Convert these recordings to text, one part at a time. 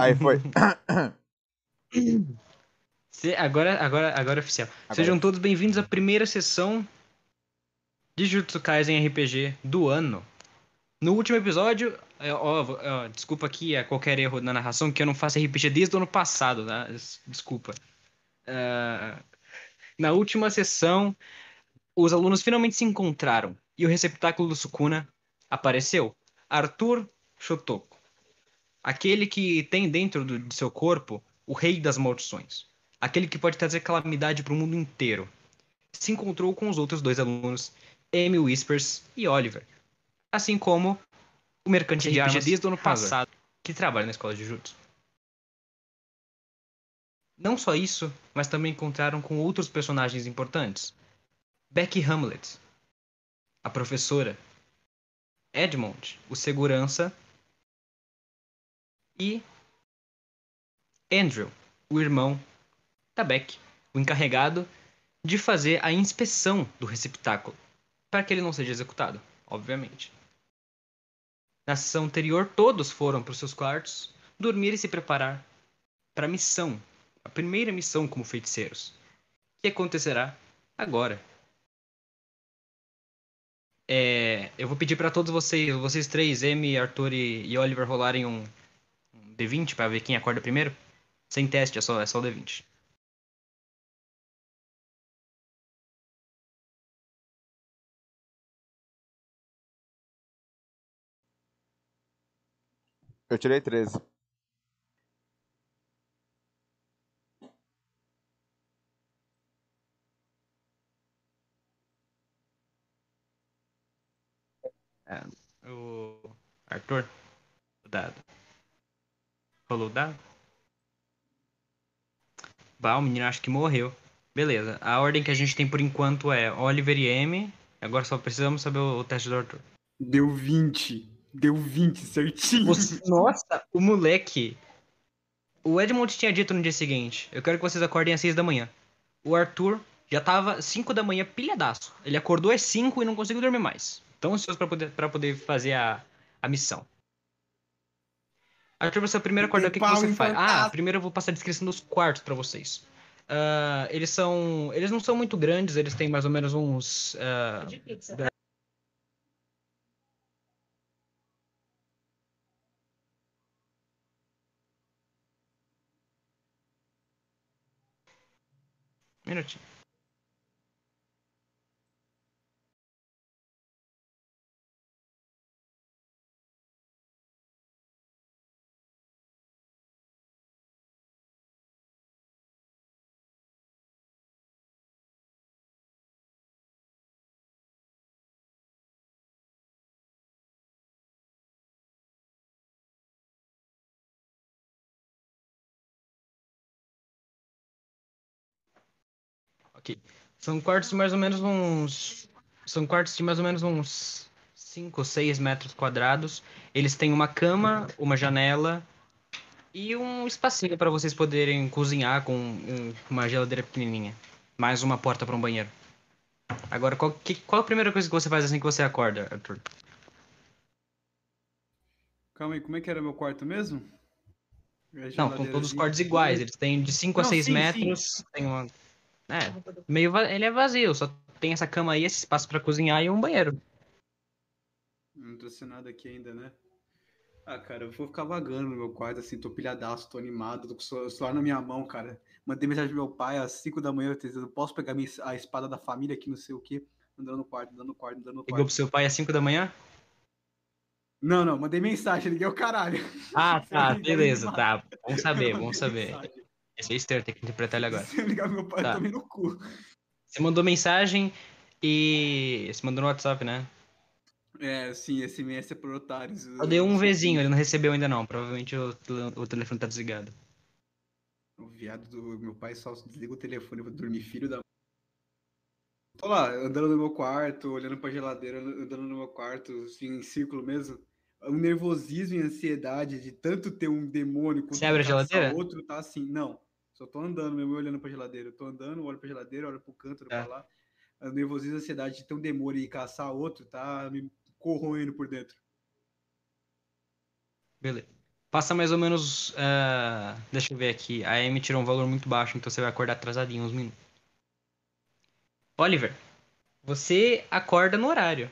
Aí foi. Se- agora, agora, agora é oficial. Agora. Sejam todos bem-vindos à primeira sessão de Jujutsu Kaisen RPG do ano. No último episódio, é, ó, ó, desculpa aqui é qualquer erro na narração, que eu não faço RPG desde o ano passado, tá? Des- Desculpa. Ah, na última sessão, os alunos finalmente se encontraram e o receptáculo do Sukuna apareceu. Arthur Shotoko. Aquele que tem dentro do- de seu corpo o rei das maldições. Aquele que pode trazer calamidade para o mundo inteiro. Se encontrou com os outros dois alunos, Amy Whispers e Oliver. Assim como o mercante de armas desde o ano passado, que trabalha na escola de Jutsu. Não só isso, mas também encontraram com outros personagens importantes. Becky Hamlet, a professora. Edmond, o segurança. E Andrew, o irmão da Beck, o encarregado de fazer a inspeção do receptáculo, para que ele não seja executado, obviamente. Na sessão anterior, todos foram para os seus quartos dormir e se preparar para a missão, a primeira missão como feiticeiros, que acontecerá agora. É, eu vou pedir para todos vocês, vocês três, Amy, Arthur e, e Oliver, rolarem um D20 para ver quem acorda primeiro. Sem teste, é só, é só o D20. Eu tirei 13. O Arthur, o dado. Rolou o dado? Bah, o menino acho que morreu. Beleza, a ordem que a gente tem por enquanto é Oliver e Amy. Agora só precisamos saber o, o teste do Arthur. Deu 20. Deu 20 certinho. Você- nossa, o moleque. O Edmond tinha dito no dia seguinte: Eu quero que vocês acordem às 6 da manhã. O Arthur já tava 5 da manhã pilhadaço. Ele acordou às 5 e não conseguiu dormir mais. Tão ansioso pra poder, pra poder fazer a, a missão. Arthur, você é o primeiro a acordar, o que, que você faz? Ah, primeiro eu vou passar a descrição dos quartos pra vocês. Ah, eles são. Eles não são muito grandes, eles têm mais ou menos uns. ah, minutinho. Ok. São quartos de mais ou menos uns. São quartos de mais ou menos uns 5 ou 6 metros quadrados. Eles têm uma cama, uma janela e um espacinho para vocês poderem cozinhar com um- uma geladeira pequenininha. Mais uma porta para um banheiro. Agora, qual, que- qual a primeira coisa que você faz assim que você acorda, Arthur? Calma aí, como é que era meu quarto mesmo? Não, são geladeira todos de- quartos iguais. Eles têm de 5 a Não, 6 sim, sim. metros. Tem uma. É, meio va- ele é vazio, só tem essa cama aí, esse espaço para cozinhar e um banheiro. Não trouxe nada aqui ainda, né? Ah, cara, eu vou ficar vagando no meu quarto, assim, tô pilhadaço, tô animado, tô com o celu- celular na minha mão, cara. Mandei mensagem pro meu pai às 5 da manhã, eu dizendo, posso pegar a espada da família aqui, não sei o quê. Andando no quarto, andando no quarto, andando no Ligou quarto. pro seu pai às 5 da manhã? Não, não, mandei mensagem, liguei o caralho. Ah, tá, beleza, ele tá. Bom saber, bom saber. mensagem. Esse é estranho, tem que interpretar ele agora. Se ligar meu pai, Tá. eu tomei no cu. Você mandou mensagem e. Você mandou no WhatsApp, né? É, sim, SMS é por otários. Eu dei um Vzinho, ele não recebeu ainda não. Provavelmente o, o telefone tá desligado. O viado do meu pai só desliga o telefone pra dormir, filho da. Tô lá, andando no meu quarto, olhando pra geladeira, andando no meu quarto, assim, em círculo mesmo. Um nervosismo e ansiedade de tanto ter um demônio quanto Você abre a geladeira? outro, tá assim, não. Só tô andando mesmo, olhando pra geladeira. Eu tô andando, olho pra geladeira, olho pro canto, olho Tá. pra lá. O nervosismo e ansiedade de ter um demônio e caçar outro, tá me corroendo por dentro. Beleza. Passa mais ou menos. ah, deixa eu ver aqui. A Amy tirou um valor muito baixo, então você vai acordar atrasadinho uns minutos. Oliver, você acorda no horário.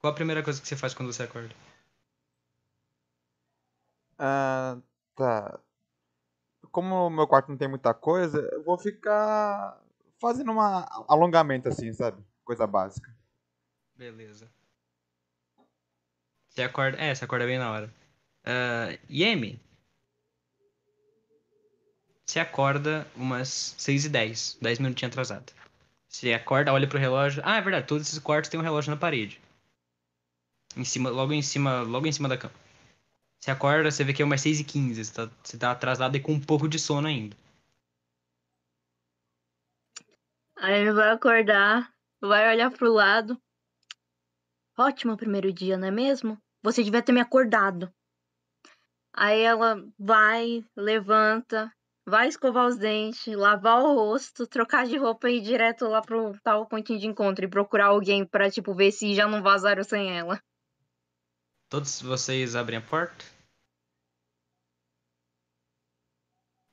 Qual a primeira coisa que você faz quando você acorda? Ah, tá. Como o meu quarto não tem muita coisa, eu vou ficar fazendo um alongamento assim, sabe? Coisa básica. Beleza. Você acorda. É, você acorda bem na hora. Uh, Yemi. Você acorda umas 6 e 10 10 minutinhos atrasado. Você acorda, olha pro relógio. Ah, é verdade, todos esses quartos têm um relógio na parede. Em cima, logo em cima, logo em cima da cama. Você acorda, você vê que é umas 6 e 15 você tá, você tá atrasado e com um pouco de sono ainda. Aí ele vai acordar, vai olhar pro lado. Ótimo primeiro dia, não é mesmo? Você devia ter me acordado. Aí ela vai, levanta, vai escovar os dentes, lavar o rosto, trocar de roupa e ir direto lá pro tal pontinho de encontro e procurar alguém pra, tipo, ver se já não vazaram sem ela. Todos vocês abrem a porta?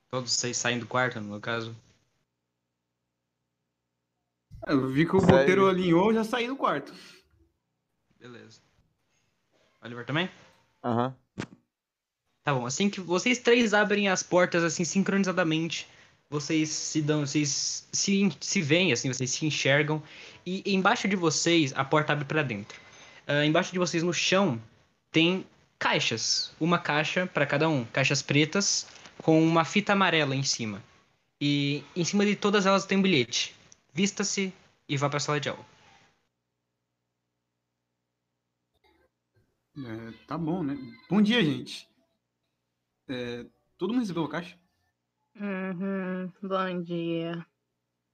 Todos vocês saem do quarto, no caso? Eu vi que o Sério? ponteiro alinhou, já saí do quarto. Beleza. Oliver também? Aham. Tá bom, assim que vocês três abrem as portas assim sincronizadamente, vocês se dão, vocês se, se veem assim, vocês se enxergam e embaixo de vocês a porta abre pra dentro. Ah, embaixo de vocês no chão tem caixas, uma caixa pra cada um, caixas pretas com uma fita amarela em cima. E em cima de todas elas tem um bilhete. Vista-se e vá pra sala de aula. É, tá bom, né? Bom dia, gente. É, todo mundo recebeu a caixa? Uhum, bom dia.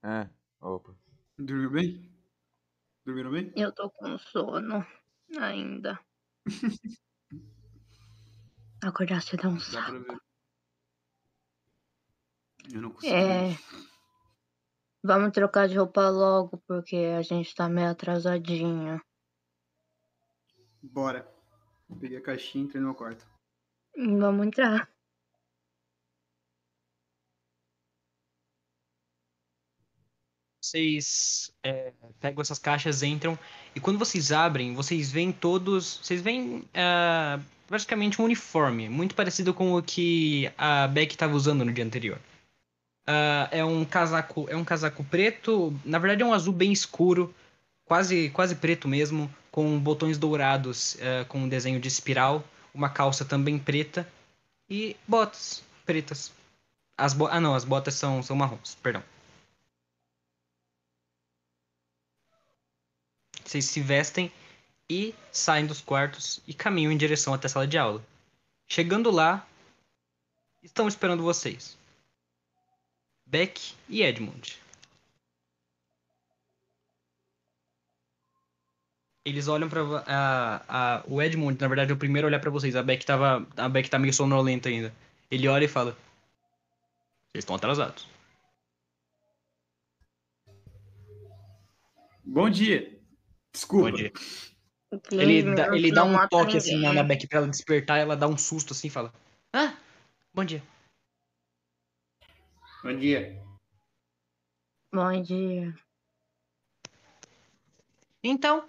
É. Opa. Dormiu bem? Dormiram bem? Eu tô com sono ainda. Acordar cedo é um Dá pra saco. ver. Eu não consigo. É. Vamos trocar de roupa logo, porque a gente tá meio atrasadinho. Bora. Peguei a caixinha e entrei no meu quarto. Vamos entrar. Vocês é, pegam essas caixas, entram, e quando vocês abrem, vocês veem todos. Vocês veem ah, praticamente um uniforme, muito parecido com o que a Beck estava usando no dia anterior. Ah, é um casaco, é um casaco preto, na verdade é um azul bem escuro, quase, quase preto mesmo, com botões dourados, ah, com um desenho de espiral, uma calça também preta e botas pretas. As bo- ah não, as botas são, são marrons, perdão. Vocês se vestem e saem dos quartos e caminham em direção até a sala de aula. Chegando lá, estão esperando vocês. Beck e Edmund. Eles olham para a, o Edmund, na verdade, é o primeiro a olhar pra vocês. A Beck tava, a Beck tá meio sonolenta ainda. Ele olha e fala: Vocês estão atrasados. Bom dia. Desculpa. Que Ele não- dá, ele não dá um toque assim na, na Beck pra ela despertar, ela dá um susto assim e fala: Ah, bom dia. Bom dia. Bom dia. Então,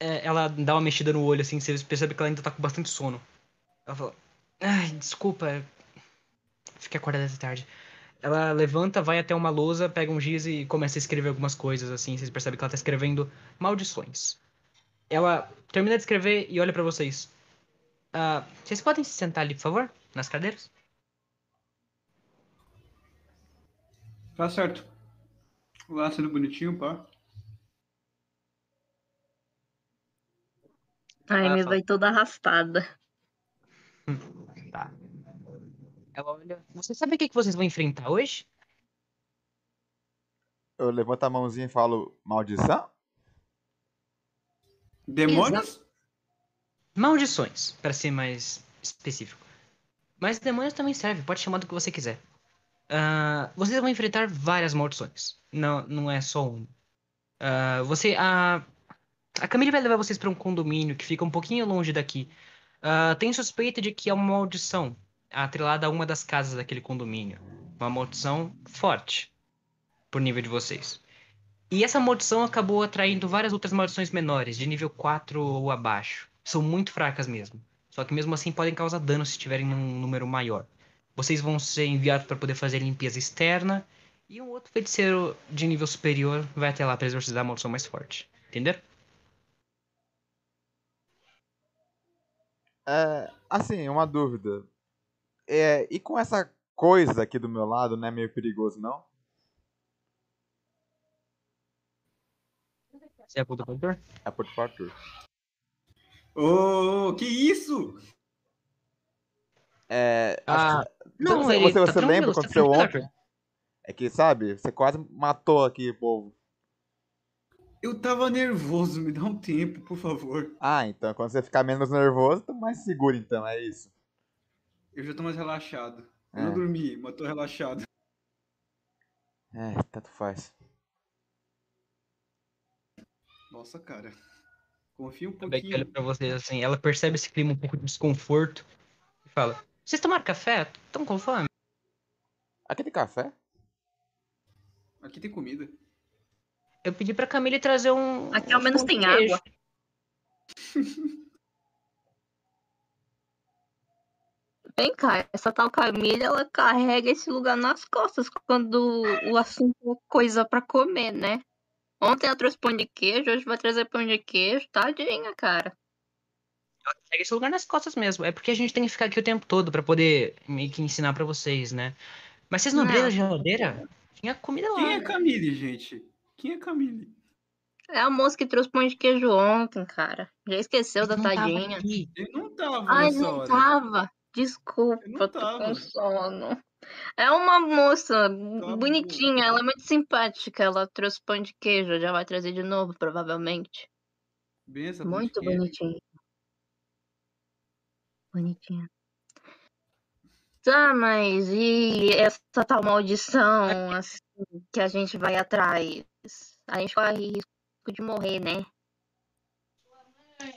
é, ela dá uma mexida no olho assim, você percebe que ela ainda tá com bastante sono. Ela fala: Ai, desculpa, fiquei acordada até tarde. Ela levanta, vai até uma lousa, pega um giz e começa a escrever algumas coisas assim. Vocês percebem que ela tá escrevendo maldições. Ela termina de escrever e olha pra vocês. Ah, vocês podem se sentar ali, por favor? Nas cadeiras? Tá certo. Lá sendo bonitinho, pá. A Amy fala. vai toda arrastada. Ela olha. Você sabe o que que vocês vão enfrentar hoje? Eu levanto a mãozinha e falo, maldição? Demônios? Maldições, para ser mais específico. Mas demônios também serve, pode chamar do que você quiser. Ah, vocês vão enfrentar várias maldições. Não, não é só uma. Ah, você. A, a Camille vai levar vocês para um condomínio que fica um pouquinho longe daqui. Ah, tem suspeita de que é uma maldição atrelada a uma das casas daquele condomínio. Uma maldição forte, por nível de vocês. E essa maldição acabou atraindo várias outras maldições menores, de nível 4 ou abaixo. São muito fracas mesmo. Só que mesmo assim podem causar dano se estiverem num número maior. Vocês vão ser enviados para poder fazer limpeza externa. E um outro feiticeiro de nível superior vai até lá para exorcizar a maldição mais forte. Entenderam? É, assim, uma dúvida. É, e com essa coisa aqui do meu lado, não é meio perigoso, não? Você é a puta do doutor? É por Arthur. Ô, que isso? É, Ah, que- não, você, você, tá você lembra o que tá aconteceu tranquilo, ontem? Arthur. É que, sabe, você quase matou aqui o povo. Eu tava nervoso, me dá um tempo, por favor. Ah, então quando você ficar menos nervoso, tá mais seguro então, é isso. Eu já tô mais relaxado. Eu É. não dormi, mas tô relaxado. É, tanto faz. Nossa, cara. Confia um Beck olha pouquinho. pra vocês assim, ela percebe esse clima um pouco de desconforto e fala: Vocês tomaram café? Estão com fome? Aqui tem café? Aqui tem comida. Eu pedi pra Camille trazer um. Aqui ao uns menos tem água. Vem cá, essa tal Camila, ela carrega esse lugar nas costas quando o assunto é coisa pra comer, né? Ontem ela trouxe pão de queijo, hoje vai trazer pão de queijo, tadinha, cara. Ela pega esse lugar nas costas mesmo. É porque a gente tem que ficar aqui o tempo todo pra poder meio que ensinar pra vocês, né? Mas vocês não, Não. abriram a geladeira? Tinha comida lá. Quem é Camille, gente? Quem é Camille? É a moça que trouxe pão de queijo ontem, cara. Já esqueceu Mas da não tava tadinha. aqui. Ele não tava Ai, nessa não hora. tava. Desculpa, tô tava. com sono. É uma moça bom. bonitinha, ela é muito simpática. Ela trouxe pão de queijo, já vai trazer de novo, provavelmente. Benção, Muito bonitinha. Bonitinha. Tá, mas e essa tal maldição assim, que a gente vai atrás? A gente corre risco de morrer, né?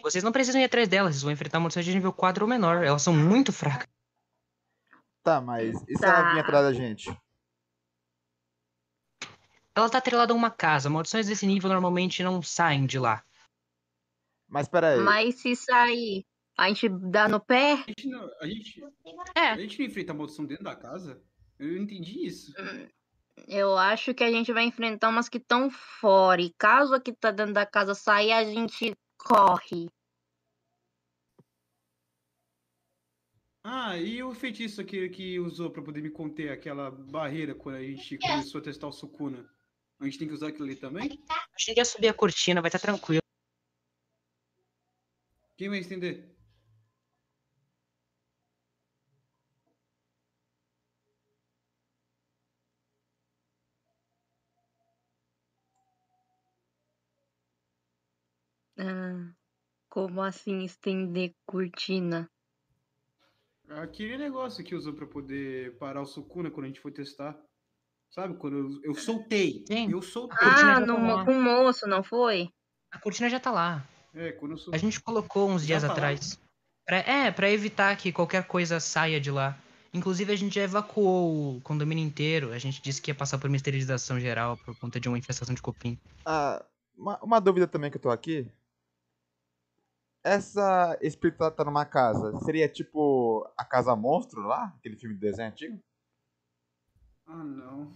Vocês não precisam ir atrás delas, vocês vão enfrentar maldições de nível 4 ou menor. Elas são muito fracas. Tá, mas e se Tá. ela vir atrás da gente? Ela tá atrelada a uma casa. Maldições desse nível normalmente não saem de lá. Mas peraí. Mas se sair, a gente dá no pé? A gente, não, a, gente, É. a gente não enfrenta a maldição dentro da casa? Eu não entendi isso. Eu acho que a gente vai enfrentar umas que estão fora. E caso a que tá dentro da casa sair, a gente corre. Ah, e o feitiço aquele que usou pra poder me conter aquela barreira quando a gente começou a testar o Sukuna? A gente tem que usar aquilo ali também? A gente ia subir a cortina, vai estar tranquilo. Quem vai entender? Ah, como assim estender cortina? Aquele negócio que usou pra poder parar o Sukuna quando a gente foi testar. Sabe? Quando eu, eu soltei. Sim. Eu soltei. Ah, tá no, lá. com o moço, não foi? A cortina já tá lá. É, quando eu A gente colocou uns Já dias tá atrás. Pra- é, pra evitar que qualquer coisa saia de lá. Inclusive, a gente já evacuou o condomínio inteiro. A gente disse que ia passar por uma esterilização geral por conta de uma infestação de copim. Ah, uma, uma dúvida também que eu tô aqui. Essa espírita tá numa casa. Seria tipo a Casa Monstro lá? Aquele filme de desenho antigo? Ah, não.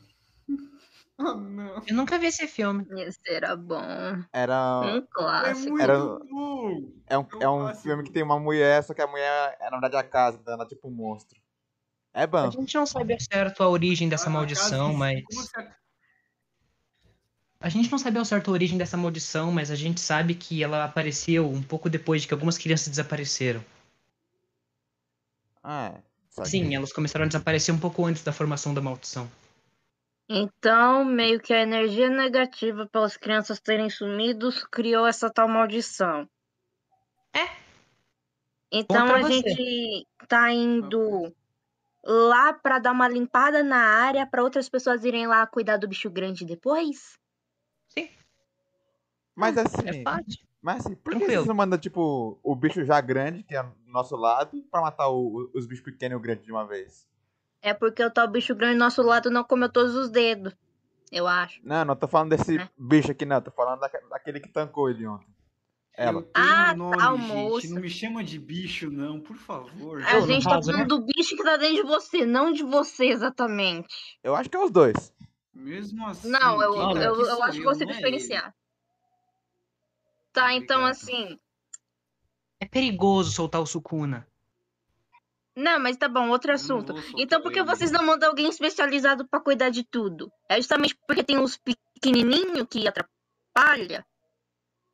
Ah, não. Eu nunca vi esse filme. Esse era bom. Era. Um É clássico. Era- bom. É um, é um clássico. filme que tem uma mulher, só que a mulher é na verdade a casa, então ela é tipo um monstro. É A bom. gente não sabe certo a origem dessa A- a maldição, mas. como se a- A gente não sabe ao certo a origem dessa maldição, mas a gente sabe que ela apareceu um pouco depois de que algumas crianças desapareceram. Ah, é. saquei. Sim, elas começaram a desaparecer um pouco antes da formação da maldição. Então, meio que a energia negativa pelas crianças terem sumidos criou essa tal maldição. É. Então a você. gente tá indo lá pra dar uma limpada na área pra outras pessoas irem lá cuidar do bicho grande depois? Mas é assim, fácil. Mas assim, por que vocês não mandam, tipo, o bicho já grande, que é do nosso lado, pra matar o- o- os bichos pequenos e o grande de uma vez? É porque o tal bicho grande do nosso lado não comeu todos os dedos. Eu acho. Não, não tô falando desse É. bicho aqui, não. Tô falando daque- daquele que tancou ele ontem. Ela. Eu Ah, nome, tá, o gente. moço. Não me chama de bicho, não, por favor. A Eu, gente tá falando né? do bicho que tá dentro de você, não de você exatamente. Eu acho que é os dois. Mesmo assim. Não, eu, tá eu, eu sou acho que você é diferenciar. Tá, então Obrigado. assim. É perigoso soltar o Sukuna. Não, mas tá bom, outro assunto. Então por que vocês não mandam alguém especializado pra cuidar de tudo? É justamente porque tem uns pequenininhos que atrapalha?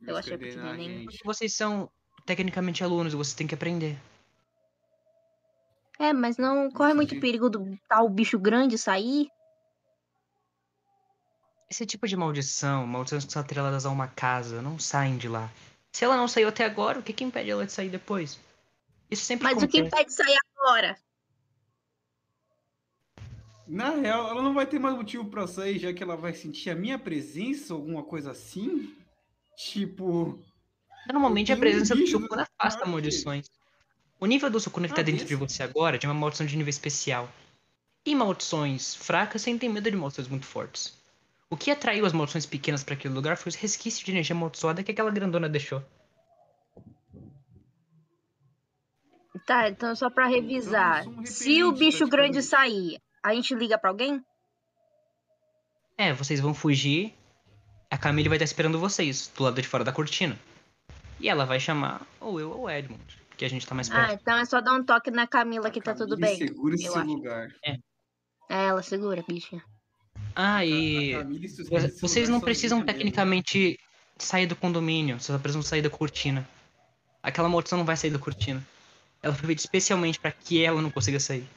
ele. eu achei na pequenininho. vocês são tecnicamente alunos vocês têm que aprender. É, mas não corre muito perigo do tal bicho grande sair? Esse tipo de maldição, maldições que são atreladas a uma casa, não saem de lá. Se ela não saiu até agora, o que, que impede ela de sair depois? Isso sempre Mas o que acontece. impede de sair agora? Na real, ela não vai ter mais motivo pra sair, já que ela vai sentir a minha presença, alguma coisa assim. Tipo. Normalmente a presença do Sukuna afasta que maldições. O nível do Sukuna que tá Ah, dentro de esse? você agora é de uma maldição de nível especial. E maldições fracas sentem medo de maldições muito fortes. O que atraiu as maldições pequenas pra aquele lugar foi os resquícios de energia amaldiçoada que aquela grandona deixou. Tá, então só pra revisar. um Se o bicho grande sair, a gente liga pra alguém? É, vocês vão fugir. A Camille vai estar esperando vocês, do lado de fora da cortina. E ela vai chamar ou eu ou o Edmund, que a gente tá mais Ah, perto. então é só dar um toque na Camila que tá tudo Camille bem. Segura esse acho. lugar. É, ela segura, bicha. Ah, e. a esse Vocês não precisam mesmo. tecnicamente sair do condomínio, vocês só precisam sair da cortina. Aquela maldição não vai sair da cortina. Ela foi feita especialmente pra que ela não consiga sair.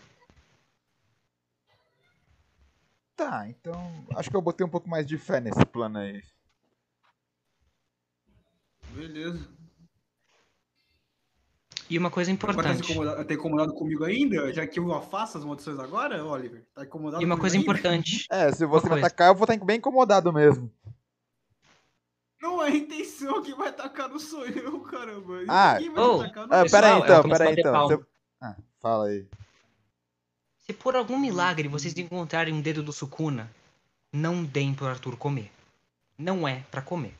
Tá, então. Acho que eu botei um pouco mais de fé nesse plano aí. Beleza. E uma coisa Agora tá, importante. incomodado, tá incomodado comigo ainda? Já que eu afasto as maldições agora, Oliver? Tá incomodado E uma coisa ainda? importante. É, se você me coisa. atacar, eu vou estar bem incomodado mesmo. Não é a intenção, quem vai atacar não sou eu, caramba. Ah, Quem vai oh, atacar não Ah, Pessoal, pera aí então, pera aí então. Ah, fala aí. Se por algum milagre vocês encontrarem um dedo do Sukuna, não deem pro Arthur comer. Não é pra comer.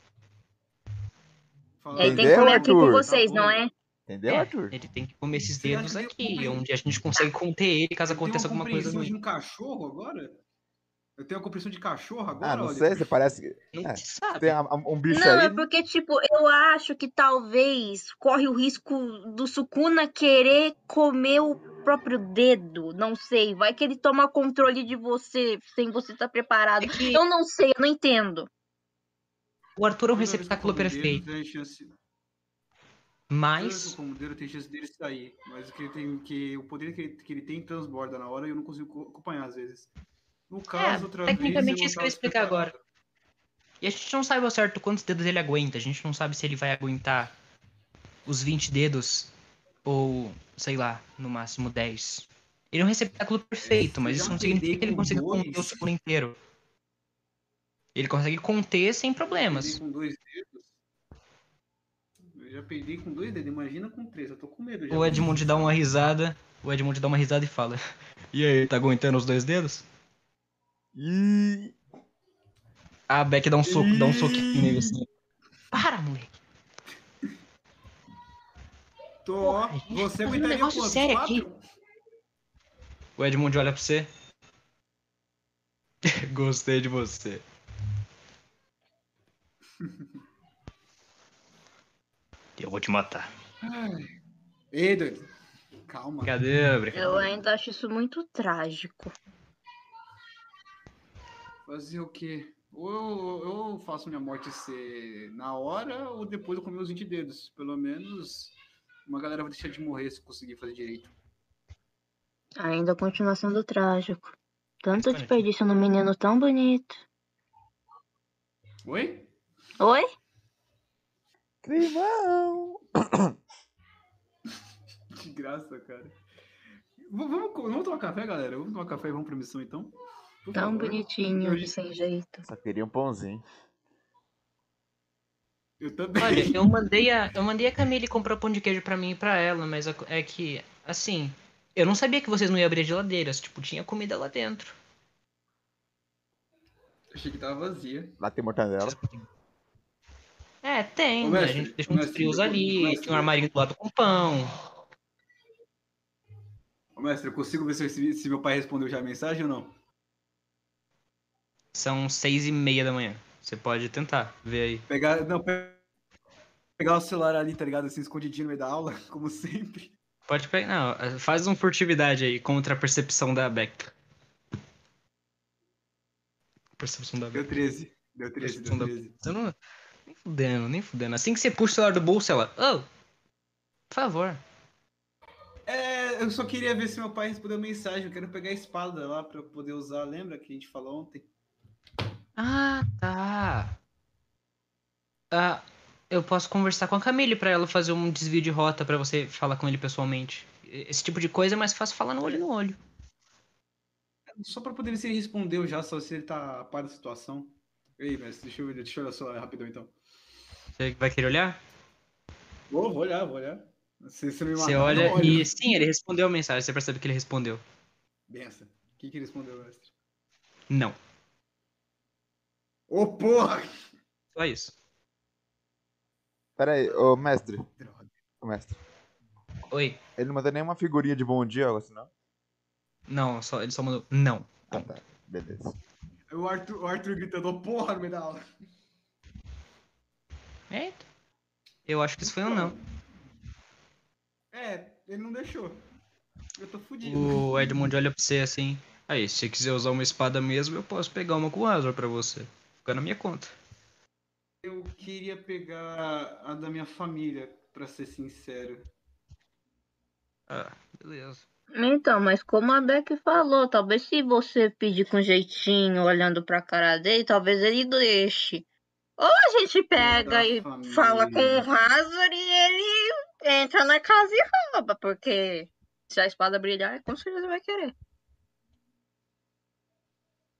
Ele tem que comer aqui com vocês, Tá não é? Entendeu, É, Arthur? ele tem que comer esses dedos eu aqui, onde a gente consegue conter ele caso Eu tenho aconteça uma alguma coisa compreensão de um cachorro agora? Eu tenho a compreensão de cachorro agora, Ah, não Oliver? sei, você parece que. Não É, sabe. Tem a- a- um bicho Não, aí. é porque, tipo, eu acho que talvez corre o risco do Sukuna querer comer o próprio dedo. Não sei. Vai que ele toma controle de você sem você estar preparado. É que Eu não sei, eu não entendo. o Arthur é um eu receptáculo como dedo, perfeito, tem chance- Toda vez que eu mas como dedo, tem chance dele sair. Mas o que ele tem, que, o poder que ele, que ele tem transborda na hora e eu não consigo co- acompanhar às vezes. No caso, outra vez. É, tecnicamente eu isso que eu ia explicar agora. E a gente não sabe ao certo quantos dedos ele aguenta. A gente não sabe se ele vai aguentar os 20 dedos ou, sei lá, no máximo 10. Ele é um receptáculo perfeito, mas isso não significa que ele consiga dois. conter o segundo inteiro. Ele consegue conter sem problemas. com dois dedos. Eu já peidei com dois dedos, imagina com três. Eu tô com medo já. O Edmund dá uma risada. O Edmund dá uma risada e fala: E aí, tá aguentando os dois dedos? Ih, A Beck dá um soco, dá um soquinho nele assim. Para, moleque. Tô, Porra, gente Você tá um negócio sério aqui. O Edmund olha pra você. Gostei de você. Eu vou te matar. Ai. Ei, doido. Calma. Brincadeira, Eu ainda acho isso muito trágico. Fazer o quê? Ou eu, eu faço minha morte ser na hora, ou depois eu comer os 20 dedos. Pelo menos uma galera vai deixar de morrer se conseguir fazer direito. Ainda continua sendo trágico. Tanto desperdício no menino tão bonito. Oi? Oi? Climão! De graça, cara. V- Vamos, vamos tomar café, galera? Vamos tomar café e vamos pra missão então? Por Tão favor. bonitinho, Eu- sem jeito. Só queria um pãozinho. Eu também. Olha, eu mandei a, eu mandei a Camille comprar pão de queijo pra mim e pra ela, mas a- é que, assim, eu não sabia que vocês não iam abrir geladeiras. Tipo, tinha comida lá dentro. Achei que tava vazia. Lá tem mortadela. É, tem. Ô, né? mestre, a gente deixa uns mestre, frios ali, mestre, tem um armarinho do lado com pão. Ô, mestre, eu consigo ver se, se meu pai respondeu já a mensagem ou não? São seis e meia da manhã. Você pode tentar ver aí. Pegar. Não, pe- pegar o celular ali, tá ligado? Assim, escondidinho no meio da aula, como sempre. Pode pegar. Não, faz uma furtividade aí contra a percepção da Beck. Percepção da Deu Beck. 13. Deu 13, Percepção deu da- 13. Você não. Nem fudendo, nem fudendo. Assim que você puxa o celular do bolso, ela. Oh! Por favor. É, eu só queria ver se meu pai respondeu a mensagem. Eu quero pegar a espada lá pra eu poder usar. Lembra que a gente falou ontem? Ah, tá. Ah, eu posso conversar com a Camille pra ela fazer um desvio de rota pra você falar com ele pessoalmente. Esse tipo de coisa é mais fácil falar no olho no olho. Só pra poder ver se ele respondeu já, só se ele tá a par da situação. Ei, mestre, deixa eu, deixa eu olhar só rapidão então. Você vai querer olhar? Vou, vou olhar, vou olhar. Se você me Você olha e sim, ele respondeu a mensagem. Você percebe que ele respondeu. Benção. O que, que ele respondeu, mestre? Não. Ô, porra! Só isso. Pera aí, ô mestre. Droga. Ô mestre. Oi. Ele não mandou nenhuma figurinha de bom dia, algo assim, não? Não, só, ele só mandou não. Ah, tá. Beleza. O Arthur, o Arthur gritando, ô, porra, no meio da aula. Eita. Eu acho que isso foi um não. É, ele não deixou. Eu tô fudido. O Edmund olha pra você assim. Aí, se você quiser usar uma espada mesmo, eu posso pegar uma com Azor pra você. Fica na minha conta. Eu queria pegar a da minha família, pra ser sincero. Ah, beleza. Então, mas como a Beck falou, talvez se você pedir com jeitinho, olhando pra cara dele, talvez ele deixe. Ou a gente pega e família. fala com o Hazard e ele entra na casa e rouba, porque se a espada brilhar, com certeza vai querer.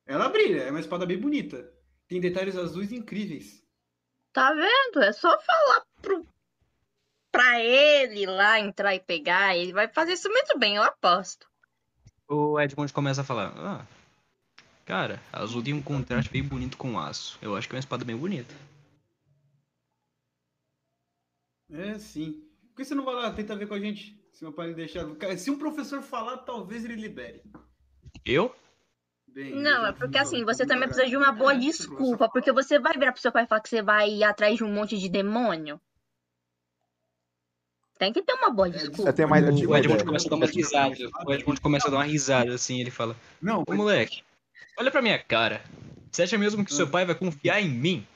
Ela brilha, é uma espada bem bonita. Tem detalhes azuis incríveis. Tá vendo? É só falar pro... pra ele lá entrar e pegar, ele vai fazer isso muito bem, eu aposto. O Edmund começa a falar. Ah, cara, azul tem um contraste bem bonito com aço. Eu acho que é uma espada bem bonita. É, sim. Por que você não vai lá tentar ver com a gente? Se meu pai ele deixar. Se um professor falar, talvez ele libere. Eu? Bem, Não, é porque assim, você também precisa de uma boa É, desculpa, porque você vai virar pro seu pai e falar que você vai ir atrás de um monte de demônio. Tem que ter uma boa É, desculpa. Tenho mais. O Edmund começa a dar uma risada. O Edmund começa a dar uma risada assim. Ele fala: Não, Ô moleque, olha pra minha cara. Você acha mesmo que seu pai vai confiar em mim?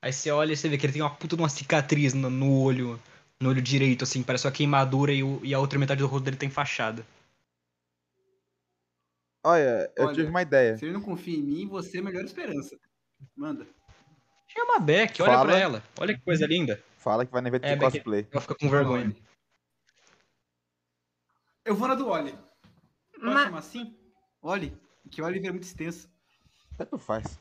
Aí você olha e você vê que ele tem uma puta de uma cicatriz no, no olho. No olho direito, assim, parece uma queimadura e, o- e a outra metade do rosto dele tem fachada. Olha, eu Olha, tive uma ideia. se ele não confia em mim, você é a melhor esperança. Manda. Chama a Beck, olha Fala. pra ela. Olha que coisa linda. Fala que vai no evento É, de Becky. cosplay. Ela fica com vergonha. Eu vou na do Oli. Pode Mas, chamar assim? Oli. Que o Oliver é muito extenso. Tanto faz.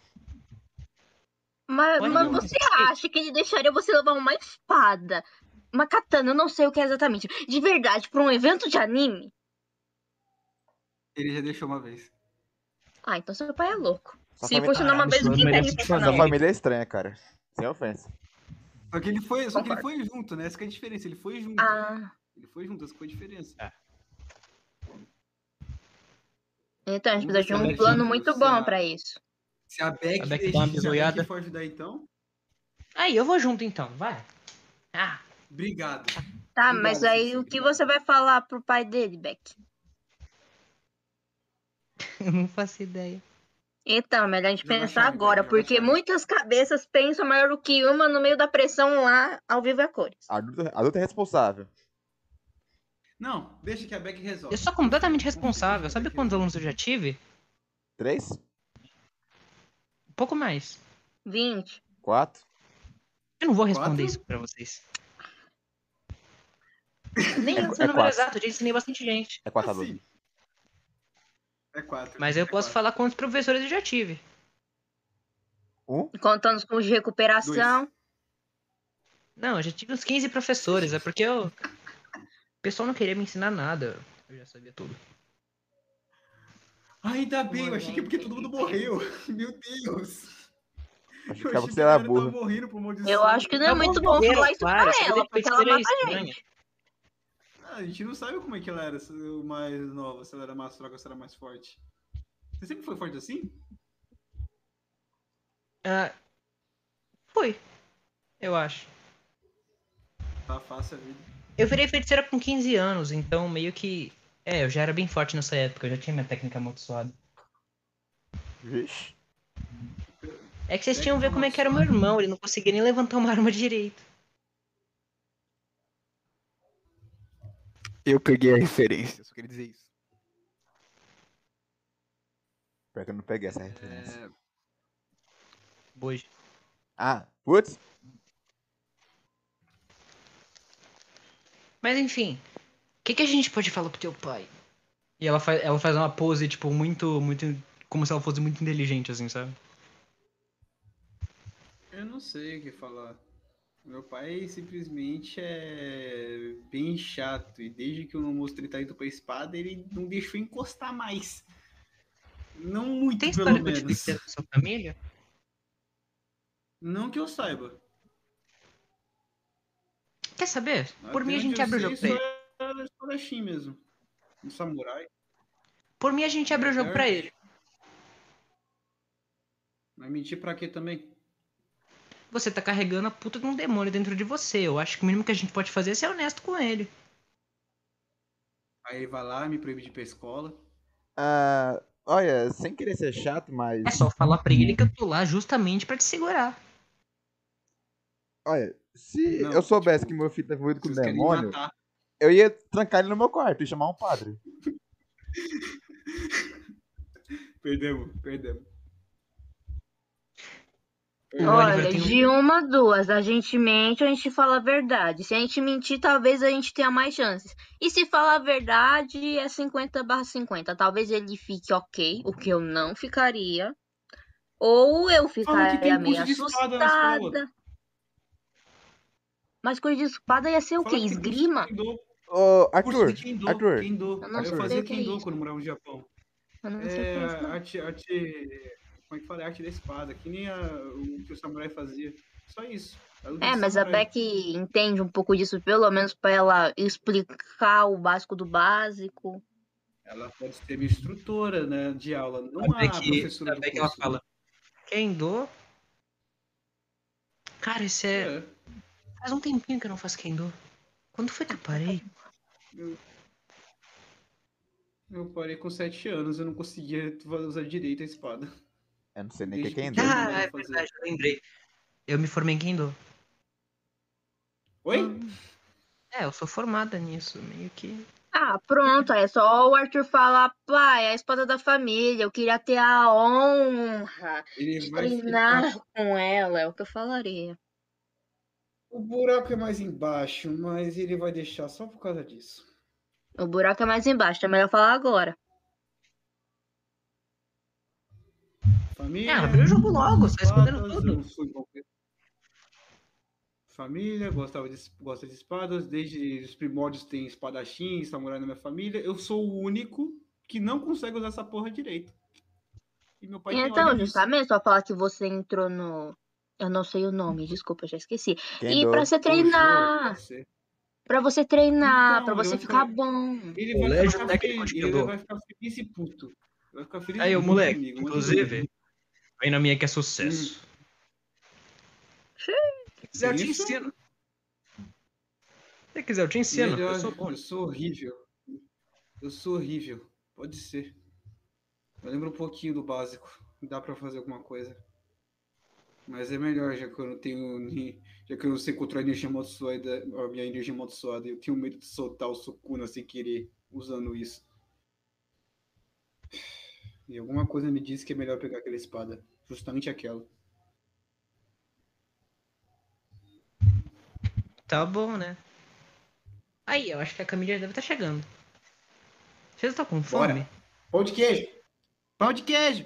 mas, Olha, mas você acha que ele deixaria você levar uma espada? Uma katana, eu não sei o que é exatamente. De verdade, pra um evento de anime? Ele já deixou uma vez. Ah, então seu pai é louco. Sua Se funcionar uma Caralho, vez, pra fazer. Sua não. família é estranha, cara. Sem ofensa. Só que ele foi, só que ele foi junto, né? Essa que é a diferença. Ele foi junto. Ah, Ele foi junto, essa que foi a diferença. Então a gente precisa de a um Beck plano muito bom a- pra isso. Se a Beck, A Beck dá uma se a bisoiada. Beck for ajudar, então, Aí, eu vou junto então, vai. Ah, obrigado. Tá, Obrigado, mas aí o que você vai falar pro pai dele, Beck? eu não faço ideia. Então, melhor a gente a pensar agora, a porque muitas cabeças pensam maior do que uma no meio da pressão lá, ao vivo e a cores. Adulto, adulto é responsável. Não, deixa que a Beck resolve. Eu sou completamente responsável. Sabe quantos alunos eu já tive? Três? Um pouco mais. 20. Quatro? Eu não vou responder Quatro? isso pra vocês. Nem É- eu sei é o número quatro. exato, eu já ensinei bastante gente. É quatro Assim. adultos. É quatro. Mas eu é posso quatro. falar quantos professores eu já tive. Um? Contando com os de recuperação. Não, eu já tive uns 15 professores, é porque eu. O pessoal não queria me ensinar nada. Eu já sabia tudo. Ainda bem, eu achei que é porque todo mundo morreu. Meu Deus. Acho Eu achei que era burro. morrendo por maldição. Eu acho que não é Alguns muito bom falar isso claro, pra ela, porque ela mata a gente. Ah, a gente não sabe como é que ela era, se mais nova, se ela era mais fraca ou se ela era mais forte. Você sempre foi forte assim? Ah, foi. Eu acho. Tá fácil a vida. Eu virei feiticeira com 15 anos, então meio que. É, eu já era bem forte nessa época, eu já tinha minha técnica amaldiçoada. Vixe. É que vocês tinham que ver como é que era o meu irmão, ele não conseguia nem levantar uma arma direito. Eu peguei a referência, só queria dizer isso. Pior que eu não peguei essa referência. É, Bojo. Ah, putz. Mas enfim, o que, que a gente pode falar pro teu pai? E ela faz, ela faz uma pose, tipo, muito, muito. Como se ela fosse muito inteligente, assim, sabe? eu não sei o que falar. Meu pai simplesmente é bem chato. E desde que eu não mostrei talento pra espada, ele não deixou encostar mais. Não muito, Tem pelo história que eu te menos. dei da sua família? Não que eu saiba. Quer saber? Por Até mim a gente abre o jogo pra ele. só era espadachim mesmo. Um samurai. Por mim a gente abre o jogo pra ele. Mas mentir pra quê também? Você tá carregando a puta de um demônio dentro de você. Eu acho que o mínimo que a gente pode fazer é ser honesto com ele. Aí ele vai lá, me proíbe de ir pra escola. Ah, olha, sem querer ser chato, mas. É só falar pra ele que eu tô lá justamente pra te segurar. Olha, se Não, eu soubesse tipo, que meu filho tá envolvido com me demônio, eu ia trancar ele no meu quarto e chamar um padre. Perdemos, perdemos. O Olha, de uma, duas. A gente mente ou a gente fala a verdade. Se a gente mentir, talvez a gente tenha mais chances. E se falar a verdade, é 50 barra 50. Talvez ele fique ok, o que eu não ficaria. Ou eu Fala ficaria meio assustada. Mas coisa de espada ia ser o quê? Esgrima? Curso Arthur, de Kendo, Arthur, Kendo. Eu não Eu sei fazia é Kendo isso. quando morava no Japão. Eu não sei que É é isso, arte, arte. Como é que fala? Arte da espada, que nem a- o que o samurai fazia. Só isso. A É, mas a samurai. Beck entende um pouco disso, pelo menos pra ela explicar o básico do básico. Ela pode ser minha instrutora né, de aula, não a, Até que, professora do até que ela fala. Kendo? Cara, esse é. É, Faz um tempinho que eu não faço Kendo. Quando foi que eu parei? eu parei com 7 anos, eu não conseguia usar direito a espada. eu não sei nem o que é. Kendo. Ah, é verdade, eu lembrei. Eu me formei em Kendo. Oi? É, eu sou formada nisso, meio que. Ah, pronto, é só o Arthur falar, pai, é a espada da família, eu queria ter a honra Ele de vai treinar ficar... com ela, é o que eu falaria. O buraco é mais embaixo, mas ele vai deixar só por causa disso. O buraco é mais embaixo, é melhor falar agora. Família. É, abriu o jogo logo, você tá respondendo espadas, tudo. Família, gostava de, gosta de espadas, desde os primórdios tem espadachim, samurai na minha família. Eu sou o único que não consegue usar essa porra direito. E meu pai tem Então, justamente, só falar que você entrou no. Eu não sei o nome, desculpa, eu já esqueci. E pra você treinar, pra você treinar, Então, pra ele você ficar bom. Ele vai Colégio ficar técnico feliz, ele vai ficar feliz e puto. Vai ficar feliz Aí, o moleque, comigo, inclusive, vem na minha que é sucesso. Se quiser, eu te Isso? ensino. Se quiser, eu te ensino. Melhor, Eu sou bom. eu sou horrível. Eu sou horrível. Pode ser. Eu lembro um pouquinho do básico. Dá pra fazer alguma coisa. Mas é melhor, já que eu não tenho. Já que eu não sei controlar a energia amaldiçoada, a minha energia amaldiçoada, eu tenho medo de soltar o Sukuna sem querer usando isso. E alguma coisa me diz que é melhor pegar aquela espada. Justamente aquela. Tá bom, né? Aí, eu acho que a Camila deve estar chegando. Vocês estão com Bora. fome? Pão de queijo! Pão de queijo!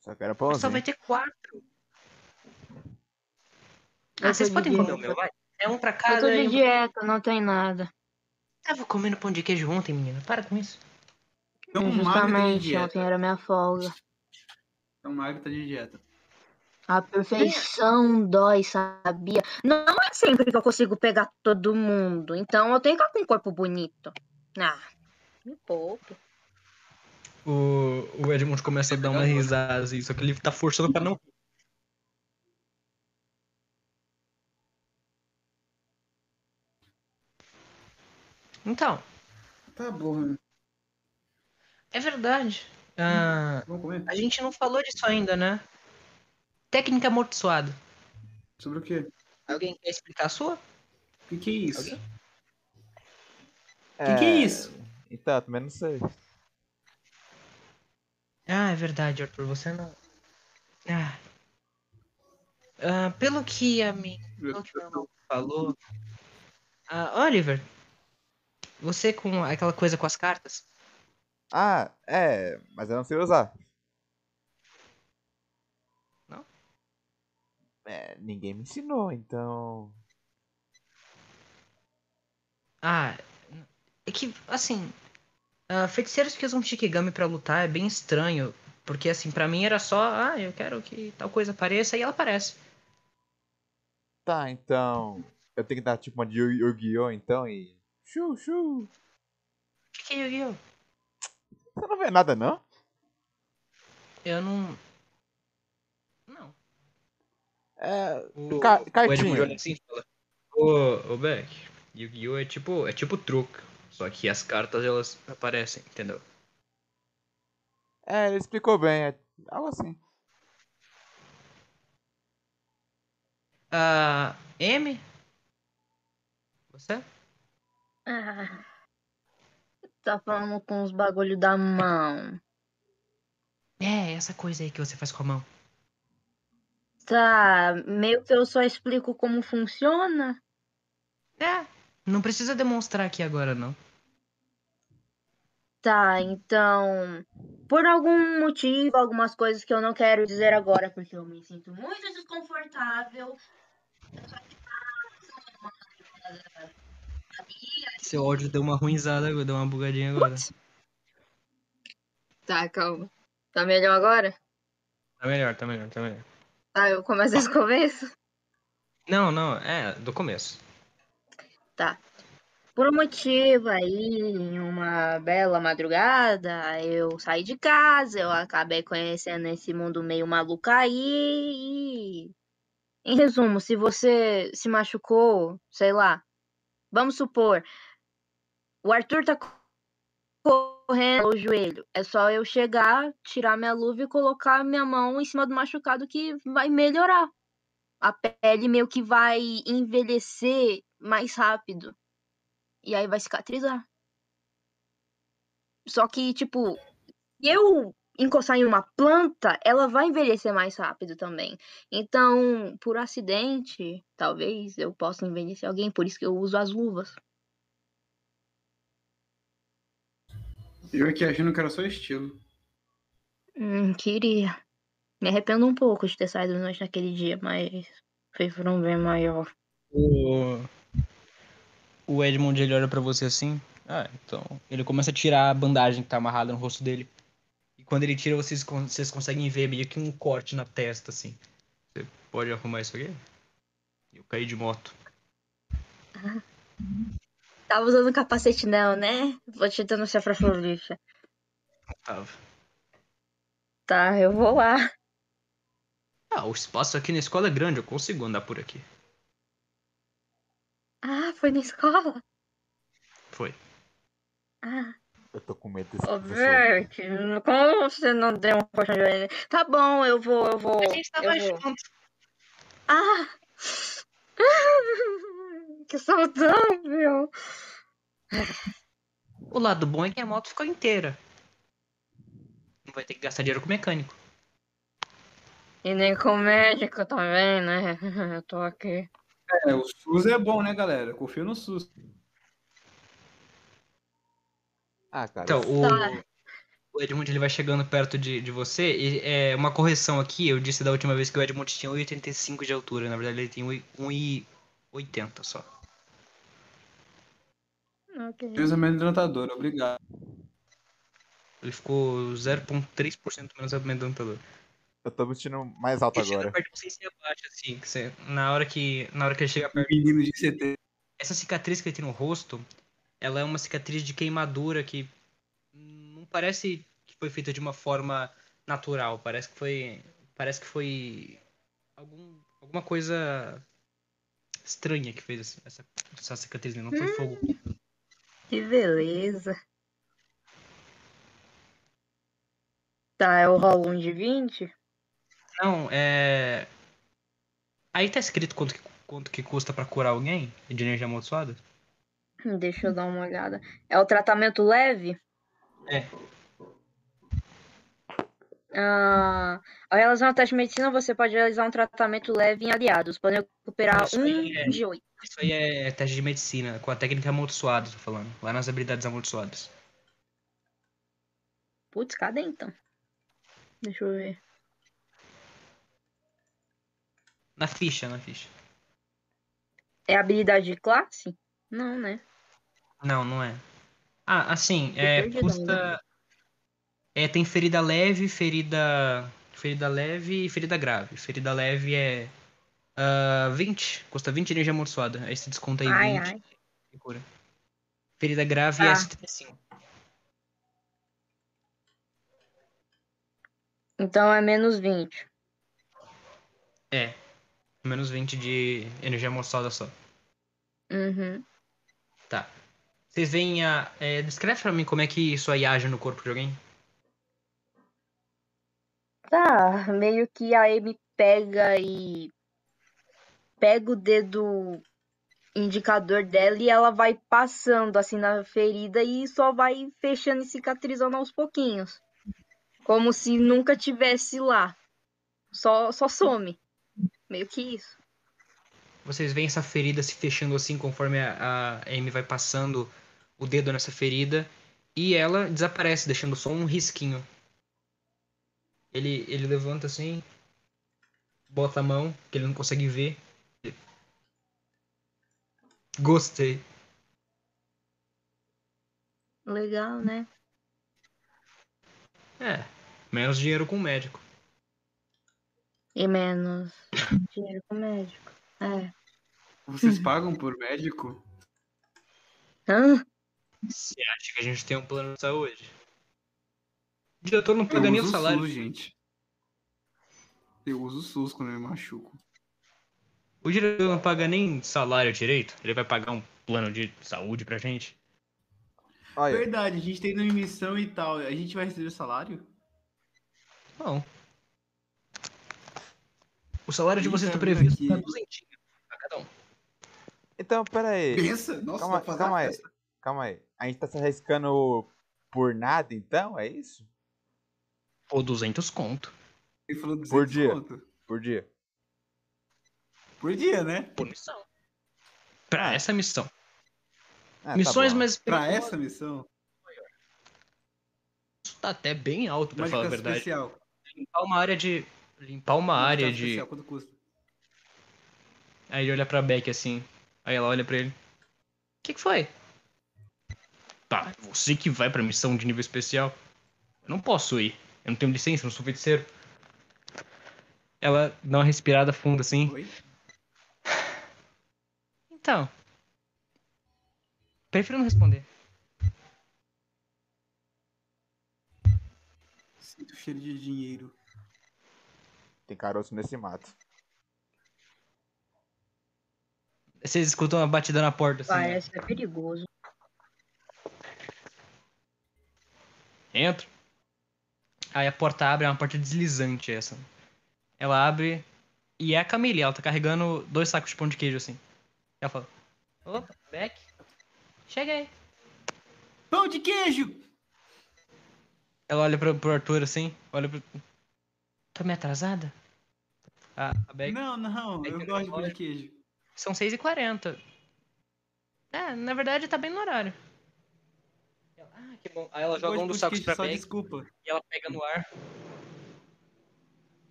Só quero Só pãozinho. vai ter quatro. Eu Ah, vocês tô podem de comer o dieta. meu, vai? É um pra Eu cada. tô e de um- dieta, não tem nada. Tava comendo pão de queijo ontem, menina. Para com isso. Tão magro tá de Justamente, dieta. ontem era minha folga. Tão magro tá de dieta. A perfeição dói, sabia? Não é sempre que eu consigo pegar todo mundo. Então eu tenho que estar com um corpo bonito. Ah, me poupe. O, o Edmund começa a dar uma risada, assim, só que ele tá forçando pra não. Então, Tá bom, né? é verdade. Ah, a gente não falou disso ainda, né? Técnica amaldiçoada. Sobre o quê? Alguém quer explicar a sua? O que, que é isso? O que, que é isso? Então, também não sei. Ah, é verdade, Arthur, você não. Ah. Ah, pelo que a minha. Pelo que meu irmão falou. Ah, Oliver, você com aquela coisa com as cartas? Ah, é, mas eu não sei usar. Não? É, ninguém me ensinou, então. Ah, é que, assim. ah, feiticeiros que usam Shikigami pra lutar é bem estranho. Porque, assim, pra mim era só, ah, eu quero que tal coisa apareça e ela aparece. Tá, então. Eu tenho que dar tipo uma de Yu- Yu-Gi-Oh! então e. Chu, chu. O que que é Yu-Gi-Oh? Você não vê nada, não? Eu não. Não. É. O, Ca- o cartinha. Olha assim e fala: Ô, ô Beck, Yu-Gi-Oh! é tipo, é tipo truque. Só que as cartas elas aparecem, entendeu? É, ele explicou bem, é algo assim. Ah, M? Você? Ah, tá falando com os bagulho da mão. É, essa coisa aí que você faz com a mão. Tá, meio que eu só explico como funciona. É, não precisa demonstrar aqui agora, não. Tá, então, por algum motivo, algumas coisas que eu não quero dizer agora, porque eu me sinto muito desconfortável. Seu áudio deu uma ruinzada, agora, deu uma bugadinha agora. Tá, calma. Tá melhor agora? Tá melhor, tá melhor, tá melhor. Tá, eu começo desse começo? Não, não, é, do começo. Tá. Por um motivo aí, em uma bela madrugada, eu saí de casa, eu acabei conhecendo esse mundo meio maluco aí. E... Em resumo, se você se machucou, sei lá, vamos supor, o Arthur tá correndo o joelho. É só eu chegar, tirar minha luva e colocar minha mão em cima do machucado que vai melhorar. A pele meio que vai envelhecer mais rápido. E aí vai cicatrizar. Só que, tipo, se eu encostar em uma planta, ela vai envelhecer mais rápido também. Então, por acidente, talvez eu possa envelhecer alguém, por isso que eu uso as luvas. Eu aqui achando que era só estilo. Hum, queria. Me arrependo um pouco de ter saído noite naquele dia, mas foi por um bem maior. O, o Edmund ele olha pra você assim. Ah, então. Ele começa a tirar a bandagem que tá amarrada no rosto dele. E quando ele tira, vocês, vocês conseguem ver meio que um corte na testa, assim. Você pode arrumar isso aqui? Eu caí de moto. Tava usando capacete não, né? Vou te dando essa pra Florixa. Tava. Tá, eu vou lá. Ah, o espaço aqui na escola é grande, eu consigo andar por aqui. Ah, foi na escola? Foi. Ah. Eu tô com medo desse Ô. Bert, como você não deu uma poção de orelha? Tá bom, eu vou, eu vou. A gente tava eu vou. junto. Ah! que saudável! O lado bom é que a moto ficou inteira. Não vai ter que gastar dinheiro com mecânico. E nem com médico também, né? Eu tô aqui. É, o SUS é bom, né, galera? Confio no SUS. Ah, cara. Então, o, Tá. o Edmund ele vai chegando perto de, de você. E é uma correção aqui. Eu disse da última vez que o Edmund tinha 1,85 de altura. Na verdade, ele tem 1 e- 80 só. Ok. Menos amedrontador, obrigado. Ele ficou 0,3% menos amedrontador. Eu tô me sentindo mais alto Ele chega agora. perto de você se abaixa, assim. Que você, na, hora que, na hora que ele chega perto. Menino de CT. Essa cicatriz que ele tem no rosto, ela é uma cicatriz de queimadura que não parece que foi feita de uma forma natural. Parece que foi. Parece que foi. Algum, alguma coisa estranha que fez essa, essa cicatriz, né? Não foi fogo. Que beleza. Tá, eu rolo um de 20? Não, é. Aí tá escrito quanto que, quanto que custa pra curar alguém de energia amaldiçoada? Hum, Deixa eu dar uma olhada. É o tratamento leve? É. Ah, ao realizar um teste de medicina, você pode realizar um tratamento leve em aliados, podendo recuperar Isso um é- de oito. Isso aí é teste de medicina, com a técnica amaldiçoada, tô falando. Lá nas habilidades amaldiçoadas. Putz, cadê então? Deixa eu ver. Na ficha, na ficha. É habilidade de classe? Não, né? Não, não é. Ah, assim, é, custa. É, tem ferida leve, ferida. Ferida leve e ferida grave. Ferida leve é. ah, 20. Custa 20 energia amaldiçoada. Aí você desconta aí Ai, 20 ai. cura. Ferida grave é Ah. 75. Então é menos 20. É. Menos 20 de energia amaldiçoada só. Uhum. Tá. Vocês veem a. É, descreve pra mim como é que isso aí age no corpo de alguém. Tá, meio que a Amy pega e pega o dedo indicador dela e ela vai passando assim na ferida e só vai fechando e cicatrizando aos pouquinhos. Como se nunca tivesse lá. Só, só some. Meio que isso. Vocês veem essa ferida se fechando assim conforme a, a Amy vai passando o dedo nessa ferida e ela desaparece, deixando só um risquinho. Ele, ele levanta assim, bota a mão, que ele não consegue ver. Gostei. Legal, né? É, menos dinheiro com o médico. E menos dinheiro com médico. É. Vocês pagam por médico? Hã? Você acha que a gente tem um plano de saúde? O diretor não paga nem o salário. SUS, gente. Eu uso o SUS quando eu me machuco. O diretor não paga nem salário direito. Ele vai pagar um plano de saúde pra gente. Olha, Verdade, a gente tem uma missão e tal. A gente vai receber salário? Não. O salário de vocês tá está previsto aqui. pra duzentinho pra cada um. então, pera aí. Pensa? Nossa, Calma- fazer calma aí. Calma aí. A gente tá se arriscando por nada, então? É isso? Ou 200 conto. Ele falou 200 Por dia. conto. Por dia. Por dia, né? Por missão. Pra essa missão. Ah, tá Missões bom. mais Pra essa missão. Isso tá até bem alto, pra Mágica falar a verdade. especial. Limpar uma área de. Limpar uma Mágica área de. especial, quanto custa? Aí ele olha pra Beck assim. Aí ela olha pra ele. O que, que foi? Tá, você que vai pra missão de nível especial. Eu não posso ir. Eu não tenho licença, eu não sou feiticeiro. Ela dá uma respirada funda assim. Oi? Então. Prefiro não responder. Sinto cheiro de dinheiro. Tem caroço nesse mato. Vocês escutam uma batida na porta assim. ó. Parece é perigoso. Entra. Aí a porta abre, é uma porta deslizante essa. Ela abre e é a Camille, ela tá carregando dois sacos de pão de queijo assim. Ela fala: Opa, Beck, chega aí. Pão de queijo! Ela olha pro, pro Arthur assim, olha pro. Tô meio atrasada? A, a Beck. Não, não, Beck eu não gosto de pão de queijo. São 6h40. É, na verdade tá bem no horário. Ela, que bom. Aí ela joga um dos sacos pra desculpa. e ela pega no ar.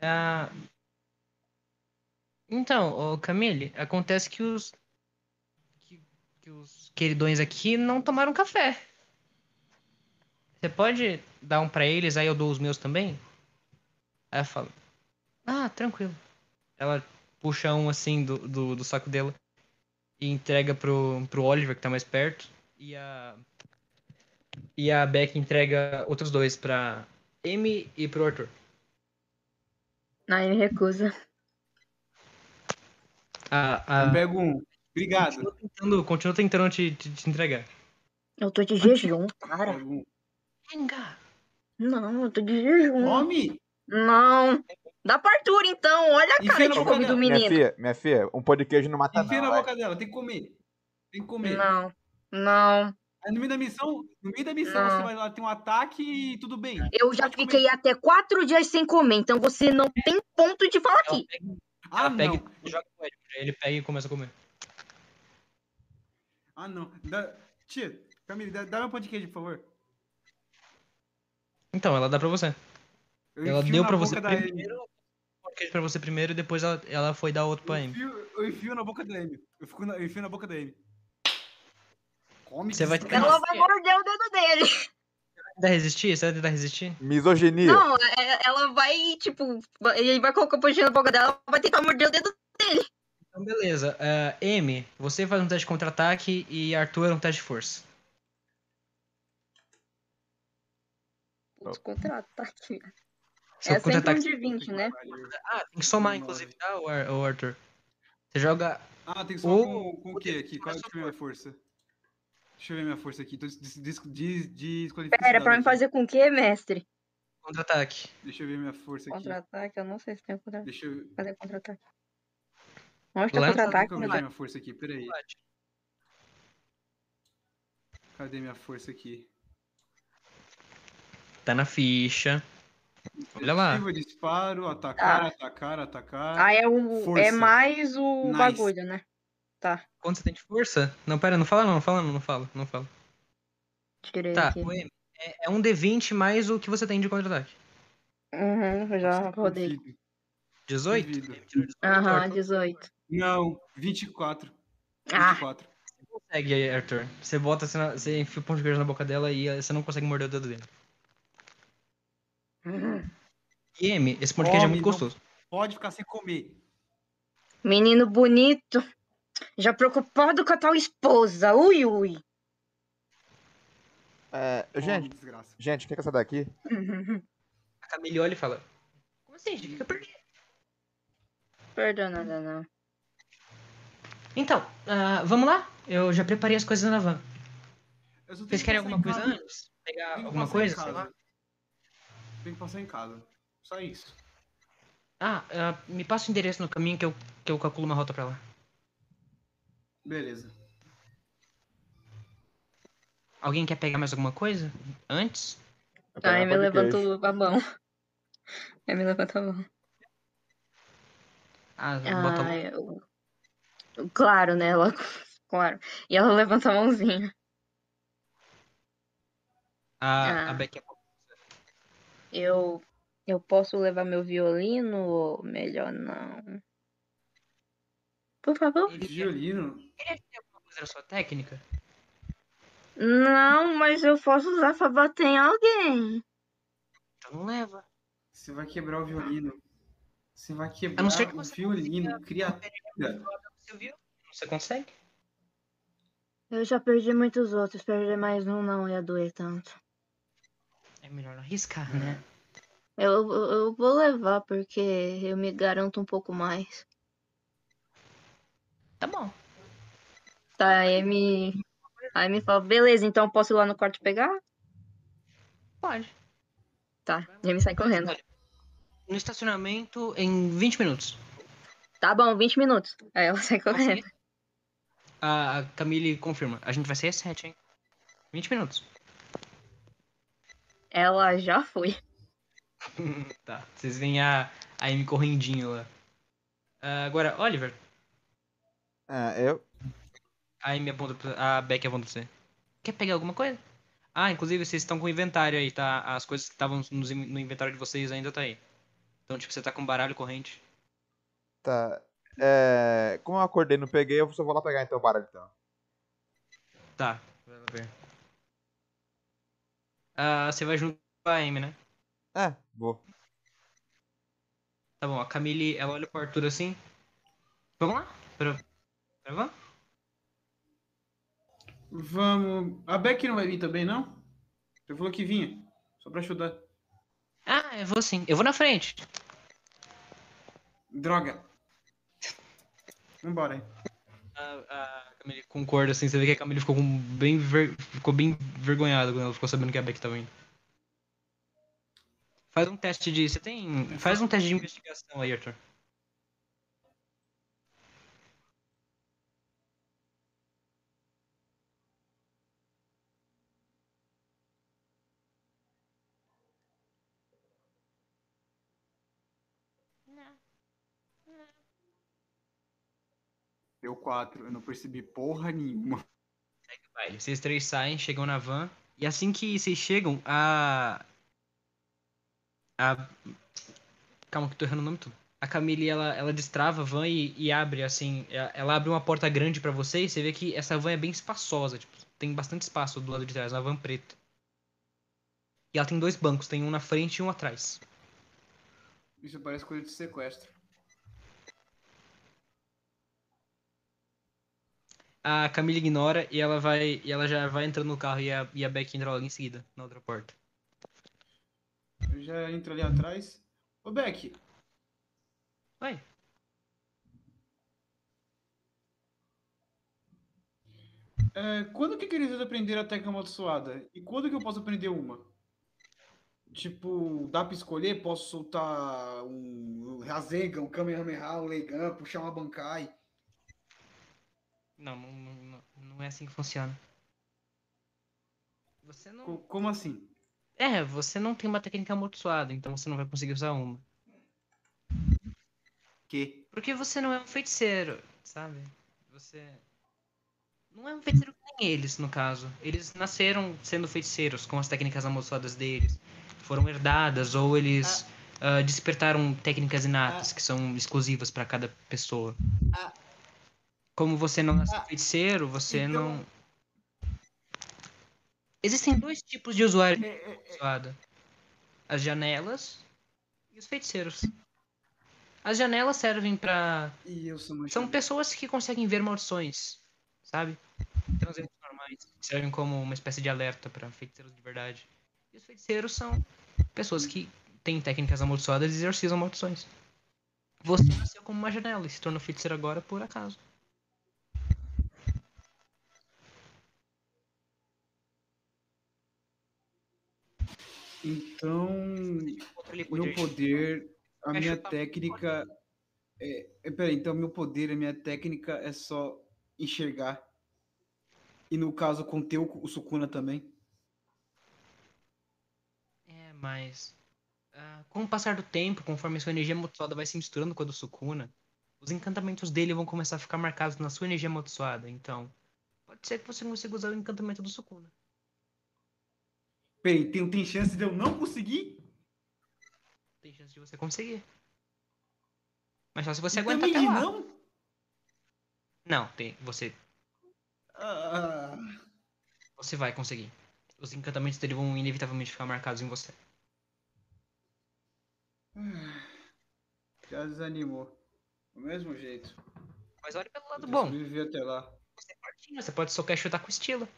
Ah, Então, ô Camille, acontece que os. Que, que os queridões aqui não tomaram café. Você pode dar um pra eles, aí eu dou os meus também? Aí eu falo, ah, tranquilo. Ela puxa um assim do, do, do saco dela e entrega pro, pro Oliver, que tá mais perto. E a. E a Beck entrega outros dois pra Amy e pro Arthur. Aí me recusa. A, a, Eu pego um. Obrigado. Continua tentando, continua tentando te, te, te entregar. Eu tô de jejum, um. Venga! Não, eu tô de jejum. Come! Não. Dá fartura então, olha a Enfia cara na de fome do Minha menino. filha, minha filha, um pão de queijo não mata Enfia não. na vai. boca dela, tem que comer. Tem que comer. Não, não. Aí no meio da missão, no meio da missão, Não. você vai lá, tem um ataque e tudo bem. Eu já Pode comer. fiquei até quatro dias sem comer, então você não tem ponto de falar Ela aqui. pega, Ah, ela pega não. e joga pro Ed, ele pega e começa a comer. Ah, não. Dá... Tia, Camille, dá, dá meu pão de queijo, por favor. Então, ela dá pra você. Eu ela deu pra você da Amy. primeiro, o queijo pra você primeiro e depois ela, ela foi dar outro pra Eu Amy. enfio, eu enfio na boca da Amy. Eu, fico na, eu enfio na boca da Amy. Come, Você vai. Ela vai morder o dedo dele. Tentar resistir? Você vai tentar resistir? Misoginia. Não, é- ela vai, tipo, ele vai colocar o pontinho na boca dela, ela vai tentar morder o dedo. Então, beleza. Ah, Amy, você faz um teste de contra-ataque e Arthur um teste de força. Putz, contra-ataque. Seu É sempre um de 20, né? Ah, tem que somar, inclusive, tá, o, Ar- o Arthur? Você joga. Ah, tem que Ou- com, com o quê aqui? Qual, ver minha força. Deixa eu ver minha força aqui. Tô des, des, des, desqualificado Pera, pra me fazer com o quê, mestre? Contra-ataque. Deixa eu ver minha força aqui. Contra-ataque, eu não sei se tem contra-ataque. Deixa eu Fazer contra-ataque. Onde tá contra-ataque? Deixa eu ver né? minha força aqui, peraí. Cadê minha força aqui? Tá na ficha. Olha lá. Disparo, atacar, Ah. atacar, atacar. Ah, é, o, é mais o Nice. bagulho, né? Tá, Quanto você tem de força? Não, pera, não fala não, não fala não, não fala, não fala. tirei Tá, aqui. o é, é um D20 mais o que você tem de contra-ataque. Uhum, eu já rodei. Duvido. 18? Duvido. Amy tirou 18, Aham, Arthur. 18. Não, 24. Ah, 24. Consegue aí, Arthur. Você bota, você, você enfia o pão de queijo na boca dela e você não consegue morder o dedo dele. Uhum. E Amy, esse pão de queijo é muito gostoso. Pode ficar sem comer. menino bonito. Já preocupado com a tal esposa. Ui, ui. É, gente, desgraça. gente, que essa daqui? A Camille olha e fala: Como assim, gente? Fica perdido. Perdão, nada não. Então, ah, vamos lá? Eu já preparei as coisas na van. Eu só tenho Vocês que querem alguma coisa casa. antes? Pegar alguma coisa? sei casa. lá? Tem que passar em casa. Só isso. Ah, ah, me passa o endereço no caminho que eu, que eu calculo uma rota pra lá. Beleza. Alguém quer pegar mais alguma coisa? Antes? Eu Ai, um me levantou a mão. Aí me levanta a mão. Ah, bota Ah, eu... Claro, né? Ela... Claro. E ela levanta a mãozinha. a, a ah. Beck. Eu... Eu posso levar meu violino ou melhor não? Por favor? Violino. Ele quer alguma coisa da sua técnica? Não, mas eu posso usar pra bater em alguém. Então não leva. Você vai quebrar o violino. Você vai A quebrar não ser que o violino, consiga- criatura. Você viu? Você consegue? Eu já perdi muitos outros. Perder mais um não ia doer tanto. É melhor não arriscar, né? Eu, eu vou levar porque eu me garanto um pouco mais. Tá bom. Tá, aí me. Aí me fala, beleza, então eu posso ir lá no quarto pegar? Pode. Tá, já me sai correndo. No estacionamento em 20 minutos. Tá bom, 20 minutos. Aí ela sai correndo. A Camille confirma. A gente vai sair às 7, hein? 20 minutos. Ela já foi. tá. Vocês veem a, a Amy correndinho lá. Ah, agora, Oliver. É, eu. A Amy aponta pra, A Beck aponta pra você. Quer pegar alguma coisa? Ah, inclusive vocês estão com o inventário aí, tá? As coisas que estavam no inventário de vocês ainda tá aí. Então, tipo, você tá com baralho corrente. Tá. É, como eu acordei e não peguei, eu só vou lá pegar então o baralho então. Tá, vai ver. Ah, você vai junto com a Amy, né? É, vou. Tá bom, a Camille, ela olha pro Arthur assim. Vamos lá? Pra... pra vamos? A Beck não vai vir também, não? Você falou que vinha. Só pra ajudar. Ah, eu vou sim. Eu vou na frente. Droga. Vambora aí. A, a Camille concorda, assim, você vê que a Camille ficou bem, ver... ficou bem vergonhada quando ela ficou sabendo que a Beck tava indo. Faz um teste de. Você tem. Faz um teste de investigação aí, Arthur. Deu quatro. Eu não percebi porra nenhuma. Baile. Vocês três saem, chegam na van. E assim que vocês chegam, a. A. Calma que eu tô errando o nome tudo. A Camille, ela, ela destrava a van e, e abre, assim. Ela, ela abre uma porta grande pra vocês. Você vê que essa van é bem espaçosa. Tipo, tem bastante espaço do lado de trás, uma van preta. E ela tem dois bancos, tem um na frente e um atrás. Isso parece coisa de sequestro. A Camille ignora e ela vai. E ela já vai entrando no carro e a, e a Beck entra logo em seguida, na outra porta. Eu já entro ali atrás. Ô, Beck, Vai. é, quando que eles aprender a técnica amaldiçoada? E quando que eu posso aprender uma? Tipo, dá pra escolher? Posso soltar um Rasengan, um Kamehameha, um Leigan, puxar uma Bankai? Não, não, não, não é assim que funciona. Você não. Co- Como assim? É, você não tem uma técnica amaldiçoada, então você não vai conseguir usar uma. Que? Porque você não é um feiticeiro, sabe? Você. Não é um feiticeiro que nem eles, no caso. Eles nasceram sendo feiticeiros, com as técnicas amaldiçoadas deles. Foram herdadas, ou eles ah, despertaram técnicas inatas, que são exclusivas para cada pessoa. Ah. Como você não nasceu Ah. feiticeiro, você Então- não. Existem dois tipos de usuário É, é, é. As janelas e os feiticeiros. As janelas servem pra. E eu sou uma São pessoas que conseguem ver maldições, sabe? Transeuntes normais, servem como uma espécie de alerta pra feiticeiros de verdade. E os feiticeiros são pessoas que têm técnicas amaldiçoadas e exorcizam maldições. Você nasceu como uma janela e se tornou feiticeiro agora por acaso. Então, meu poder, a minha técnica. É, é, peraí, então meu poder, a minha técnica é só enxergar. E no caso, conter o, o Sukuna também. É, mas. ah, com o passar do tempo, conforme sua energia amaldiçoada vai se misturando com a do Sukuna, os encantamentos dele vão começar a ficar marcados na sua energia amaldiçoada. Então, pode ser que você consiga usar o encantamento do Sukuna. Peraí, tem, tem chance de eu não conseguir? Tem chance de você conseguir. Mas só se você E aguentar até lá. não? Não, tem. Você, Ah, você vai conseguir. Os encantamentos dele vão inevitavelmente ficar marcados em você. já desanimou. Do mesmo jeito. Mas olha pelo lado bom. sobrevivi até lá. Você é fortinho, você pode socar e chutar com estilo.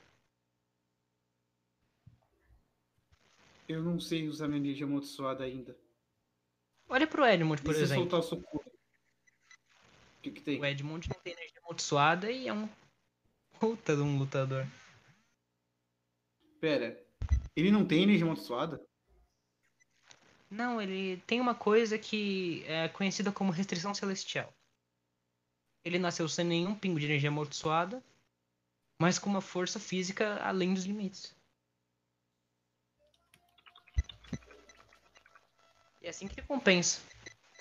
Eu não sei usar minha energia amaldiçoada ainda. Olha pro Edmund, por e se exemplo. soltar o Sukuna? O que que tem? O Edmund não tem energia amaldiçoada e é um puta de um lutador. Pera, ele não tem energia amaldiçoada? Não, ele tem uma coisa que é conhecida como restrição celestial. Ele nasceu sem nenhum pingo de energia amaldiçoada, mas com uma força física além dos limites. E é assim que ele compensa.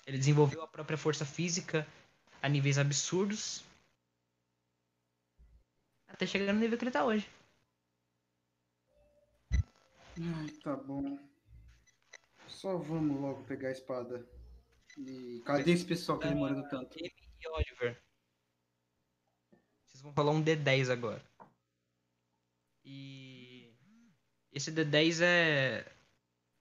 Ele desenvolveu a própria força física a níveis absurdos até chegar no nível que ele tá hoje. Ai, tá bom. Só vamos logo pegar a espada. E cadê esse pessoal que demorando tanto? Ele e Oliver vão rolar um D10 agora. E esse D10 é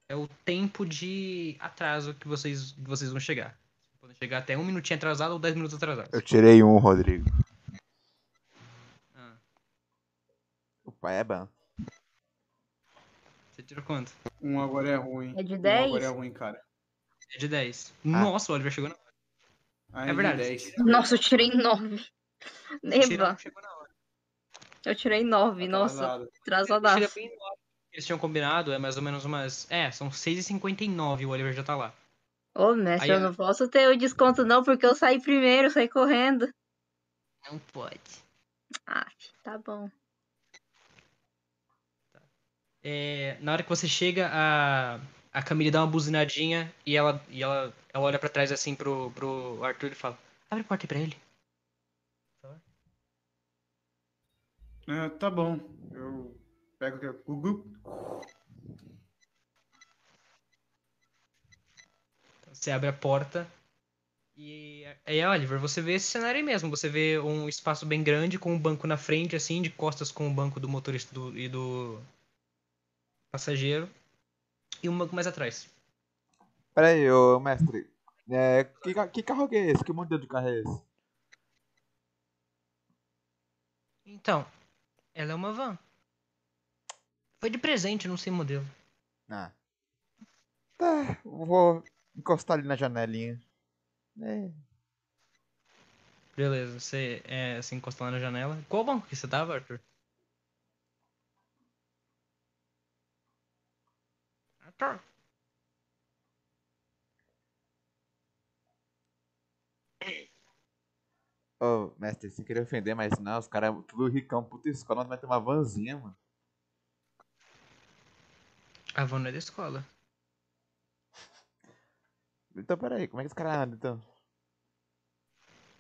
é o tempo de atraso que vocês que vocês vão chegar. Podem chegar até um minutinho atrasado ou 10 minutos atrasado. Eu tirei um, Rodrigo. Ah, O pai é bom. você tirou quanto? Um agora é ruim. É de Um 10? agora é ruim, cara. É de 10. Nossa, o Oliver chegou na hora. Ah, É verdade. De 10. Nossa, eu tirei 9. Tirou, Neva, eu tirei 9. Nossa, Atrasado. Chega atrasadaço. Eles tinham combinado, é mais ou menos umas. É, são 6h59 e o Oliver já tá lá. Ô, mestre, Aí, eu não posso ter o desconto não, porque eu saí primeiro, saí correndo. Não pode. Ah, tá bom. É, na hora que você chega, a, a Camille dá uma buzinadinha e ela, e ela, ela olha pra trás assim pro, pro Arthur e fala: Abre a porta aí pra ele. É, tá bom. Eu pego aqui. Gugu. Você abre a porta e aí, Oliver, você vê esse cenário aí mesmo. Você vê um espaço bem grande com um banco na frente, assim, de costas com o banco do motorista do- e do passageiro. E um banco mais atrás. Pera aí, ô mestre. É, que, que carro que é esse? Que modelo de carro é esse? Então, ela é uma van. Foi de presente, não sei o modelo. Ah. Tá, vou encostar ali na janelinha. É. Beleza, você é, se encostou lá na janela. Qual banco que você tava, Arthur? Arthur. Ô, mestre, sem querer ofender, mas não, os caras tudo ricão, puta escola, nós vai ter uma vanzinha, mano. A van não é da escola. Então, pera aí, como é que os caras andam, então?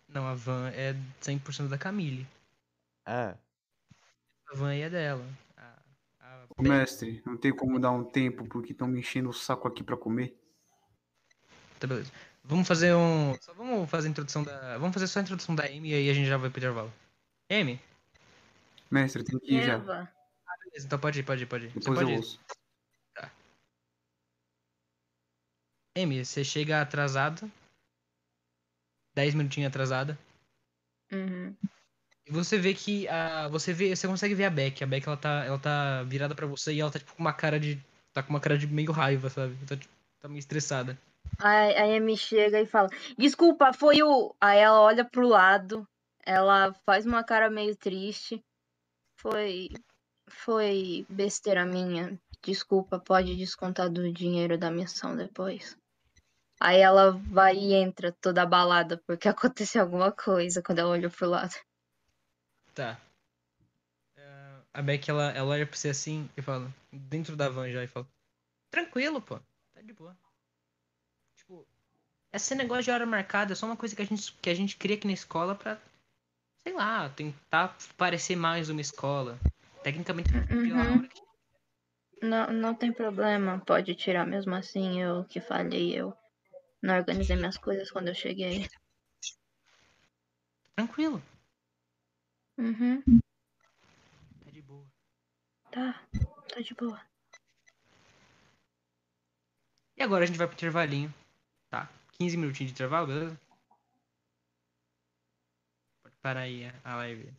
Não, a van é 100% da Camille. Ah, A van aí é dela. A, a Ô, mestre, não tem como dar um tempo porque estão me enchendo o saco aqui pra comer. Tá, beleza. Vamos fazer um. Só vamos fazer a introdução da. Vamos fazer só a introdução da Amy e aí a gente já vai pro intervalo. Amy? Mestre, tem que ir já. Eva, Beleza, então pode ir, pode ir, pode ir. Você Depois pode eu ir. ouço. Amy, você chega atrasada. 10 minutinhos atrasada. uhum. E você vê que a. Você vê. Você consegue ver a Beck. A Beck ela tá, ela tá virada pra você e ela tá tipo com uma cara de. Tá com uma cara de meio raiva, sabe? Tá, tipo, tá meio estressada. Aí a Amy chega e fala: Desculpa, foi o. Aí ela olha pro lado, ela faz uma cara meio triste. Foi. Foi besteira minha. Desculpa, pode descontar do dinheiro da missão depois. Aí ela vai e entra toda abalada porque aconteceu alguma coisa quando ela olhou pro lado. Tá. É, A Beck ela, ela olha pra você assim e fala. Dentro da van já e fala. Tranquilo, pô. Tá de boa. Tipo, esse negócio de hora marcada é só uma coisa que a gente, que a gente cria aqui na escola pra. Sei lá, tentar parecer mais uma escola. Tecnicamente, Uhum. hora que Não, não tem problema, pode tirar mesmo assim. Eu que falhei, eu não organizei minhas coisas quando eu cheguei. Tranquilo. Uhum, Tá de boa. tá, tá de boa. E agora a gente vai pro intervalinho. Tá? 15 minutinhos de intervalo, beleza? Pode parar aí a- a live.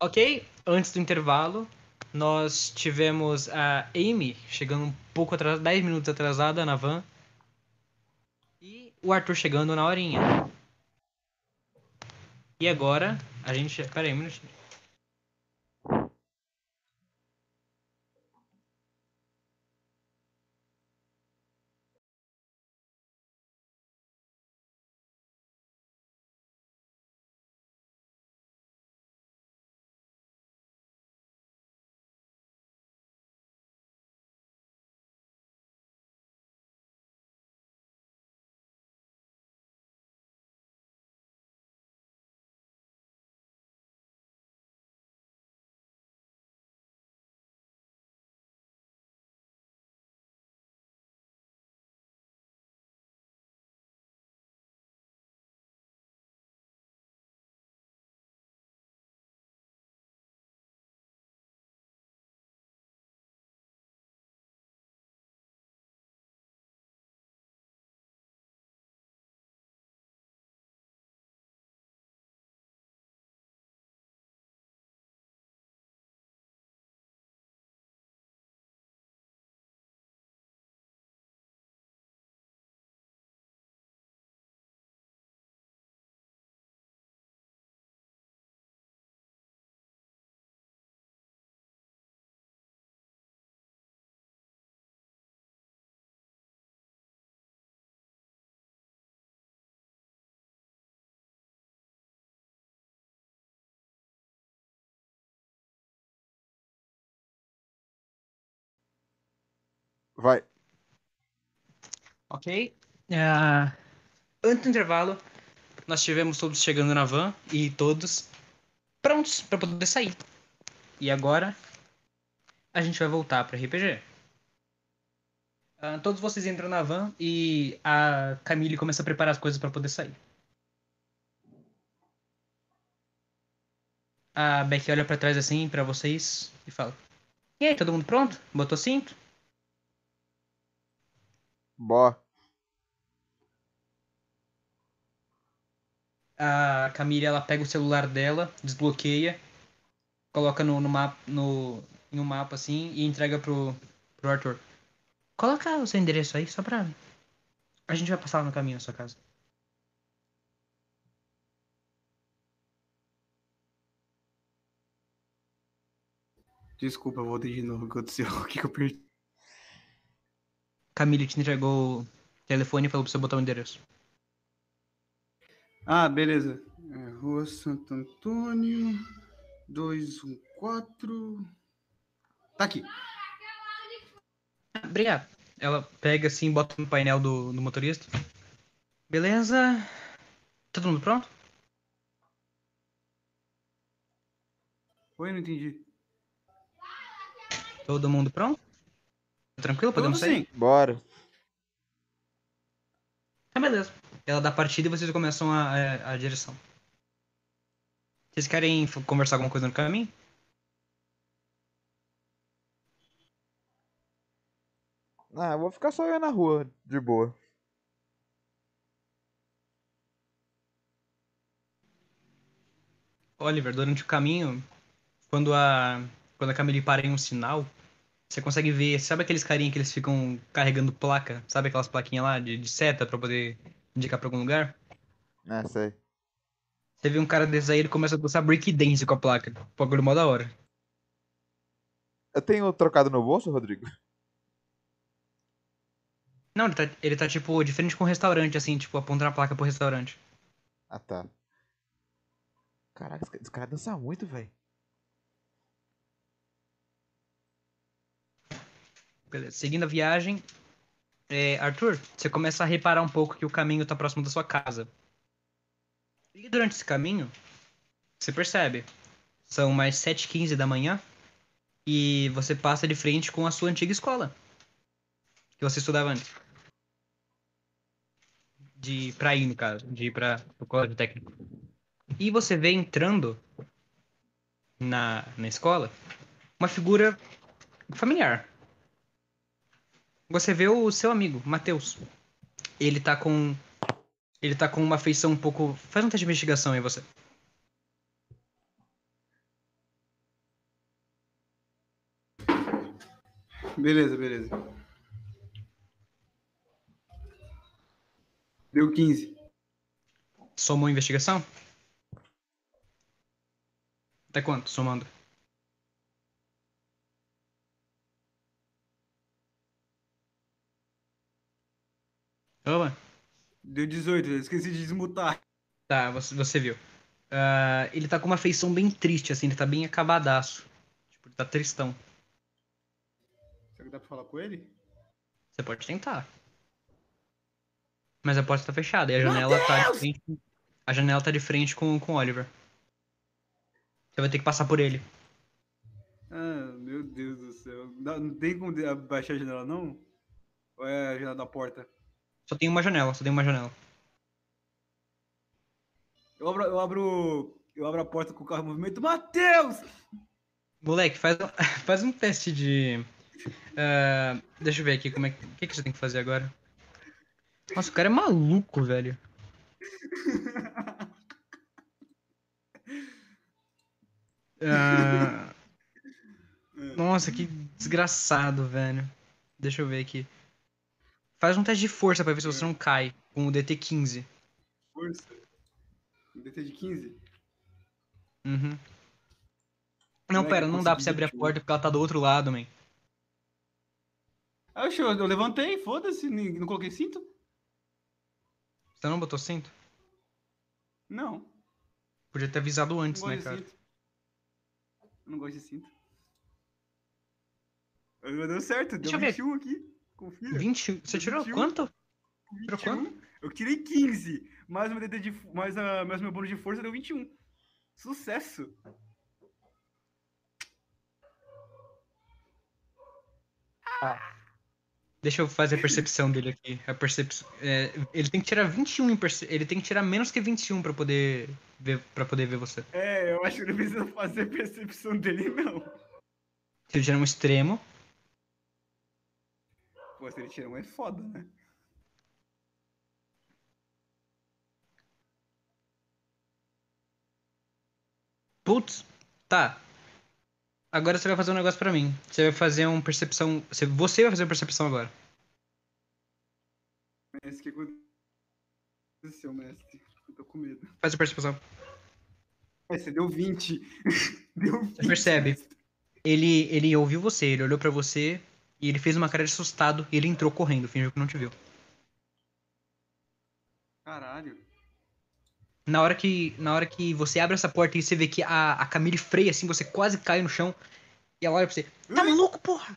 Ok, antes do intervalo, nós tivemos a Amy chegando um pouco atrasada, 10 minutos atrasada na van. E o Arthur chegando na horinha. E agora, a gente. Pera aí um minutinho. Vai. Ok. Ah, antes do intervalo, nós tivemos todos chegando na van e todos prontos para poder sair. E agora a gente vai voltar para RPG. Ah, todos vocês entram na van e a Camille começa a preparar as coisas para poder sair. A Beck olha para trás assim para vocês e fala: E aí, todo mundo pronto? Botou cinto? Bó. a Camille ela pega o celular dela, desbloqueia, coloca no, no mapa, no, em um mapa assim e entrega pro, pro Arthur. Coloca o seu endereço aí, só pra. A gente vai passar lá no caminho na sua casa. Desculpa, eu voltei de novo. O que aconteceu? O que eu perdi? Camille te entregou o telefone e falou pra você botar o endereço. Ah, beleza. É, Rua Santo Antônio, 214. Tá aqui. Obrigado. Ela pega assim e bota no painel do, do motorista. Beleza? Todo mundo pronto? Oi, não entendi. Todo mundo pronto? Tranquilo? Podemos Tudo sair? sim. Bora. Ah, beleza. Ela dá partida e vocês começam a, a, a direção. Vocês querem conversar alguma coisa no caminho? Ah, eu vou ficar só eu na rua, de boa. Oliver, durante o caminho, quando a quando a Camille para em um sinal, você consegue ver, sabe aqueles carinha que eles ficam carregando placa, sabe aquelas plaquinhas lá de, de seta pra poder indicar pra algum lugar? É, sei. Você vê um cara desses aí, ele começa a dançar breakdance com a placa. Bagulho mó da hora. Eu tenho trocado no bolso, Rodrigo? Não, ele tá, ele tá tipo de frente com um restaurante, assim, tipo, apontando a placa pro restaurante. Ah, tá. Caraca, esse ca- esse cara dança muito, velho. Beleza. Seguindo a viagem, é, Arthur, você começa a reparar um pouco que o caminho tá próximo da sua casa. E durante esse caminho, você percebe, são mais 7h15 da manhã e você passa de frente com a sua antiga escola. Que você estudava antes. De, pra ir, no caso, de ir pra, pro colégio técnico. E você vê entrando na, na escola uma figura familiar. Você vê o seu amigo, Matheus. Ele tá com. Ele tá com uma feição um pouco. Faz um teste de investigação aí, você. Beleza, beleza. Deu 15. Somou a investigação? Até quanto, somando? Opa. Deu 18, eu esqueci de desmutar. Tá, você, você viu. Ah, ele tá com uma feição bem triste, assim, ele tá bem acabadaço. Tipo, ele tá tristão. Será que dá pra falar com ele? Você pode tentar. Mas a porta tá fechada e a janela tá de frente. A janela tá de frente com, com o Oliver. Você vai ter que passar por ele. Ah, meu Deus do céu. Não, não tem como abaixar a janela, não? Ou é a janela da porta? Só tem uma janela, só tem uma janela. Eu abro, eu abro, eu abro a porta com o carro em movimento. Matheus! Moleque, faz, um- faz um teste de. ah, deixa eu ver aqui como é que. O que, que você tem que fazer agora? Nossa, o cara é maluco, velho. Ah, nossa, que desgraçado, velho. Deixa eu ver aqui. Faz um teste de força pra ver se você não cai com o DT 15. Força. DT de 15? Uhum. Não, Moleque, pera, não dá pra você abrir a 21. porta porque ela tá do outro lado, man. Ah, eu, eu levantei, foda-se, não coloquei cinto? Você não botou cinto? Não, Podia ter avisado antes, né, cara? cinto. Eu não gosto de cinto. Mas Deu certo, Deixa deu eu ver. 21 aqui. Confira. 20. Você tirou 21. quanto? Tirou 21. Eu tirei 15, mais o meu DT de mais, a, mais meu bônus de força deu 21. Sucesso! Deixa eu fazer a percepção dele aqui. A percepção. é, ele tem que tirar 21 em perce... Ele tem que tirar menos que 21 pra poder ver para poder ver você. É, eu acho que não precisa fazer percepção dele, não. Se ele tirar um extremo. Pô, se ele tirar um é foda, né? Putz, tá. Agora você vai fazer um negócio pra mim. Você vai fazer um percepção. Você, você vai fazer uma percepção agora. Mestre, o que aconteceu, mestre? Eu tô com medo. Faz a percepção. É, você deu 20. deu 20. percebe? mestre. Ele, ele ouviu você, ele olhou pra você e ele fez uma cara de assustado e ele entrou correndo, fingiu que não te viu. Caralho. Na hora que, na hora que você abre essa porta e você vê que a, a Camille freia assim, você quase cai no chão e ela olha pra você. Tá maluco, porra?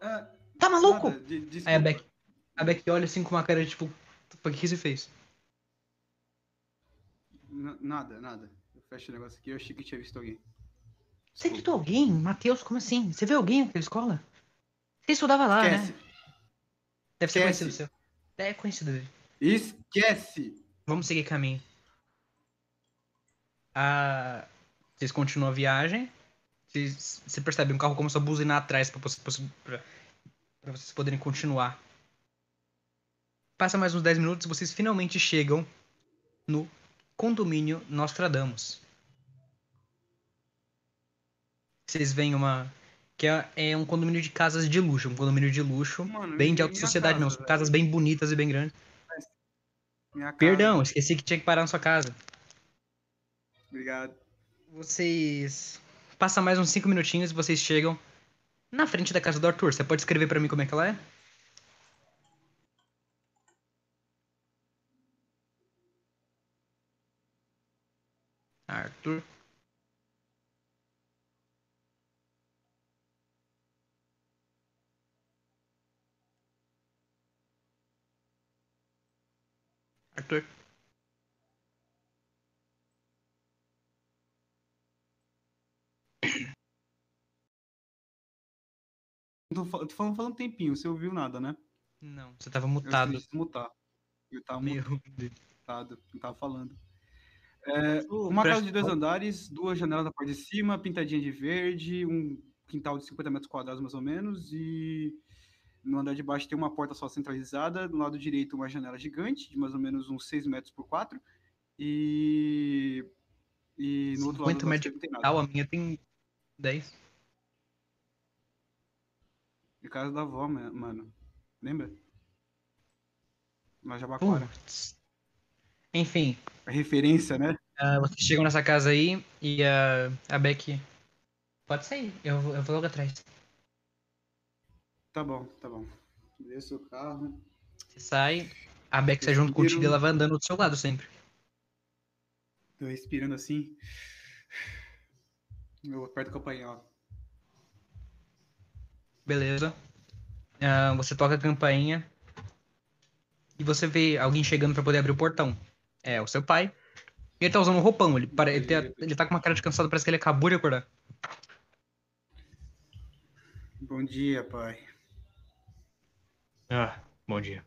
Ah, Tá maluco? nada, de-. Aí a Beck, a Beck olha assim com uma cara de tipo, o que que você fez? N- nada, nada. Eu fecho o negócio aqui, eu achei que tinha visto alguém. Você gritou alguém? Matheus, como assim? Você viu alguém naquela escola? Você estudava lá, Esquece. né? Deve ser Esquece. conhecido seu. É conhecido dele. Esquece! Vamos seguir caminho. Ah, vocês continuam a viagem. Vocês, você percebe, um carro começou a buzinar atrás pra, você- pra, pra vocês poderem continuar. Passa mais uns 10 minutos e vocês finalmente chegam no condomínio Nostradamus. Vocês veem uma. Que é, é um condomínio de casas de luxo. Um condomínio de luxo. Mano, bem de alta sociedade casa, mesmo. São velho. casas bem bonitas e bem grandes. Minha casa. Perdão, esqueci que tinha que parar na sua casa. Obrigado. Vocês. Passa mais uns 5 minutinhos e vocês chegam na frente da casa do Arthur. Você pode escrever pra mim como é que ela é? Arthur. Arthur. Tô, tô falando, falando um tempinho, você ouviu nada, né? Não, você tava Eu mutado. de mutar. Eu tava Meu mutado, não tava falando. É, uma casa de dois andares, duas janelas na parte de cima, pintadinha de verde, um quintal de 50 metros quadrados mais ou menos, e no andar de baixo tem uma porta só centralizada, do lado direito uma janela gigante, de mais ou menos uns 6 metros por 4, e, e no outro lado 50 do lado metros. Tal, a minha tem 10. De casa da avó, ma- mano. Lembra? Na Jabaquara. Putz. Enfim, A referência, né? ah, vocês chegam nessa casa aí e a, a Beck. Pode sair, eu, eu vou logo atrás. Tá bom, tá bom. Desce o carro. Você sai, a Beck sai junto contigo e ela vai andando do seu lado sempre. Tô respirando assim. Eu aperto a campainha, ó. Beleza. Ah, você toca a campainha. E você vê alguém chegando pra poder abrir o portão. É o seu pai. E ele tá usando um roupão. Ele, pare- ele, tem- ele tá com uma cara de cansado, parece que ele acabou de acordar. Bom dia, pai. Ah, bom dia.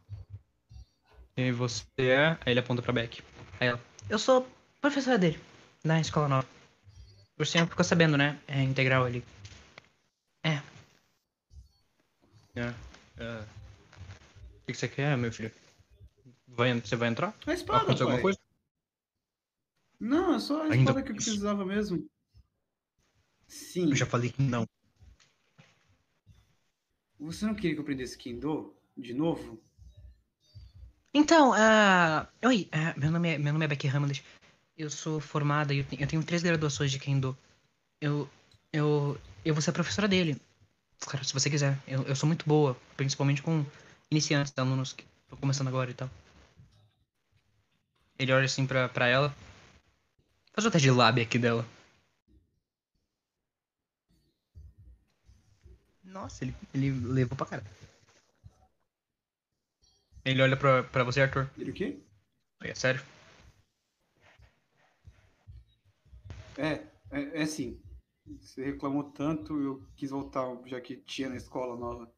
E você é. Aí ele aponta pra Beck. Aí ela. Eu sou professora dele, na escola nova. O senhor ficou sabendo, né? É integral ali. É. É. é. O que você quer, meu filho? Vai, você vai entrar? A espada, Aconteceu alguma coisa? Não, é só a Ainda espada que eu precisava mesmo. Sim. Eu já falei que não. Você não queria que eu aprendesse Kendo de novo? Então, ah, oi, ah, meu, nome é, meu nome é Becky Hamlet. Eu sou formada e eu, tenho- eu tenho três graduações de Kendo. Eu, eu, eu vou ser a professora dele. Claro, se você quiser. Eu, eu sou muito boa, principalmente com iniciantes, alunos que estão começando agora e tal. Ele olha assim pra, pra ela. Faz o teste de lábia aqui dela. Nossa, ele, ele levou pra cara. Ele olha pra, pra você, Arthur. Ele o quê? É sério? É, é, é assim. Você reclamou tanto, eu quis voltar, já que tinha na escola nova.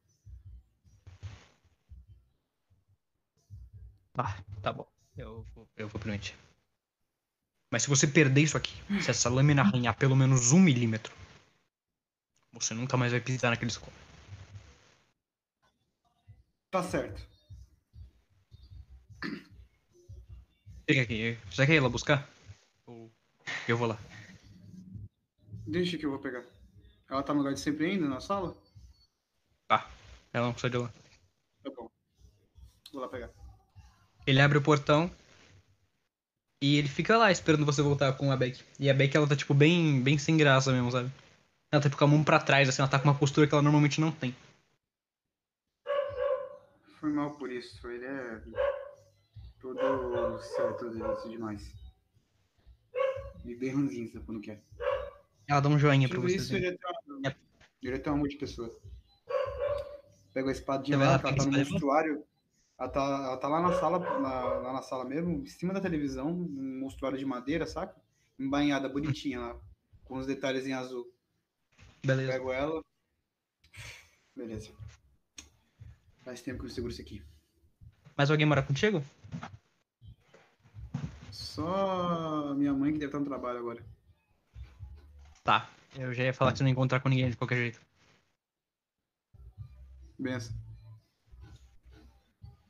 Ah, tá bom. Eu vou, eu vou permitir. Mas se você perder isso aqui, se essa lâmina arranhar pelo menos um milímetro, você nunca mais vai pisar naquele escola. Tá certo. Chega aqui. Você quer ir lá buscar? Ou eu vou lá? Deixa que eu vou pegar. Ela tá no lugar de sempre ainda, na sala? Tá. Ela não precisa de lá. Tá bom. Vou lá pegar. Ele abre o portão e ele fica lá esperando você voltar com a Beck. E a Beck, ela tá, tipo, bem, bem sem graça mesmo, sabe? Ela tá tipo, com a mão pra trás, assim, ela tá com uma postura que ela normalmente não tem. Foi mal por isso. Ele é todo certo vezes demais. E bem ranzinho, sabe quando quer. Ela dá um joinha pra Tudo você. isso, ele é, tão- É. é tão amor de pessoa. Pega a espadinha lá, ela pega tá no mostruário. Ela tá, ela tá lá na sala, na- lá na sala mesmo, em cima da televisão, um mostruário de madeira, saca? Embainhada, bonitinha lá, com os detalhes em azul. Beleza. Pego ela. Beleza. Faz tempo que eu seguro isso aqui. Mais alguém mora contigo? Só minha mãe que deve estar no trabalho agora. Tá. Eu já ia falar que você não ia encontrar com ninguém de qualquer jeito. Benção.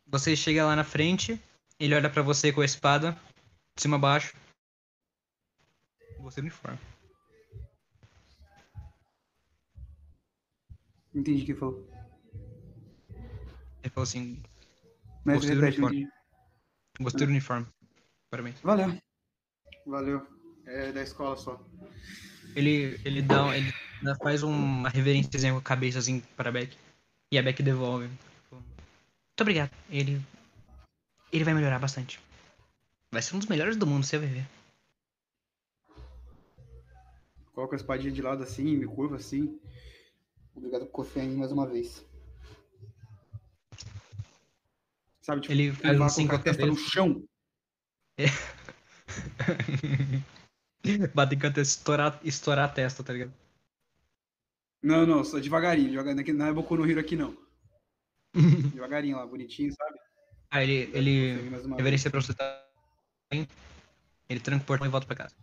Você chega lá na frente, ele olha pra você com a espada, de cima a baixo. Você uniforme. Entendi o que falou. Ele falou assim, Mas do repete, uniforme. Gostei do uniforme. Parabéns. Valeu. Valeu. É da escola só. Ele, ele dá, ele faz uma reverênciazinha com a cabeça assim pra Beck. E a Beck devolve. Muito obrigado. Ele. Ele vai melhorar bastante. Vai ser um dos melhores do mundo, você vai ver. Coloco a espadinha de lado assim, me curva assim. Obrigado por confiar em mim mais uma vez. Sabe, tipo, Ele faz um colocar a testa no chão. Bater com a testa, estourar, estourar a testa, tá ligado? Não, não, só devagarinho. devagarinho. Não é Boku no Hero aqui, não. devagarinho lá, bonitinho, sabe? Aí ele, ele reverencia pra você tá. Ele tranca o portão e volta pra casa.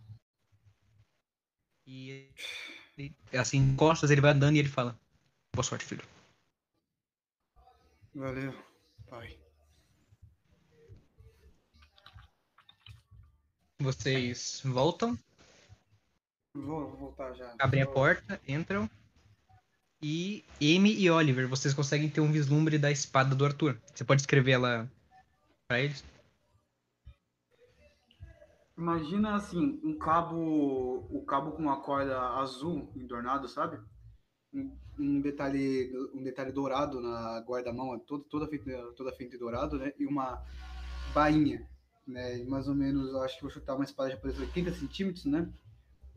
E ele, assim, em costas, ele vai andando e ele fala: Boa sorte, filho. Valeu, pai. Vocês voltam, Vou, vou voltar já. abrem a Vou- porta, entram. E Amy e Oliver, vocês conseguem ter um vislumbre da espada do Arthur. Você pode escrever ela pra eles? Imagina assim, um cabo, o cabo com uma corda azul endornado, sabe? Um, um detalhe, um detalhe dourado na guarda-mão, toda toda feita, toda feita de dourado, né? E uma bainha, né? Mais ou menos, acho que vou chutar uma espada japonesa de 80 centímetros, né?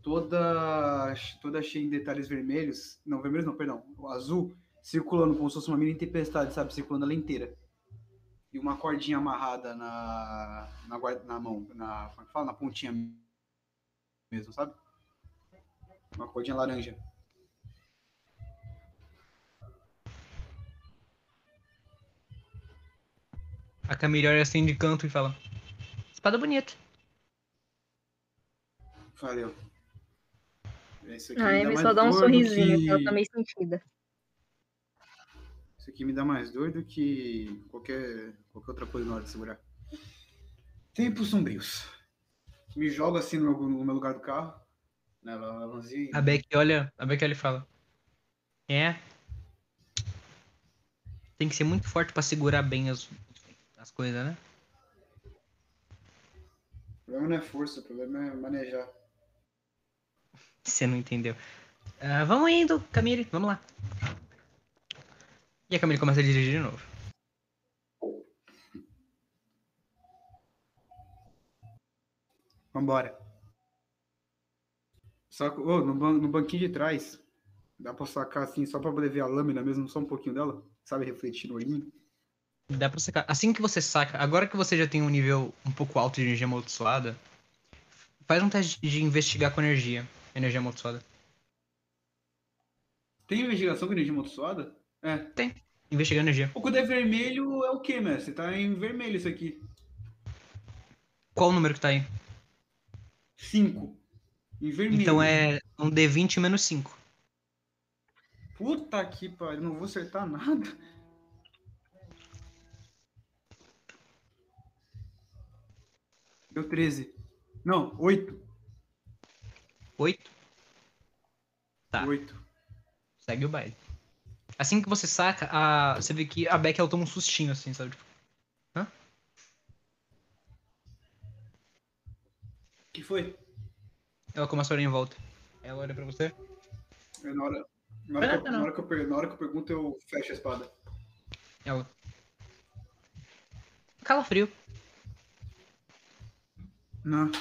Toda, toda cheia em detalhes vermelhos, não vermelhos não, perdão, azul, circulando como se fosse uma mini tempestade, sabe? Circulando ela inteira e uma cordinha amarrada na, na, guarda- na mão, na, como é fala? na pontinha mesmo, sabe? Uma cordinha laranja. A Camille olha assim de canto e fala: Espada bonita. Valeu. Isso aqui A me dá Amy mais só dá um sorrisinho, que ela tá meio sentida. Isso aqui me dá mais dor do que qualquer, qualquer outra coisa na hora de segurar. Tempos sombrios. Me joga assim no meu, no meu lugar do carro. Né, e- A Beck olha, a Beck olha e fala: É. Tem que ser muito forte pra segurar bem as, as coisas, né? O problema não é força, o problema é manejar. Você não entendeu. Ah, vamos indo, Camille, vamos lá. E a Camille começa a dirigir de novo. Vambora. Só que, ô, no, ban- no banquinho de trás, dá pra sacar assim, só pra poder ver a lâmina mesmo, só um pouquinho dela? Sabe, refletir no olhinho? Dá pra sacar. Assim que você saca, agora que você já tem um nível um pouco alto de energia amaldiçoada, faz um teste de investigar com energia. Energia amaldiçoada. Tem investigação com energia amaldiçoada? É. Investigar energia. O é vermelho é o quê, mestre? Tá em vermelho isso aqui. Qual o número que tá aí? 5. Em vermelho. Então é um D20 menos 5. Puta que pariu, não vou acertar nada. Deu 13. Não, 8. 8. Tá. 8. Segue o baile. Assim que você saca, a... você vê que a Beck ela toma um sustinho assim, sabe? Tipo, O que foi? Ela começa a olhar em volta. Ela olha pra você. É na hora, na hora, que, eu, Não, não. na hora que eu per- na hora que eu pergunto, eu fecho a espada. Ela. Calafrio. Não.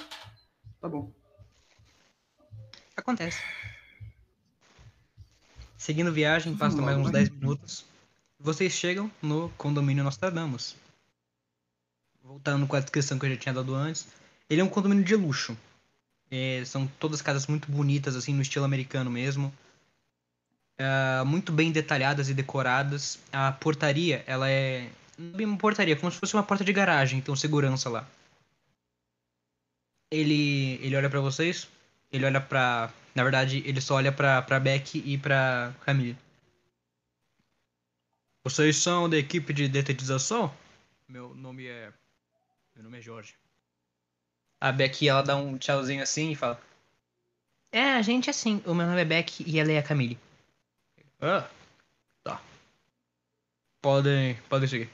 Tá bom. Acontece. Seguindo viagem, Vamos passa lá, mais uns vai. 10 minutos. Vocês chegam no condomínio Nostradamus. Voltando com a descrição que eu já tinha dado antes. Ele é um condomínio de luxo. É, são todas casas muito bonitas, assim, no estilo americano mesmo. Ah, muito bem detalhadas e decoradas. A portaria, ela é. Não é bem uma portaria, é como se fosse uma porta de garagem, tem um segurança lá. Ele, ele olha pra vocês. Ele olha pra. Na verdade, ele só olha pra, pra Beck e pra Camille. Vocês são da equipe de detetização? Meu nome é. Meu nome é Jorge. A Beck ela dá um tchauzinho assim e fala. É, a gente é assim. O meu nome é Beck e ela é a Camille. Ah, tá. Podem, podem seguir.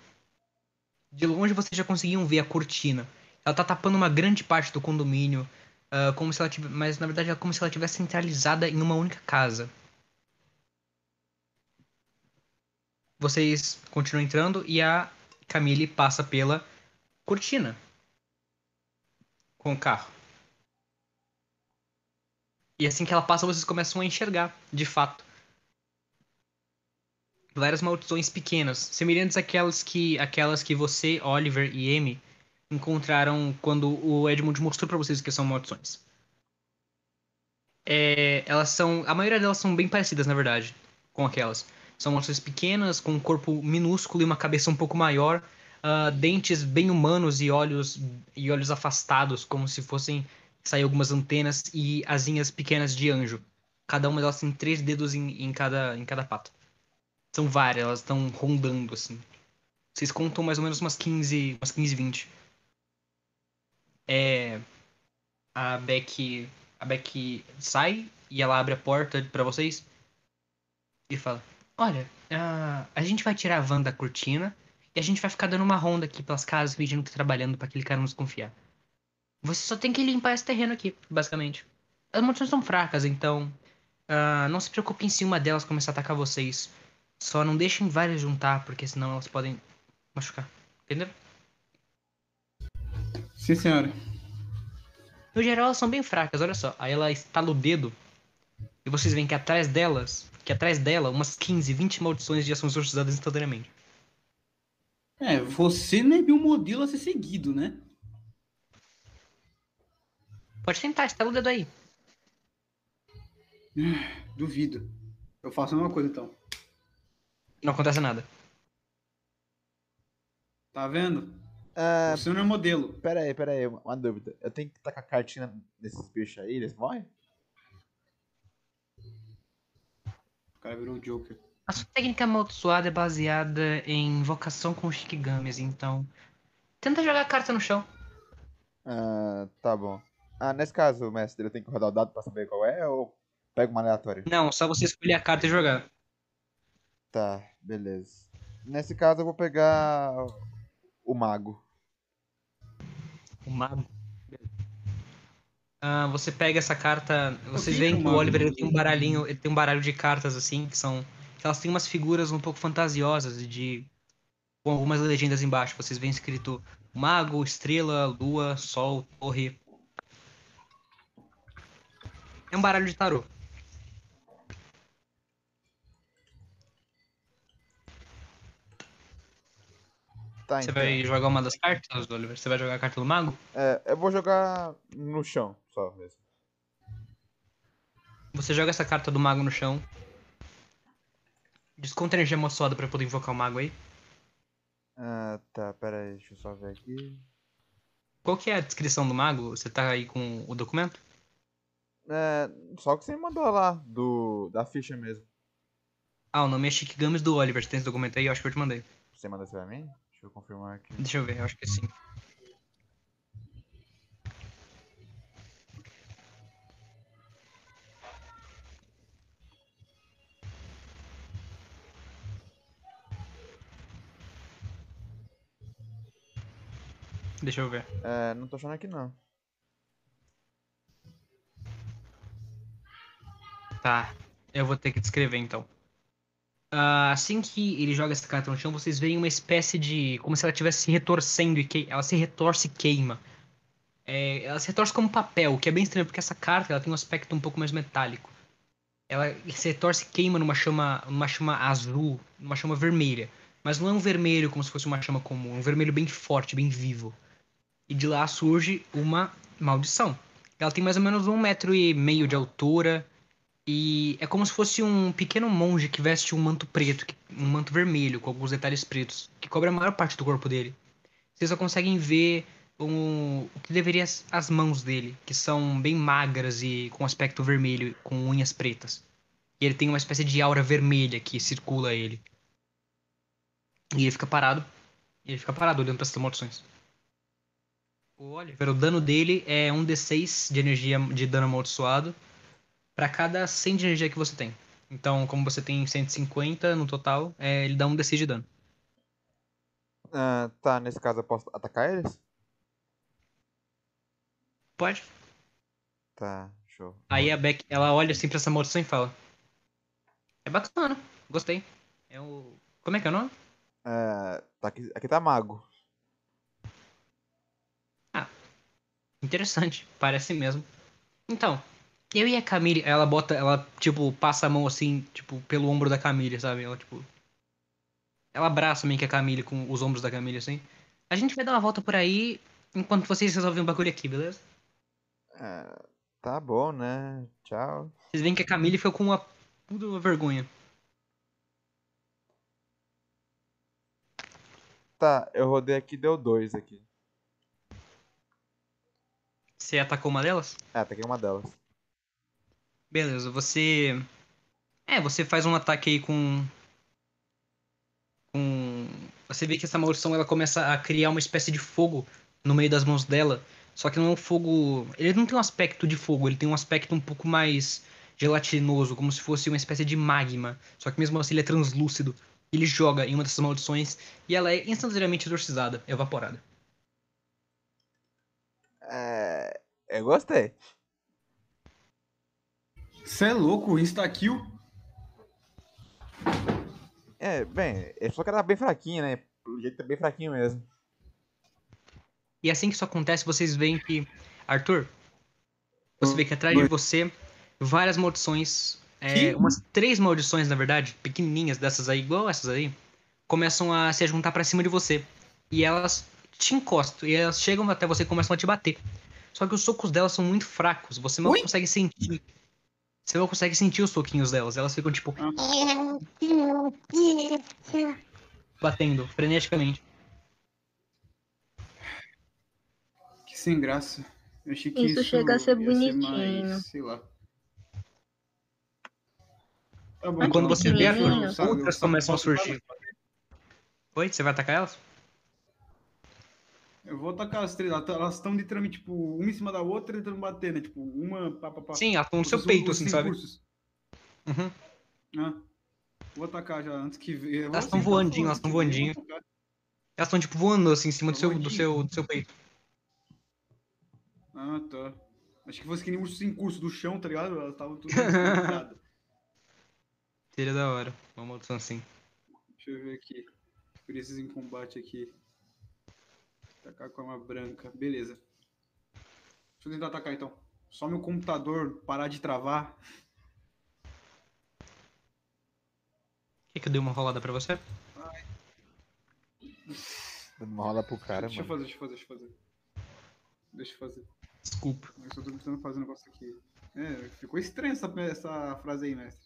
De longe vocês já conseguiam ver a cortina. Ela tá tapando uma grande parte do condomínio. ah, como se ela tivesse, mas na verdade é como se ela tivesse centralizada em uma única casa. Vocês continuam entrando e a Camille passa pela cortina com o carro. E assim que ela passa, vocês começam a enxergar, de fato, várias maldições pequenas, semelhantes àquelas que, aquelas que você, Oliver e Amy encontraram quando o Edmund mostrou pra vocês o que são maldições. É, elas são, a maioria delas são bem parecidas, na verdade, com aquelas. São maldições pequenas, com um corpo minúsculo e uma cabeça um pouco maior, ah, dentes bem humanos e olhos e olhos afastados, como se fossem sair algumas antenas e asinhas pequenas de anjo. Cada uma delas tem três dedos em, em cada em cada pata. São várias, elas estão rondando assim. Vocês contam mais ou menos umas 15, umas 15, 20. É a Beck a Beck sai e ela abre a porta pra vocês. E fala: Olha, ah, a gente vai tirar a van da cortina e a gente vai ficar dando uma ronda aqui pelas casas fingindo que tá trabalhando pra aquele cara não desconfiar. Você só tem que limpar esse terreno aqui, basicamente. As maldições são fracas, então. ah, não se preocupem se uma delas começar a atacar vocês. Só não deixem várias juntar, porque senão elas podem machucar. Entendeu? Sim, senhora. No geral, elas são bem fracas, olha só. Aí ela estala o dedo. E vocês veem que atrás delas, que atrás dela, umas 15, 20 maldições já são exorcizadas instantaneamente. É, você não é meu modelo a ser seguido, né? Pode tentar, estala o dedo aí. Duvido. Eu faço a mesma coisa então. Não acontece nada. Tá vendo? Ah, Você não é modelo. pera aí, pera aí, uma dúvida. Eu tenho que tacar cartinha nesses bichos aí, eles morrem? O cara virou o Joker. A sua técnica amaldiçoada é baseada em invocação com Shikigamis, então. Tenta jogar a carta no chão. Ah, tá bom. Ah, nesse caso, mestre, eu tenho que rodar o dado pra saber qual é ou pego uma aleatória? Não, só você escolher a carta e jogar. Tá, beleza. Nesse caso eu vou pegar o mago. O mago. Ah, você pega essa carta. Vocês veem que o? Oliver ele tem um baralhinho, ele tem um baralho de cartas assim, que são. que elas têm umas figuras um pouco fantasiosas de. com algumas legendas embaixo. Vocês veem escrito mago, estrela, lua, sol, torre. É um baralho de tarô. Tá, Você então. vai jogar uma das cartas, Oliver? Você vai jogar a carta do mago? É, eu vou jogar no chão, só mesmo. Você joga essa carta do mago no chão. Desconta a energia amaldiçoada pra poder invocar o mago aí. Ah, tá, pera aí, deixa eu só ver aqui. Qual que é a descrição do mago? Você tá aí com o documento? É, só que você me mandou lá, do, da ficha mesmo. Ah, o nome é Shikigamis do Oliver. Você tem esse documento aí? Eu acho que eu te mandei. Você mandou isso pra mim? Deixa eu confirmar aqui. Deixa eu ver, eu acho que sim. Deixa eu ver. É, não tô achando aqui não. Tá, eu vou ter que descrever então. Ah, assim que ele joga essa carta no chão, vocês veem uma espécie de. como se ela estivesse se retorcendo e que... ela se retorce e queima. É, ela se retorce como papel, o que é bem estranho, porque essa carta ela tem um aspecto um pouco mais metálico. Ela se retorce e queima numa chama, numa chama azul, numa chama vermelha. Mas não é um vermelho como se fosse uma chama comum, é um vermelho bem forte, bem vivo. E de lá surge uma maldição. Ela tem mais ou menos um metro e meio de altura. E é como se fosse um pequeno monge que veste um manto preto, um manto vermelho, com alguns detalhes pretos, que cobre a maior parte do corpo dele. Vocês só conseguem ver o, o que deveria as, mãos dele, que são bem magras e com aspecto vermelho, com unhas pretas. E ele tem uma espécie de aura vermelha que circula ele. E ele fica parado. Ele fica parado olhando para essas maldições. O Oliver, o dano dele é um D6 de energia de dano amaldiçoado para cada 100 de energia que você tem. Então, como você tem 150 no total, é, ele dá um D6 de dano. Ah, tá, nesse caso eu posso atacar eles? Pode? Tá, show. Aí a Beck, ela olha assim pra essa maldição e fala: É bacana, gostei. É o. Como é que é o nome? É, tá aqui, aqui tá mago. Interessante, parece mesmo. Então, eu e a Camille, ela bota, ela, tipo, passa a mão assim, tipo, pelo ombro da Camille, sabe? Ela, tipo. Ela abraça meio que a Camille com os ombros da Camille, assim. A gente vai dar uma volta por aí enquanto vocês resolvem um bagulho aqui, beleza? É, tá bom, né? Tchau. Vocês veem que a Camille ficou com uma puta vergonha. Tá, eu rodei aqui deu dois aqui. Você atacou uma delas? É, ataquei uma delas. Beleza, você. É, você faz um ataque aí com. Com. Você vê que essa maldição ela começa a criar uma espécie de fogo no meio das mãos dela. Só que não é um fogo. Ele não tem um aspecto de fogo, ele tem um aspecto um pouco mais gelatinoso, como se fosse uma espécie de magma. Só que mesmo assim ele é translúcido. Ele joga em uma dessas maldições e ela é instantaneamente exorcizada, evaporada. É, eu gostei. Você é louco, insta-kill? É, bem, ele falou que era bem fraquinho, né? Pelo jeito é bem fraquinho mesmo. E assim que isso acontece, vocês veem que. Arthur, você vê que atrás de você várias maldições. é, umas três maldições, na verdade, pequenininhas dessas aí, igual essas aí, começam a se juntar pra cima de você. E elas te encostam. E elas chegam até você e começam a te bater. Só que os socos delas são muito fracos. Você não Oi? consegue sentir. Você não consegue sentir os soquinhos delas. Elas ficam, tipo, batendo freneticamente. Que sem graça. Eu achei que Isso chega a ser bonitinho. mais, sei lá. Tá bom, Aí quando então, você vê, eu- eu- outras começam a surgir. Oi? Você vai atacar elas? Eu vou atacar as três. Elas estão literalmente, tipo, uma em cima da outra tentando bater, né? Tipo, uma pá, pá, pá. Sim, elas estão no seu peito, assim, sabe? recursos. Uhum. Ah. Vou atacar já antes que. eu Elas tão acertar, voandinho, elas tão antes que voandinho. Elas estão, tipo, voando assim em cima do seu, do, seu, do seu peito. Ah, tá. Acho que fosse que nem urso sem curso do chão, tá ligado? Elas estavam tudo. Seria da hora. Uma maldição assim. Deixa eu ver aqui. Preciso em combate aqui. Atacar com arma branca. Beleza. Deixa eu tentar atacar então. Só meu computador parar de travar. Quer que eu dei uma rolada pra você? Dando uma pro cara, deixa eu mano. fazer, deixa eu fazer, deixa eu fazer. Deixa eu fazer. Desculpa. Eu só tô tentando fazer um negócio aqui. É, ficou estranha essa, essa frase aí, mestre.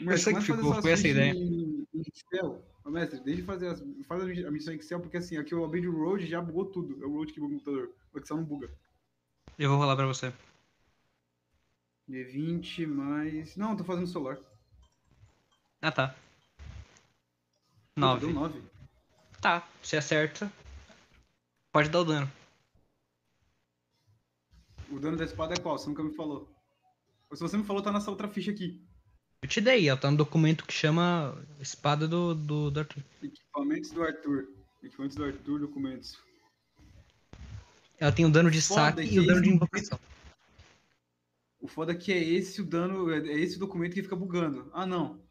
Eu sei que ficou, foi essa ideia. Em, em Excel. Ô, mestre, deixa eu fazer as, faz a missão em Excel, porque assim, aqui eu abri o Road já bugou tudo. É o Road que buga o computador. O Excel não buga. Eu vou rolar pra você. D20 mais. Não, tô fazendo celular. Ah, tá. Puta, Nove. Deu 9. Tá, você acerta. Pode dar o dano. O dano da espada é qual? Você nunca me falou. Ou se você me falou, tá nessa outra ficha aqui. Eu te dei, ela tá no documento que chama Espada do, do, do Arthur. Equipamentos do Arthur. Equipamentos do Arthur, documentos. Ela tem o dano de Foda, saque que e o dano de invocação. O foda é que é esse o dano, é é esse o documento que fica bugando. Ah, não.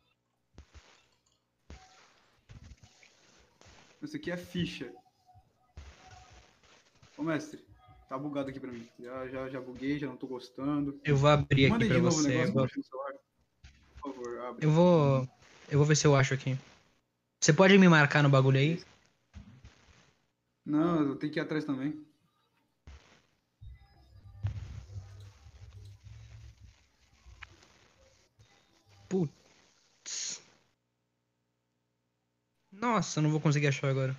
Isso aqui é a ficha. Ô, mestre, tá bugado aqui pra mim. Já, já, já buguei, já não tô gostando. Eu vou abrir Manda aqui pra você. negócio Eu pra vou, mexer no celular. Por favor, abre. Eu vou. Eu vou ver se eu acho aqui. Você pode me marcar no bagulho aí? Não, eu tenho que ir atrás também. Putz. Nossa, eu não vou conseguir achar agora.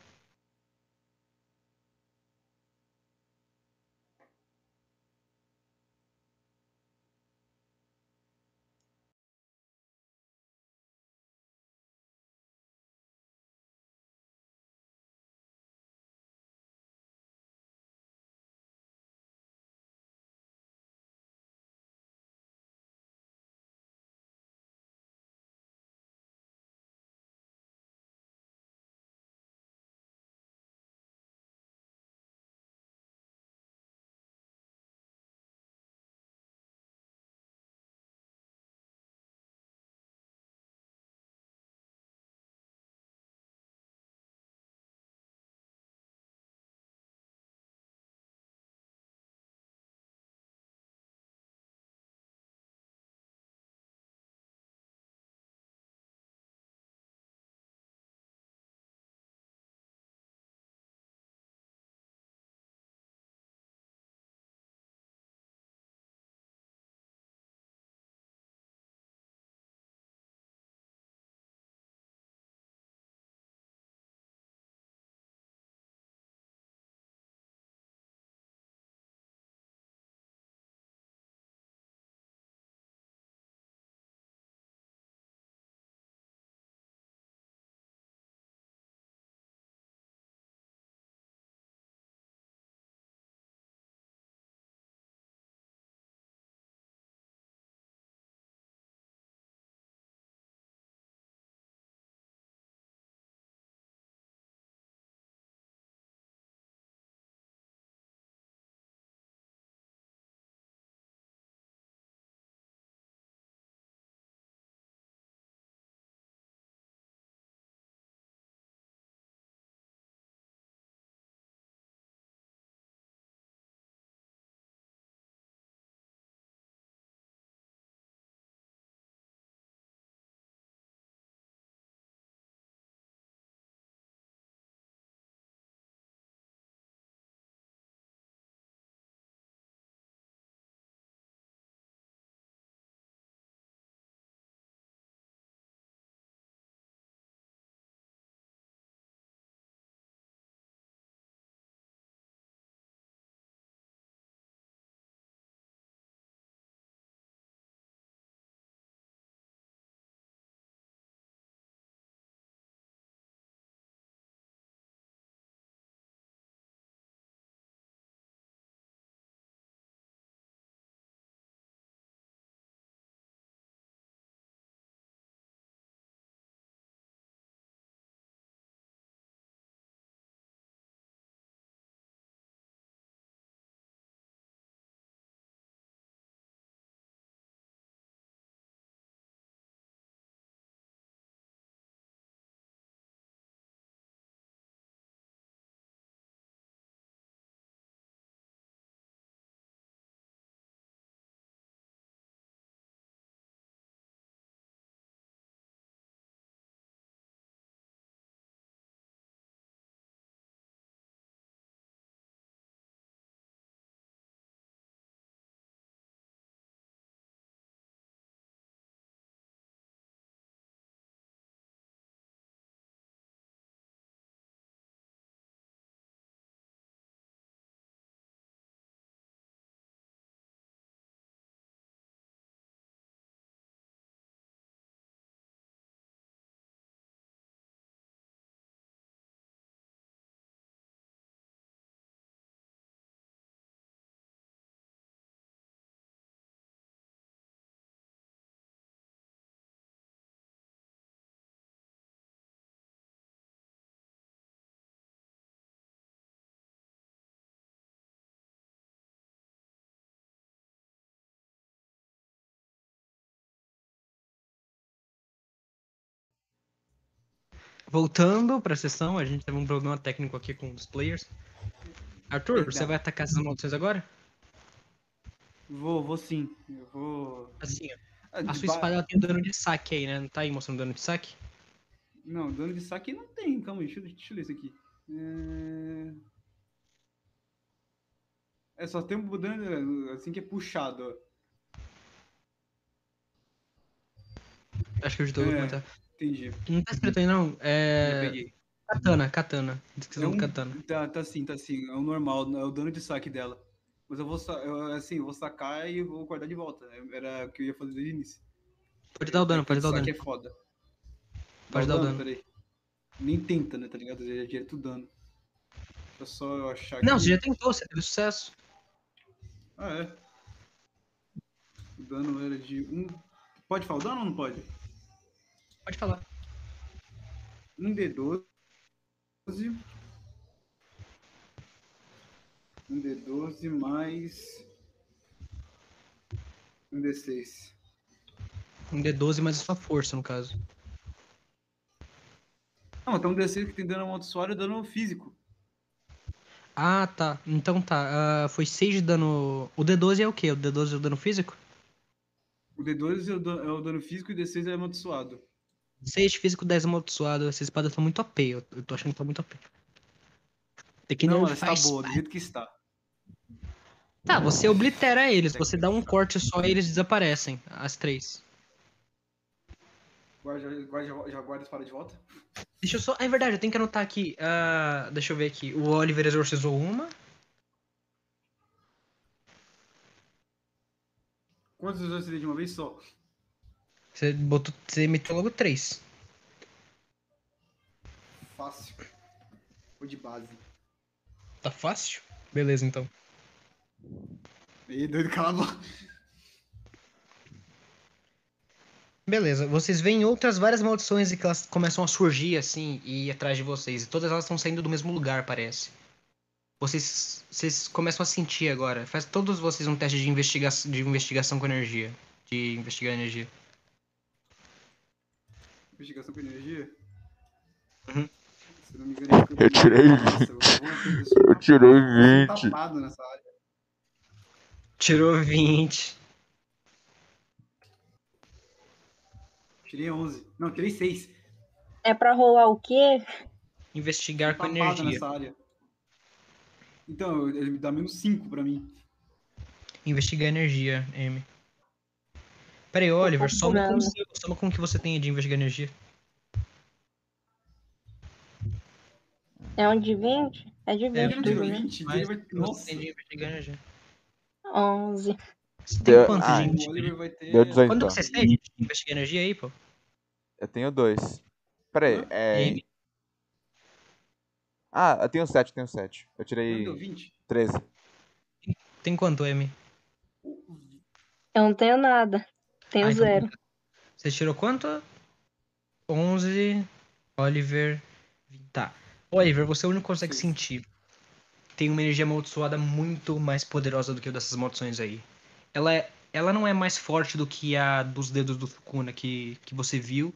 Voltando pra sessão, a gente teve um problema técnico aqui com os players. Arthur, Perdão. você vai atacar essas maldições agora? Vou, vou sim. Eu vou. Assim. Ah, A sua ba- espada tem dano de saque aí, né? Não tá aí mostrando dano de saque? Não, dano de saque não tem. Calma aí, deixa, eu- deixa eu ler isso aqui. É... é só tem um dano assim que é puxado, ó. Acho que eu vou É. comentar. Entendi. Não tá escrito aí, não. É. Katana, katana. Descrição É um- katana. Tá, tá sim, tá sim. É o normal, é o dano de saque dela. Mas eu vou, eu, assim, eu vou sacar e vou guardar de volta. Era o que eu ia fazer desde o início. Pode dar o dano, pode dar o saque dano. é foda. Pode dar o dano. Peraí. Nem tenta, né, tá ligado? Já é direto dano. Deixa eu só eu achar Não, aqui. você já tentou, você teve sucesso. Ah, é. O dano era de um. Pode falar o dano ou não pode? Pode falar. Um D12. Um D12 mais. Um D6. Um D12 mais a sua força, no caso. Não, tem um D6 que tem dano amaldiçoado e dano físico. Ah, tá. Então tá. ah, foi 6 de dano. O D12 é o quê? O D12 é o dano físico? O D12 é o dano, é o dano físico e o D6 é amaldiçoado. 6 de físico, 10 amaldiçoado. Essa espada tá muito OP. Eu, eu tô achando que tá muito OP. Tem que não, ela nerfar está a boa, do jeito que está. Tá, você oblitera eles. Você dá um corte só e eles desaparecem. As três. Guarda, guarda, já guarda a espada de volta? Deixa eu só. Ah, é verdade, eu tenho que anotar aqui. Ah, deixa eu ver aqui. O Oliver exorcizou uma. Quantos dei de uma vez só? Você botou. Você meteu logo três. Fácil. Ou de base. Tá fácil? Beleza, então. Ih, doido, cala. Beleza, vocês veem outras várias maldições e que elas começam a surgir assim e ir atrás de vocês. E todas elas estão saindo do mesmo lugar, parece. Vocês, vocês começam a sentir agora. Faz todos vocês um teste de, investiga de investigação com energia. De investigar energia. Investigação com energia? Uhum. Se não me engano, Eu tirei Nossa, eu, vou- eu sou Eu tirei eu sou 20. tapado nessa área. Tirou 20. Tirei 11. Não, tirei 6. É pra rolar o quê? Investigar com tapado energia. nessa área. Então, ele me dá menos 5 pra mim. Investigar energia, M. Pera aí, Oliver, soma com, seu- soma com o que você tem de investigar energia. É um de 20? É de É, 20. Ele não tirou né? 20? Mas Ele vai... o que você Nossa, tem de investigar energia. 11. Você tem Deu- quanto ah, de vai ter... Deu 18 Quanto então. que vocês têm de investigar energia aí, pô? Eu tenho dois. Pera aí, Hã? é. M. Ah, eu tenho 7, tenho 7. Eu tirei deu 20? 13. Tem quanto, M? Eu não tenho nada. Tenho Ah, então zero. Você tirou quanto? 11. Oliver. Tá. Oliver, você é o único que consegue Sim. sentir. Tem uma energia amaldiçoada muito mais poderosa do que o dessas maldições aí. Ela, é, ela não é mais forte do que a dos dedos do Sukuna que, que você viu.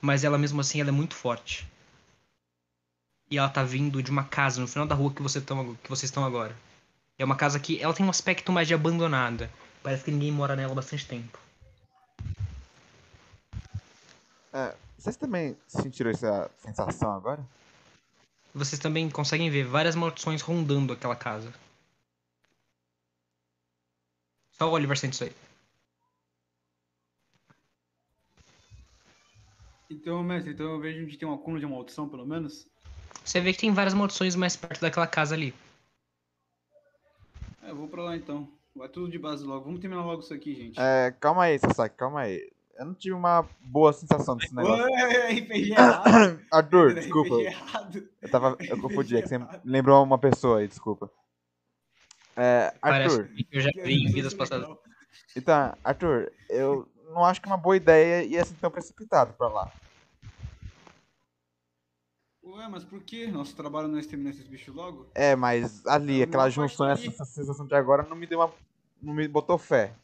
Mas ela mesmo assim ela é muito forte. E ela tá vindo de uma casa no final da rua que, você tão, que vocês estão agora. É uma casa que ela tem um aspecto mais de abandonada. Parece que ninguém mora nela há bastante tempo. É, vocês também sentiram essa sensação agora? Vocês também conseguem ver várias maldições rondando aquela casa. Só o Oliver sente isso aí. Então, mestre, então eu vejo onde tem um acúmulo de maldição, pelo menos. Você vê que tem várias maldições mais perto daquela casa ali. É, eu vou pra lá então. Vai tudo de base logo. Vamos terminar logo isso aqui, gente. É, calma aí, Sasaki, calma aí. Eu não tive uma boa sensação desse negócio. Ué, RPG errado. Arthur, RPG desculpa. errado. Eu tava. Eu confundi, é que você lembrou uma pessoa aí, desculpa. É, Parece Arthur, que eu já vi em vidas passadas. então, Arthur, eu não acho que é uma boa ideia ir assim tão precipitado pra lá. Ué, mas por que? Nosso trabalho não é exterminar esses bichos logo? É, mas ali, aquela junção, essa sensação de agora não me deu uma. Não me botou fé.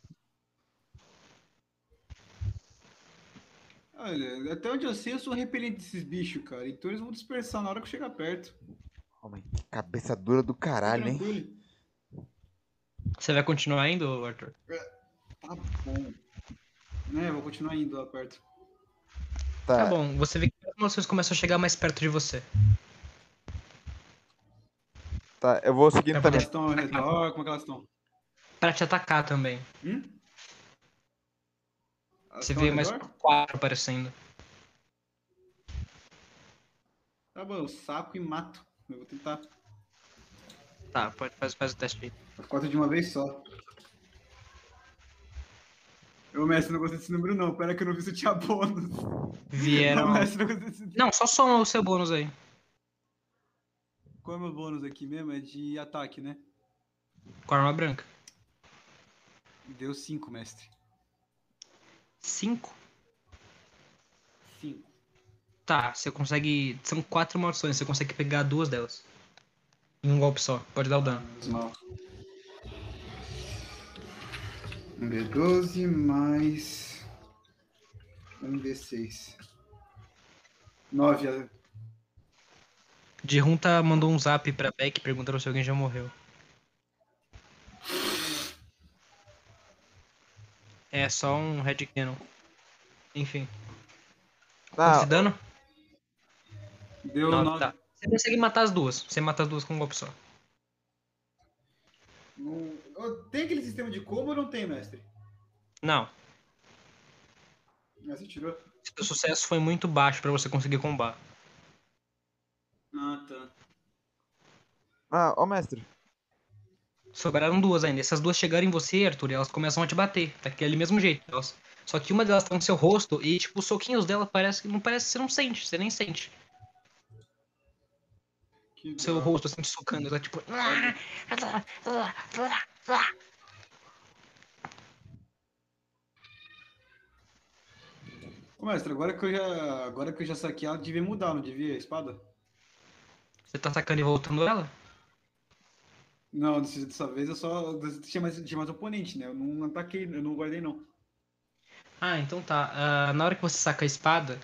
Olha, até onde eu sei, eu sou repelente desses bichos, cara. Então eles vão dispersar na hora que eu chegar perto. Homem, cabeça dura do caralho, hein? Você vai continuar indo, Arthur? Tá bom. Né, vou continuar indo lá perto. Tá Tá, bom, você vê que as emoções começam a chegar mais perto de você. tá. Eu vou seguindo Tá Elas também. estão ao redor, como é que elas estão? Pra te atacar também. Hum? Você vê mais quatro aparecendo. Tá bom, eu saco e mato. Eu vou tentar. Tá, pode faz, faz o teste aí. As quatro de uma vez só. Eu, mestre, não gostei desse número não. Pera que eu não vi se tinha bônus. Vieram. Não, mestre, não desse Não, só soma o seu bônus aí. Qual é o meu bônus aqui mesmo? É de ataque, né? Com a arma branca. Deu 5, mestre. Cinco? 5. Tá, você consegue. São quatro maldições, você consegue pegar duas delas. Em um golpe só. Pode dar o dano. Mal. Um D12 mais. Um D6. 9. De Runta mandou um zap pra Beck perguntando se alguém já morreu. É só um headcanon. Enfim. Ah, Esse dano? Deu Nove, 9. tá. Você consegue matar as duas. Você mata as duas com um golpe só. Tem aquele sistema de combo ou não tem, mestre? Não. Ah, você tirou. Seu sucesso foi muito baixo pra você conseguir combar. Ah, tá. ah, ô mestre. Sobraram duas ainda. Essas duas chegaram em você, Arthur, e elas começam a te bater. Daquele mesmo jeito. Elas... Só que uma delas tá no seu rosto e, tipo, os soquinhos dela parece que não parece você não sente. Você nem sente. Que O seu dó. rosto assim te socando. Ela, tipo. Ô, mestre, agora que eu já. Agora que eu já saquei ela, devia mudar, não devia a espada? Você tá atacando e voltando ela? Não, dessa, vez eu só. Tinha mais, tinha mais oponente, né? Eu não ataquei, eu não guardei não. Ah, então tá. Ah, na hora que você saca a espada.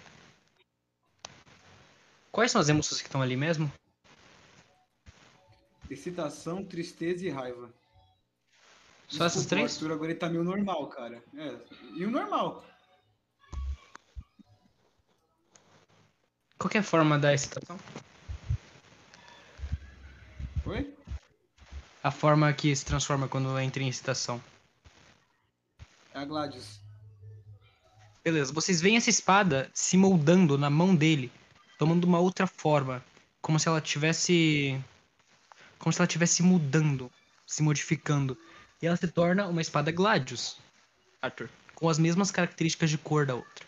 Quais são as emoções que estão ali mesmo? Excitação, tristeza e raiva. Só essas Desculpa, três? O Arthur agora ele tá meio normal, cara. É. E o normal. Qual é a forma da excitação? Oi? A forma que se transforma quando entra em excitação. É a Gladius. Beleza, vocês veem essa espada se moldando na mão dele, tomando uma outra forma, como se ela tivesse como se ela tivesse mudando, se modificando. E ela se torna uma espada Gladius, Arthur, com as mesmas características de cor da outra.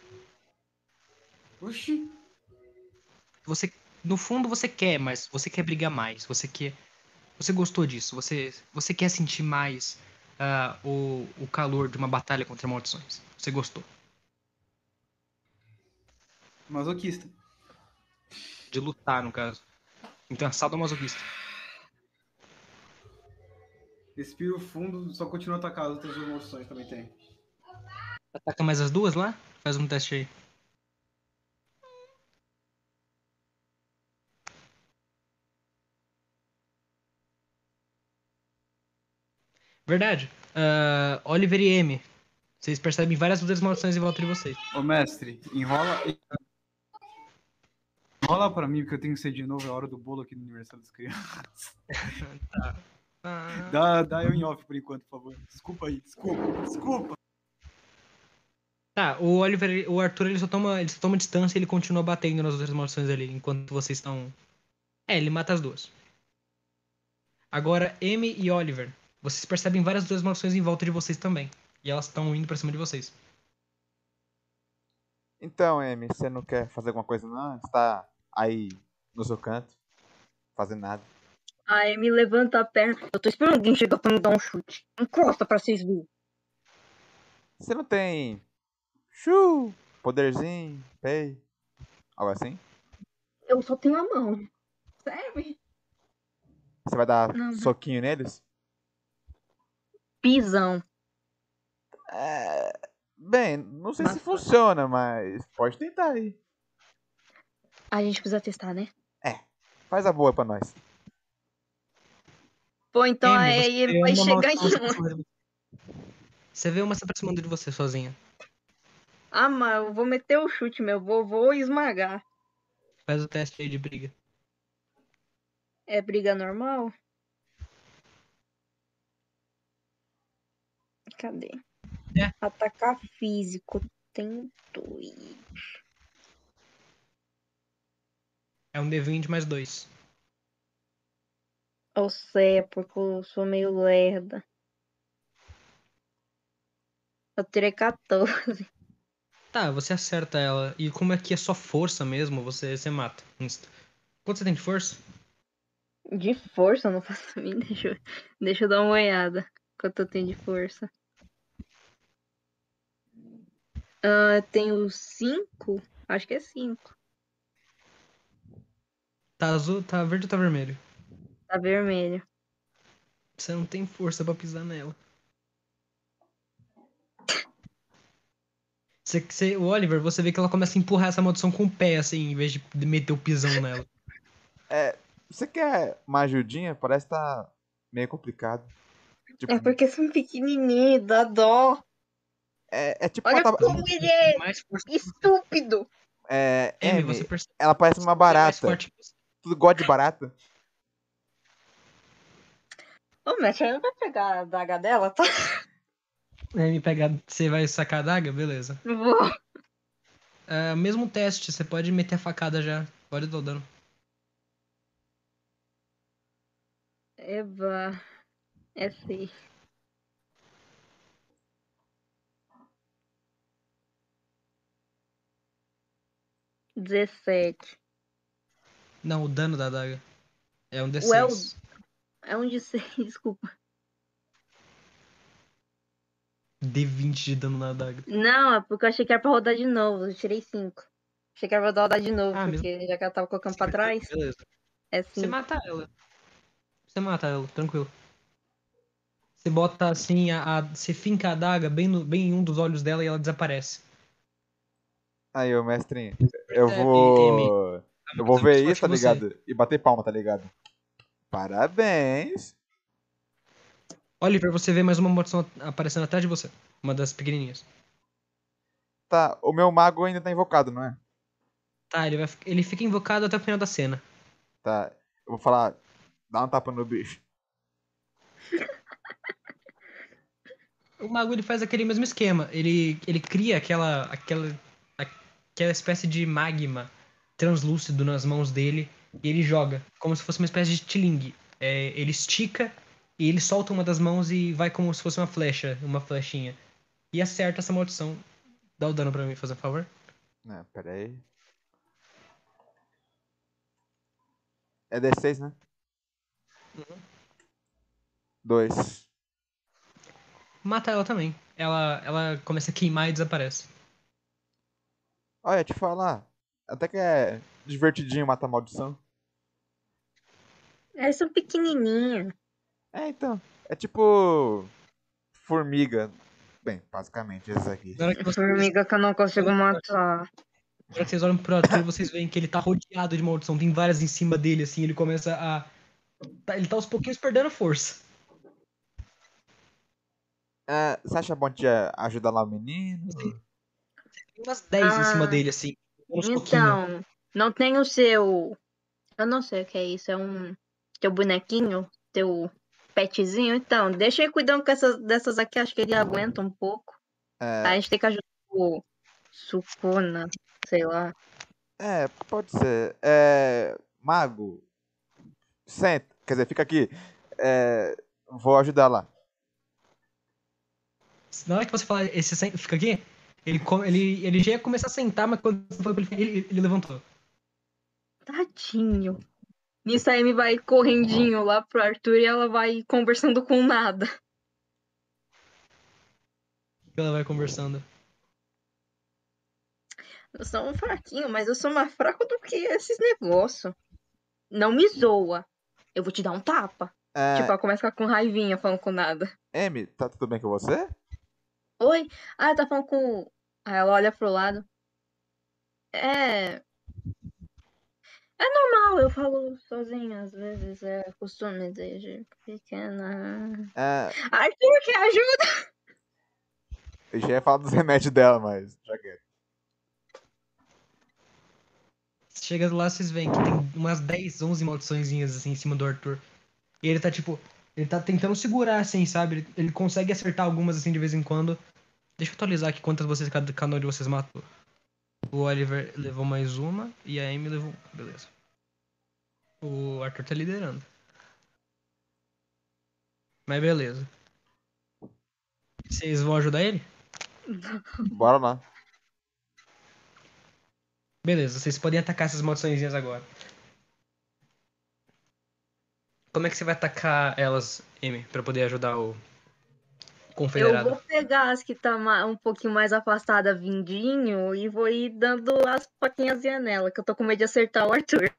Oxi. Você, no fundo você quer, mas você quer brigar mais, você quer você gostou disso, você você quer sentir mais ah, o, o calor de uma batalha contra maldições. Você gostou. Masoquista. De lutar, no caso. Então, sadomasoquista. Respiro fundo, só continua a atacar. As outras emoções também tem. Ataca mais as duas lá? Faz um teste aí. Verdade. Ah, Oliver e M. Vocês percebem várias outras maldições em volta de vocês. Ô, mestre, enrola. Enrola pra mim, porque eu tenho que ser de novo. É a hora do bolo aqui no aniversário das crianças. Ah, Dá, dá eu em off por enquanto, por favor. Desculpa aí, desculpa, desculpa. Tá, o Oliver, o Arthur, ele só toma, ele só toma distância e ele continua batendo nas outras maldições ali, enquanto vocês estão. É, ele mata as duas. Agora, M e Oliver, vocês percebem várias outras maldições em volta de vocês também. E elas estão indo pra cima de vocês. Então, Amy, você não quer fazer alguma coisa não? Você tá aí no seu canto, fazendo nada. Aí me levanta a perna. Eu tô esperando alguém chegar pra me dar um chute. Encosta pra vocês verem. Você não tem. Chu! Poderzinho, pei. Algo assim? Eu só tenho a mão. Serve? Você vai dar Não. soquinho neles? Pisão. É. Bem, não sei se Mas- funciona, mas pode tentar aí. A gente precisa testar, né? Faz a boa pra nós. Pô, então Amy, aí você ele vai chegar se em um. Você vê uma se aproximando de você sozinha. Ah, mas eu vou meter o chute, meu. Vou, vou esmagar. Faz o teste aí de briga. É briga normal? Cadê? É. Atacar físico. Tem dois. É um D20 mais dois. Ou sei, é porque eu sou meio lerda. Eu tirei 14. Tá, você acerta ela. E como é que é só força mesmo, você, você mata. Insta. Quanto você tem de força? De força, eu não faço a mim. Deixa eu, deixa eu dar uma olhada. Quanto eu tenho de força. Ah, eu tenho 5? Acho que é 5. Tá azul, tá verde ou tá vermelho? Tá vermelho. Você não tem força pra pisar nela. Você, você- o Oliver, você vê que ela começa a empurrar essa maldição com o pé, assim, em vez de meter o pisão nela. Você quer uma ajudinha? Parece que tá meio complicado. Tipo, É porque são pequenininhos, dá dó. É, é tipo Olha uma taba- como ele é força. estúpido. É, Amy, Amy, você percebe ela parece uma é barata. Tudo gosta de barata? Ô, mestre, não vai pegar a daga dela, tá? Amy pega, você vai sacar a daga? Beleza. Vou. Ah, mesmo teste, você pode meter a facada já. Pode dar o dano. Eva. É sim. Dezessete. Não, o dano da daga. É um D6. Ué, o- É um de seis, desculpa. D20 de dano na daga. Não, é porque eu achei que era pra rodar de novo. Eu tirei cinco. Achei que era pra rodar de novo, Ah, mesmo- porque já que ela tava colocando pra trás, Beleza. é Você cinco. mata ela. Você mata ela, tranquilo. Você bota assim, a, a- você finca a adaga bem, no, bem em um dos olhos dela e ela desaparece. Aí, ô mestrinho, eu Percebe, vou. Eu vou ver isso, tá ligado? E bater palma, tá ligado? Parabéns. Oliver, você vê mais uma maldição aparecendo atrás de você. Uma das pequenininhas. Tá, o meu mago ainda tá invocado, não é? Tá, ele, vai, ele fica invocado até o final da cena. Tá, eu vou falar. Dá um tapa no bicho. O mago ele faz aquele mesmo esquema. Ele, ele cria aquela, aquela, aquela espécie de magma translúcido nas mãos dele e ele joga, como se fosse uma espécie de tilingue. É, ele estica e ele solta uma das mãos e vai como se fosse uma flecha, uma flechinha. E acerta essa maldição. Dá o dano pra mim, fazer um favor. Não, pera aí. É D6, né? Dois. Mata ela também. Ela, ela começa a queimar e desaparece. Olha, te falar. Até que é divertidinho matar maldição. Elas são pequenininhas. É, então. É tipo. Formiga. Bem, basicamente, esses aqui. Na hora que, vocês, Formiga que eu não consigo matar. na hora que vocês olham pro Arthur, vocês veem que ele tá rodeado de maldição. Tem várias em cima dele, assim. Ele começa a. tá- Ele tá aos pouquinhos perdendo força. É, você acha bom te eh, ajudar lá o menino? Tem umas 10 em cima Ah, dele, assim. Então, não tem o seu. Eu não sei o que é isso. É um. Teu bonequinho? Teu petzinho? Então, deixa ele cuidando com essas, dessas aqui. Acho que ele aguenta um pouco. É, Aí a gente tem que ajudar o Sukuna, sei lá. é, pode ser. É, mago. Senta. Quer dizer, fica aqui. É, vou ajudar lá. Na hora que você fala, esse sen- fica aqui, ele, ele, ele já ia começar a sentar, mas quando pra ele, ele, ele levantou. Tadinho. Nisso a Amy vai correndinho lá pro Arthur e ela vai conversando com nada. Ela vai conversando. Eu sou um fraquinho, mas eu sou mais fraco do que esses negócios. Não me zoa. Eu vou te dar um tapa. É, Tipo, ela começa a ficar com raivinha falando com nada. Amy, tá tudo bem com você? Oi? Ah, tá falando com. Aí ela olha pro lado. É. É normal, eu falo sozinha, às vezes é costume desde pequena. É, Arthur, que ajuda! eu já ia falar dos remédios dela, mas já que. Chega lá, vocês veem que tem umas 10, 11 maldiçõezinhas assim em cima do Arthur. E ele tá tipo. Ele tá tentando segurar assim, sabe? Ele, ele consegue acertar algumas assim de vez em quando. Deixa eu atualizar aqui quantas vocês, cada um de vocês matou. O Oliver levou mais uma e a Amy levou. Beleza. O Arthur tá liderando. Mas beleza. Vocês vão ajudar ele? Bora lá. Beleza, vocês podem atacar essas maldiçõezinhas agora. Como é que você vai atacar elas, Amy, pra poder ajudar o Eu confederado? vou pegar as que tá um pouquinho mais afastada, vindinho, e vou ir dando as faquinhas nela, que eu tô com medo de acertar o Arthur.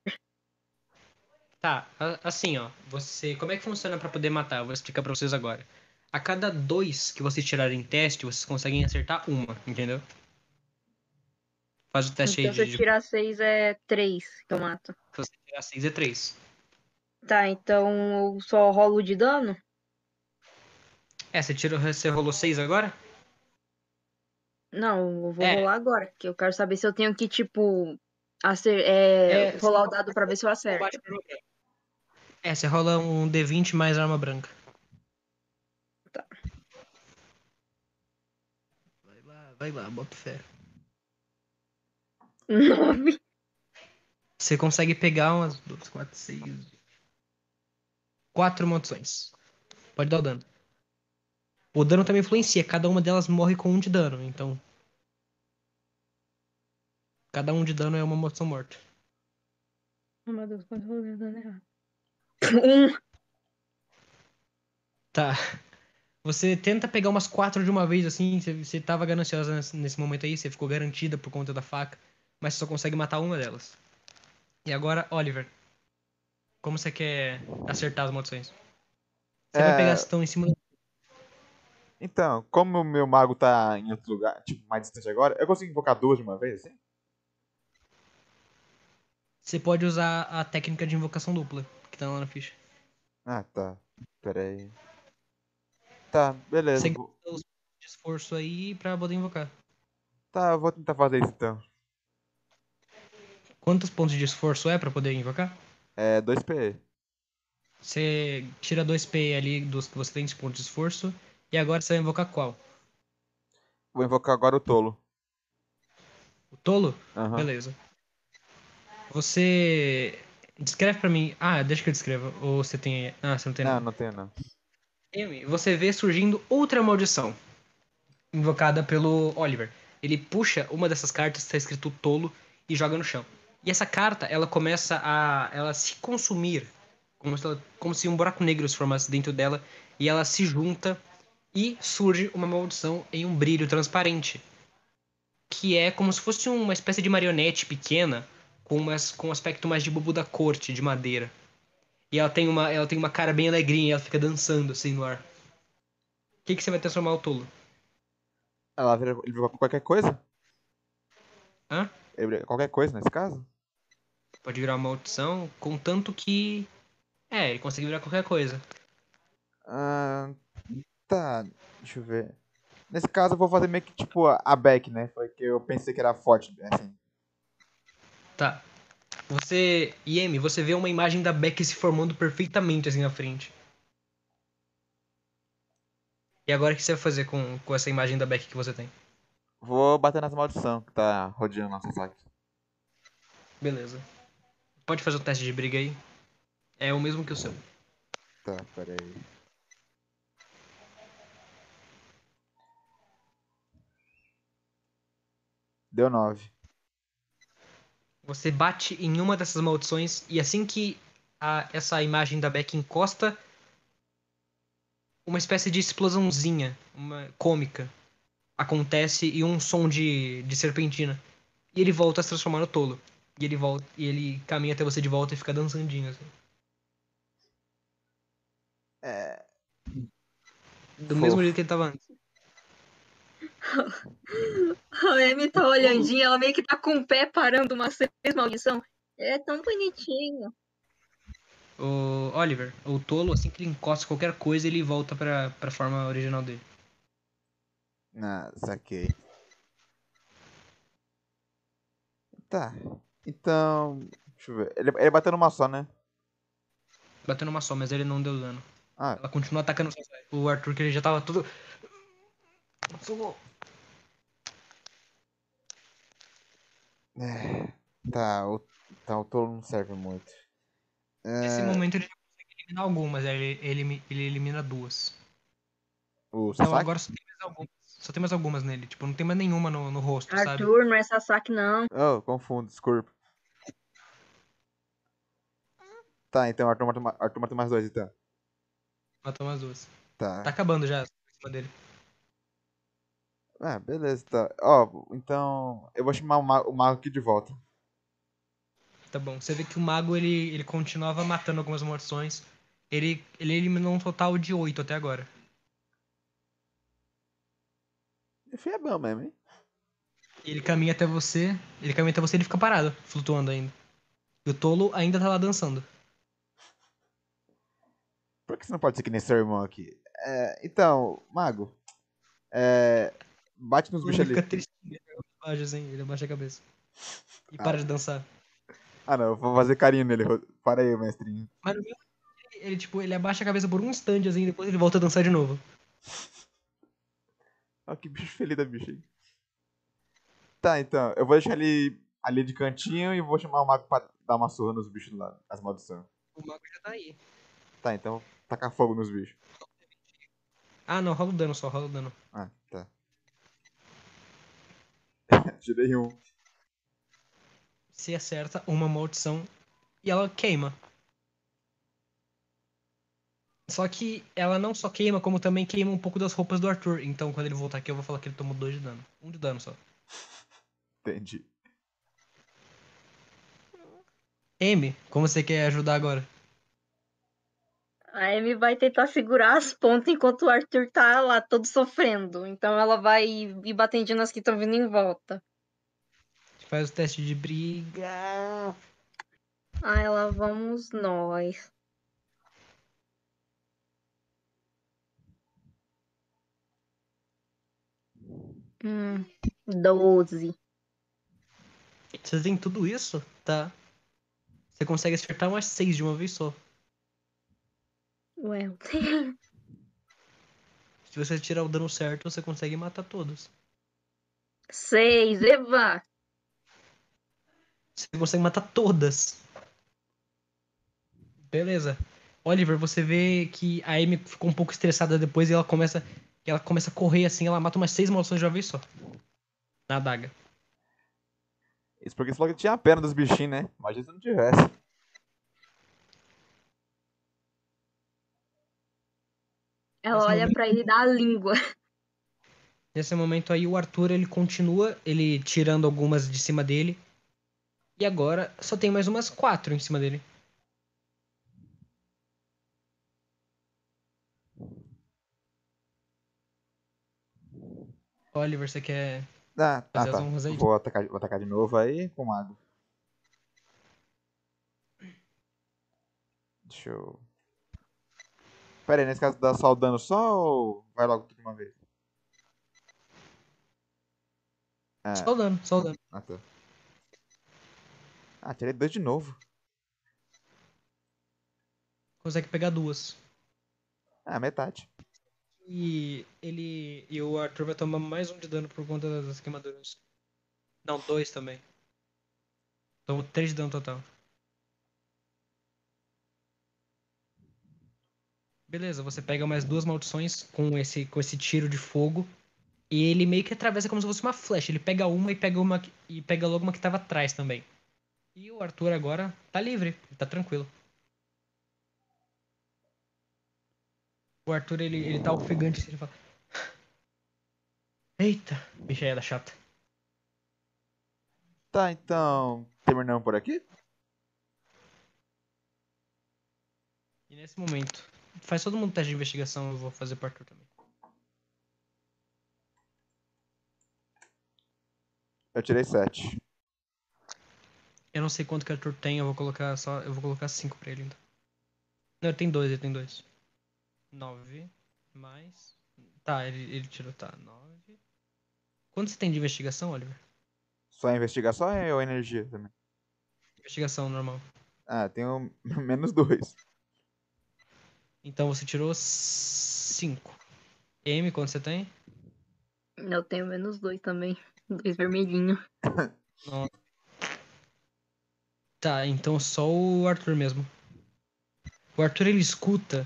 Tá, assim, ó. Você, como é que funciona pra poder matar? Eu vou explicar pra vocês agora. A cada dois que vocês tirarem teste, vocês conseguem acertar uma, entendeu? Faz o teste Então, aí se eu de. de- tirar seis, é três que eu mato. Se você tirar 6 é 3. Tá, então eu só rolo de dano? É, você, tirou, você rolou 6 agora? Não, eu vou É. rolar agora, porque eu quero saber se eu tenho que, tipo, acer é, É, rolar o dado pra ver se eu acerto. É, você rola um D20 mais arma branca. Tá. Vai lá, vai lá, bota fé. Nove. Você consegue pegar umas duas, quatro, seis. Quatro maldições. Pode dar o dano. O dano também influencia, cada uma delas morre com um de dano, então. Cada um de dano é uma maldição morta. Oh, meu Deus, quanto rolei dano errado? Um. Tá. Você tenta pegar umas quatro de uma vez, assim. Você, você tava gananciosa nesse, nesse momento aí, você ficou garantida por conta da faca. Mas você só consegue matar uma delas. E agora, Oliver. Como você quer acertar as maldições? Você vai É. pegar as que estão em cima do. Então, como o meu mago tá em outro lugar, tipo, mais distante agora, eu consigo invocar duas de uma vez, assim? Você pode usar a técnica de invocação dupla, que tá lá na ficha. Ah, tá. Pera aí. Tá, beleza. Você Vou- os de esforço aí pra poder invocar. Tá, eu vou tentar fazer isso então. Quantos pontos de esforço é pra poder invocar? É 2 PE. Você tira 2 P ali dos que você tem de pontos de esforço. E agora você vai invocar qual? Vou invocar agora o tolo. O tolo? Aham. Beleza. Você. Descreve pra mim. Ah, deixa que eu descreva. Ou você tem. Ah, você não tem Não, nada. não tenho não. Amy, você vê surgindo outra maldição. Invocada pelo Oliver. Ele puxa uma dessas cartas que está escrito tolo e joga no chão. E essa carta, ela começa a ela se consumir. Como se, ela- como se um buraco negro se formasse dentro dela. E ela se junta e surge uma maldição em um brilho transparente. Que é como se fosse uma espécie de marionete pequena com, umas, com um aspecto mais de bobo da corte, de madeira. E ela tem uma, ela tem uma cara bem alegrinha e ela fica dançando assim no ar. O que, que você vai transformar o tolo? Ela vira, ele virou qualquer coisa? Hã? Ele vira qualquer coisa nesse caso? Pode virar uma maldição, contanto que. É, ele consegue virar qualquer coisa. Ah, tá, deixa eu ver. Nesse caso eu vou fazer meio que tipo a Beck, né? Foi que eu pensei que era forte, assim. Tá. Você. Yemi, você vê uma imagem da Beck se formando perfeitamente assim na frente. E agora o que você vai fazer com, com essa imagem da Beck que você tem? Vou bater nas maldição que tá rodeando nossa saque. Beleza. Pode fazer o teste de briga aí. É o mesmo que o seu. Tá, pera Deu 9. Você bate em uma dessas maldições e assim que a- essa imagem da Beck encosta, uma espécie de explosãozinha, uma cômica, acontece e um som de, de serpentina. E ele volta a se transformar no tolo. E ele volta e ele caminha até você de volta e fica dançandinho assim. É. Do mesmo Fofo. jeito que ele tava antes. A Amy tá olhandinha, ela meio que tá com o pé parando uma seis maldição. É tão bonitinho. O Oliver, o tolo, assim que ele encosta qualquer coisa, ele volta pra, pra forma original dele. Ah, saquei. Tá. Então. Deixa eu ver. Ele, ele bateu numa só, né? Bateu numa só, mas ele não deu dano. Ah, Ela continua atacando o Arthur, que ele já tava todo. Socorro. É. Tá, o, tá, o tolo não serve muito. Nesse É, momento ele já consegue eliminar algumas, ele, ele, ele elimina duas. o Então Sasaki? agora só tem mais algumas. Só tem mais algumas nele. Tipo, não tem mais nenhuma no, no rosto, sabe? Arthur, não é Sasaki, não. Oh, confundo, desculpa. Tá, então Arthur mata, ma- Arthur mata mais dois, então. Matou umas duas. Tá. Tá acabando já em cima dele. Ah, beleza, tá. Ó, então. Eu vou chamar o mago, o mago aqui de volta. Tá bom. Você vê que o mago ele, ele continuava matando algumas maldições. Ele, ele eliminou um total de oito até agora. Esse é bom mesmo, hein? Ele caminha até você. Ele caminha até você e ele fica parado, flutuando ainda. E o tolo ainda tá lá dançando. Por que você não pode ser que nem seu irmão aqui? É, então, mago. É. Bate nos Ele bichos ali. fica triste. Ele abaixa assim, ele abaixa a cabeça. E para de dançar. Ah, não, eu vou fazer carinho nele. Para aí, mestrinho. Mas no meu, ele, ele, tipo, ele abaixa a cabeça por um instante assim, depois ele volta a dançar de novo. Ó, que bicho feliz da bicha aí. Tá, então. Eu vou deixar ele ali de cantinho e vou chamar o mago pra dar uma surra nos bichos lá, as maldições. O mago já tá aí. Tá, então tacar fogo nos bichos. Ah, não, rola o dano só, rola o dano. Ah, tá. Tirei um. Você acerta uma maldição e ela queima. Só que ela não só queima, como também queima um pouco das roupas do Arthur. Então quando ele voltar aqui eu vou falar que ele tomou dois de dano. Um de dano só. Entendi. Amy, como você quer ajudar agora? A Amy vai tentar segurar as pontas enquanto o Arthur tá lá todo sofrendo. Então ela vai ir batendo nas que estão vindo em volta. Faz o teste de briga. Aí lá vamos nós. Hum, 12. Você tem tudo isso? Tá. Você consegue acertar umas seis de uma vez só. Ué, Se você tirar o dano certo, você consegue matar todos. 6, Eva! Você consegue matar todas. Beleza. Oliver, você vê que a Amy ficou um pouco estressada depois e ela começa, ela começa a correr assim, ela mata umas seis maldições de uma vez só. Na adaga. Isso porque você falou que tinha pena dos bichinhos, né? Imagina se não tivesse. Ela Nesse olha momento- pra ele e dá a língua. Nesse momento aí o Arthur ele continua, ele tirando algumas de cima dele. E agora só tem mais umas quatro em cima dele. Oliver, você quer. Ah, tá, tá. Vou atacar, vou atacar de novo aí com o mago. Deixa eu. Pera aí, nesse caso dá só o dano só ou vai logo tudo de uma vez? Ah, Só o dano, só o dano. ah, tá. Ah, tirei dois de novo. Consegue pegar duas. Ah, metade. E ele. E o Arthur vai tomar mais um de dano por conta das queimaduras. Não, dois também. Tomou três de dano total. Beleza, você pega mais duas maldições com esse, com esse tiro de fogo. E ele meio que atravessa como se fosse uma flecha. Ele pega uma e pega uma e pega logo uma que tava atrás também. E o Arthur agora tá livre, tá tranquilo. O Arthur, ele, ele tá ofegante, ele fala... Eita, bichaiada chata. Tá, então. Terminamos por aqui? E nesse momento, faz todo mundo teste de investigação, eu vou fazer pro Arthur também. Eu tirei 7. Eu não sei quanto que o Arthur tem, eu vou colocar só. Eu vou colocar 5 pra ele então. Não, ele tem dois, ele tem dois. 9 mais. Tá, ele, ele tirou, tá. 9. Quanto você tem de investigação, Oliver? Só investigação ou energia também? Investigação normal. Ah, tenho menos 2. Então você tirou 5. M, quanto você tem? Eu tenho menos dois também. Dois vermelhinhos. Não. Tá, então só o Arthur mesmo. O Arthur ele escuta.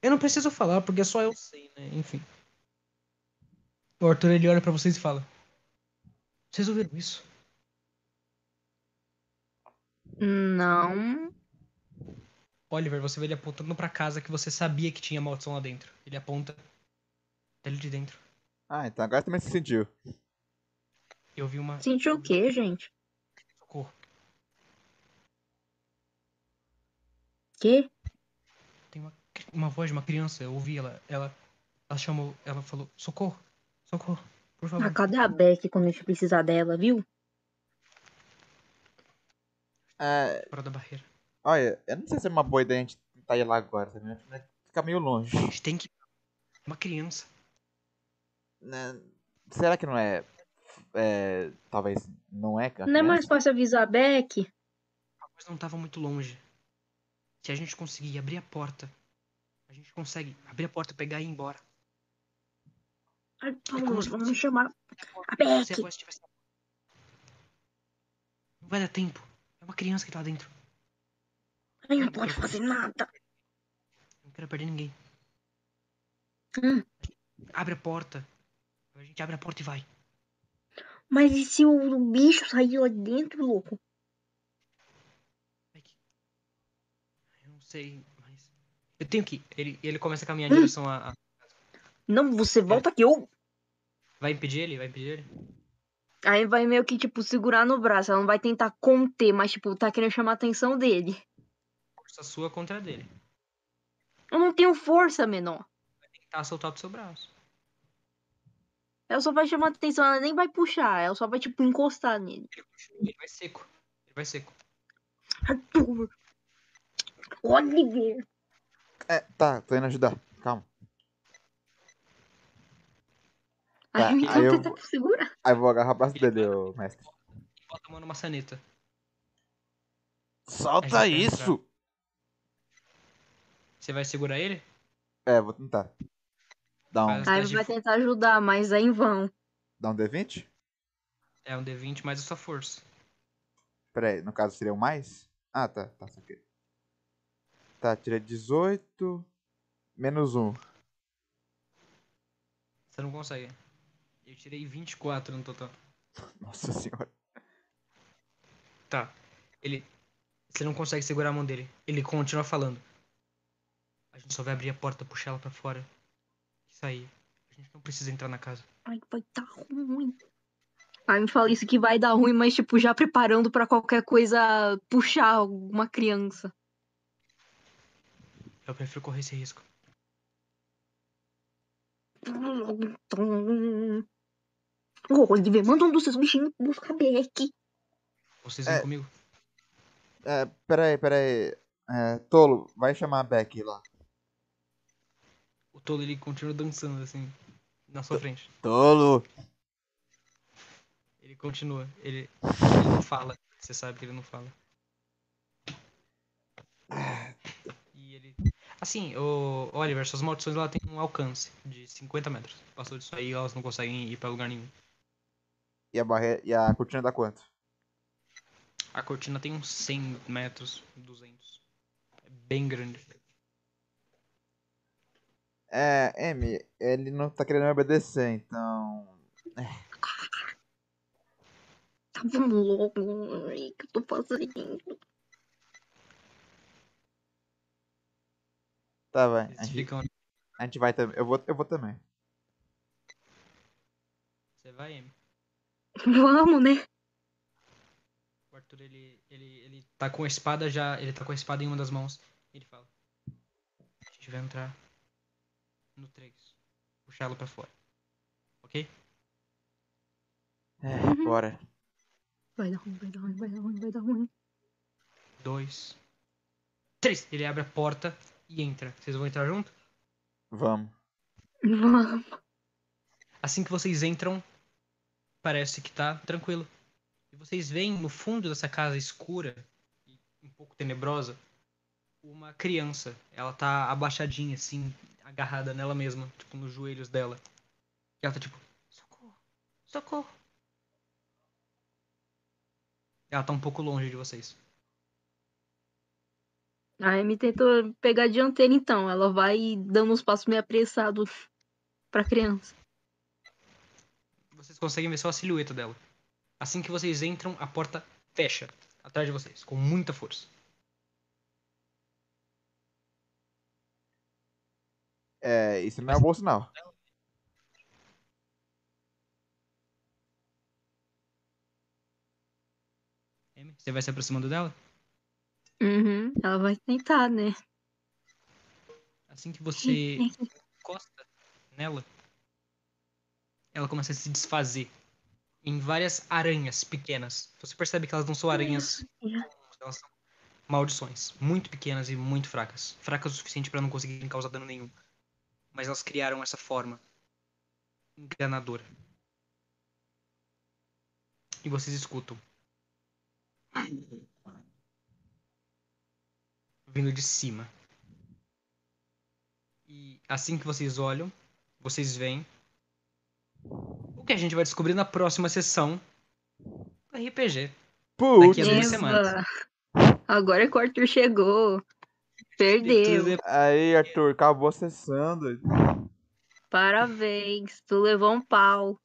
Eu não preciso falar porque só eu sei, né? Enfim. O Arthur ele olha pra vocês e fala: Vocês ouviram isso? Não. Oliver, você vê ele apontando pra casa que você sabia que tinha maldição lá dentro. Ele aponta dele de dentro. Ah, então agora também se sentiu. Eu vi uma. Sentiu o quê, gente? Socorro. Quê? Tem uma, uma voz de uma criança. Eu ouvi ela. Ela, ela chamou. Ela falou: Socorro. Socorro. Por favor. Ah, cadê a Beck quando a gente precisar dela, viu? É, Fora da barreira. olha, eu não sei se é uma boa ideia a gente tentar ir lá agora, tá vendo? Vai ficar meio longe. A gente tem que. Uma criança. Né? Será que não é. é talvez não é, cara? Não é mais fácil avisar a Beck? A voz não tava muito longe. Se a gente conseguir abrir a porta, a gente consegue abrir a porta, pegar e ir embora. Ai, como vamos, se vamos chamar a Beck. Não vai dar tempo. É uma criança que tá lá dentro. Ai, não pode fazer nada. Não quero perder ninguém. Hum. Abre a porta. A gente abre a porta e vai. Mas e se o bicho sair lá de dentro, louco? Vai que- Eu não sei, mas. Eu tenho que. ir. Ele, ele começa a caminhar em direção a. a- Não, você volta aqui. Eu... Vai impedir ele? Vai impedir ele? Aí vai meio que, tipo, segurar no braço. Ela não vai tentar conter, mas, tipo, tá querendo chamar a atenção dele. Força sua contra a dele. Eu não tenho força, menor. Tentar soltar do seu braço. Ela só vai chamar a atenção, ela nem vai puxar. Ela só vai, tipo, encostar nele. Ele vai seco. Ele vai seco. Arthur. Oliver. É, tá, tô indo ajudar. Calma. Aí Tá, então aí eu vou- segurar. Aí eu vou agarrar o braço dele, ô mestre. Bota a mão na maçaneta. Solta A isso! Você vai segurar ele? É, vou tentar. Dá um, Aí vai tentar ajudar, mas é em vão. dá um D20? É um D20 mais a sua força. Pera aí, no caso seria o mais? Ah, tá, tá, saquei. Tá, tirei 18. Menos 1. Você não consegue. Eu tirei 24 no total. Nossa senhora. Tá. Ele. Você não consegue segurar a mão dele. Ele continua falando. A gente só vai abrir a porta, puxar ela pra fora. E sair. A gente não precisa entrar na casa. Ai, vai dar ruim. Aí me fala isso que vai dar ruim, mas, tipo, já preparando pra qualquer coisa puxar alguma criança. Eu prefiro correr esse risco. Ô, Oliver, manda um dos seus bichinhos buscar Beck. Vocês vêm É. comigo? É, pera aí, pera aí. É, Tolo, vai chamar a Beck lá. O tolo ele continua dançando assim. Na sua frente. Tolo! Ele continua. Ele, ele não fala. Você sabe que ele não fala. E ele. Assim, o Oliver, suas maldições lá têm um alcance de 50 metros. Passou disso aí, elas não conseguem ir pra lugar nenhum. E a, barreira, e a cortina dá quanto? A cortina tem uns 100 metros, 200. É bem grande. É, M, ele não tá querendo me obedecer, então. Tá vamos logo. O que eu tô fazendo? Tá, vai. A gente, ficam. a gente vai também. Eu vou, eu vou também. Você vai, Amy. Vamos, né? O Arthur, ele, ele, ele tá com a espada já. Ele tá com a espada em uma das mãos. Ele fala: A gente vai entrar no 3. Puxar ela pra fora. Ok? É, Uhum. bora. Vai dar ruim, vai dar ruim, vai dar ruim, vai dar ruim. Dois. Três. Ele abre a porta e entra. Vocês vão entrar junto? Vamos. Vamos. Assim que vocês entram, parece que tá tranquilo. E vocês veem no fundo dessa casa escura e um pouco tenebrosa uma criança. Ela tá abaixadinha assim, agarrada nela mesma, tipo nos joelhos dela. E ela tá tipo, socorro, socorro. Ela tá um pouco longe de vocês. A Amy tentou pegar a dianteira então. Ela vai dando uns passos meio apressados pra criança. Vocês conseguem ver só a silhueta dela. Assim que vocês entram, a porta fecha atrás de vocês, com muita força. É, isso não é um bom sinal. Amy, Você vai se aproximando dela? Uhum. Ela vai tentar, né? Assim que você encosta nela, ela começa a se desfazer em várias aranhas pequenas. Você percebe que elas não são aranhas elas são maldições, muito pequenas e muito fracas, fracas o suficiente para não conseguirem causar dano nenhum. Mas elas criaram essa forma enganadora. E vocês escutam vindo de cima. E assim que vocês olham, vocês veem o que a gente vai descobrir na próxima sessão do RPG. Putz, Daqui a duas semanas. Agora que o Arthur chegou. Perdeu. aí, Arthur, acabou acessando. Parabéns. Tu levou um pau.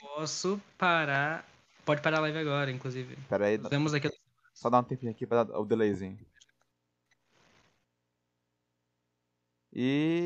Posso parar. Pode parar a live agora, inclusive. Pera aí, Nos vemos aqui. só dá um tempinho aqui pra dar o delayzinho. E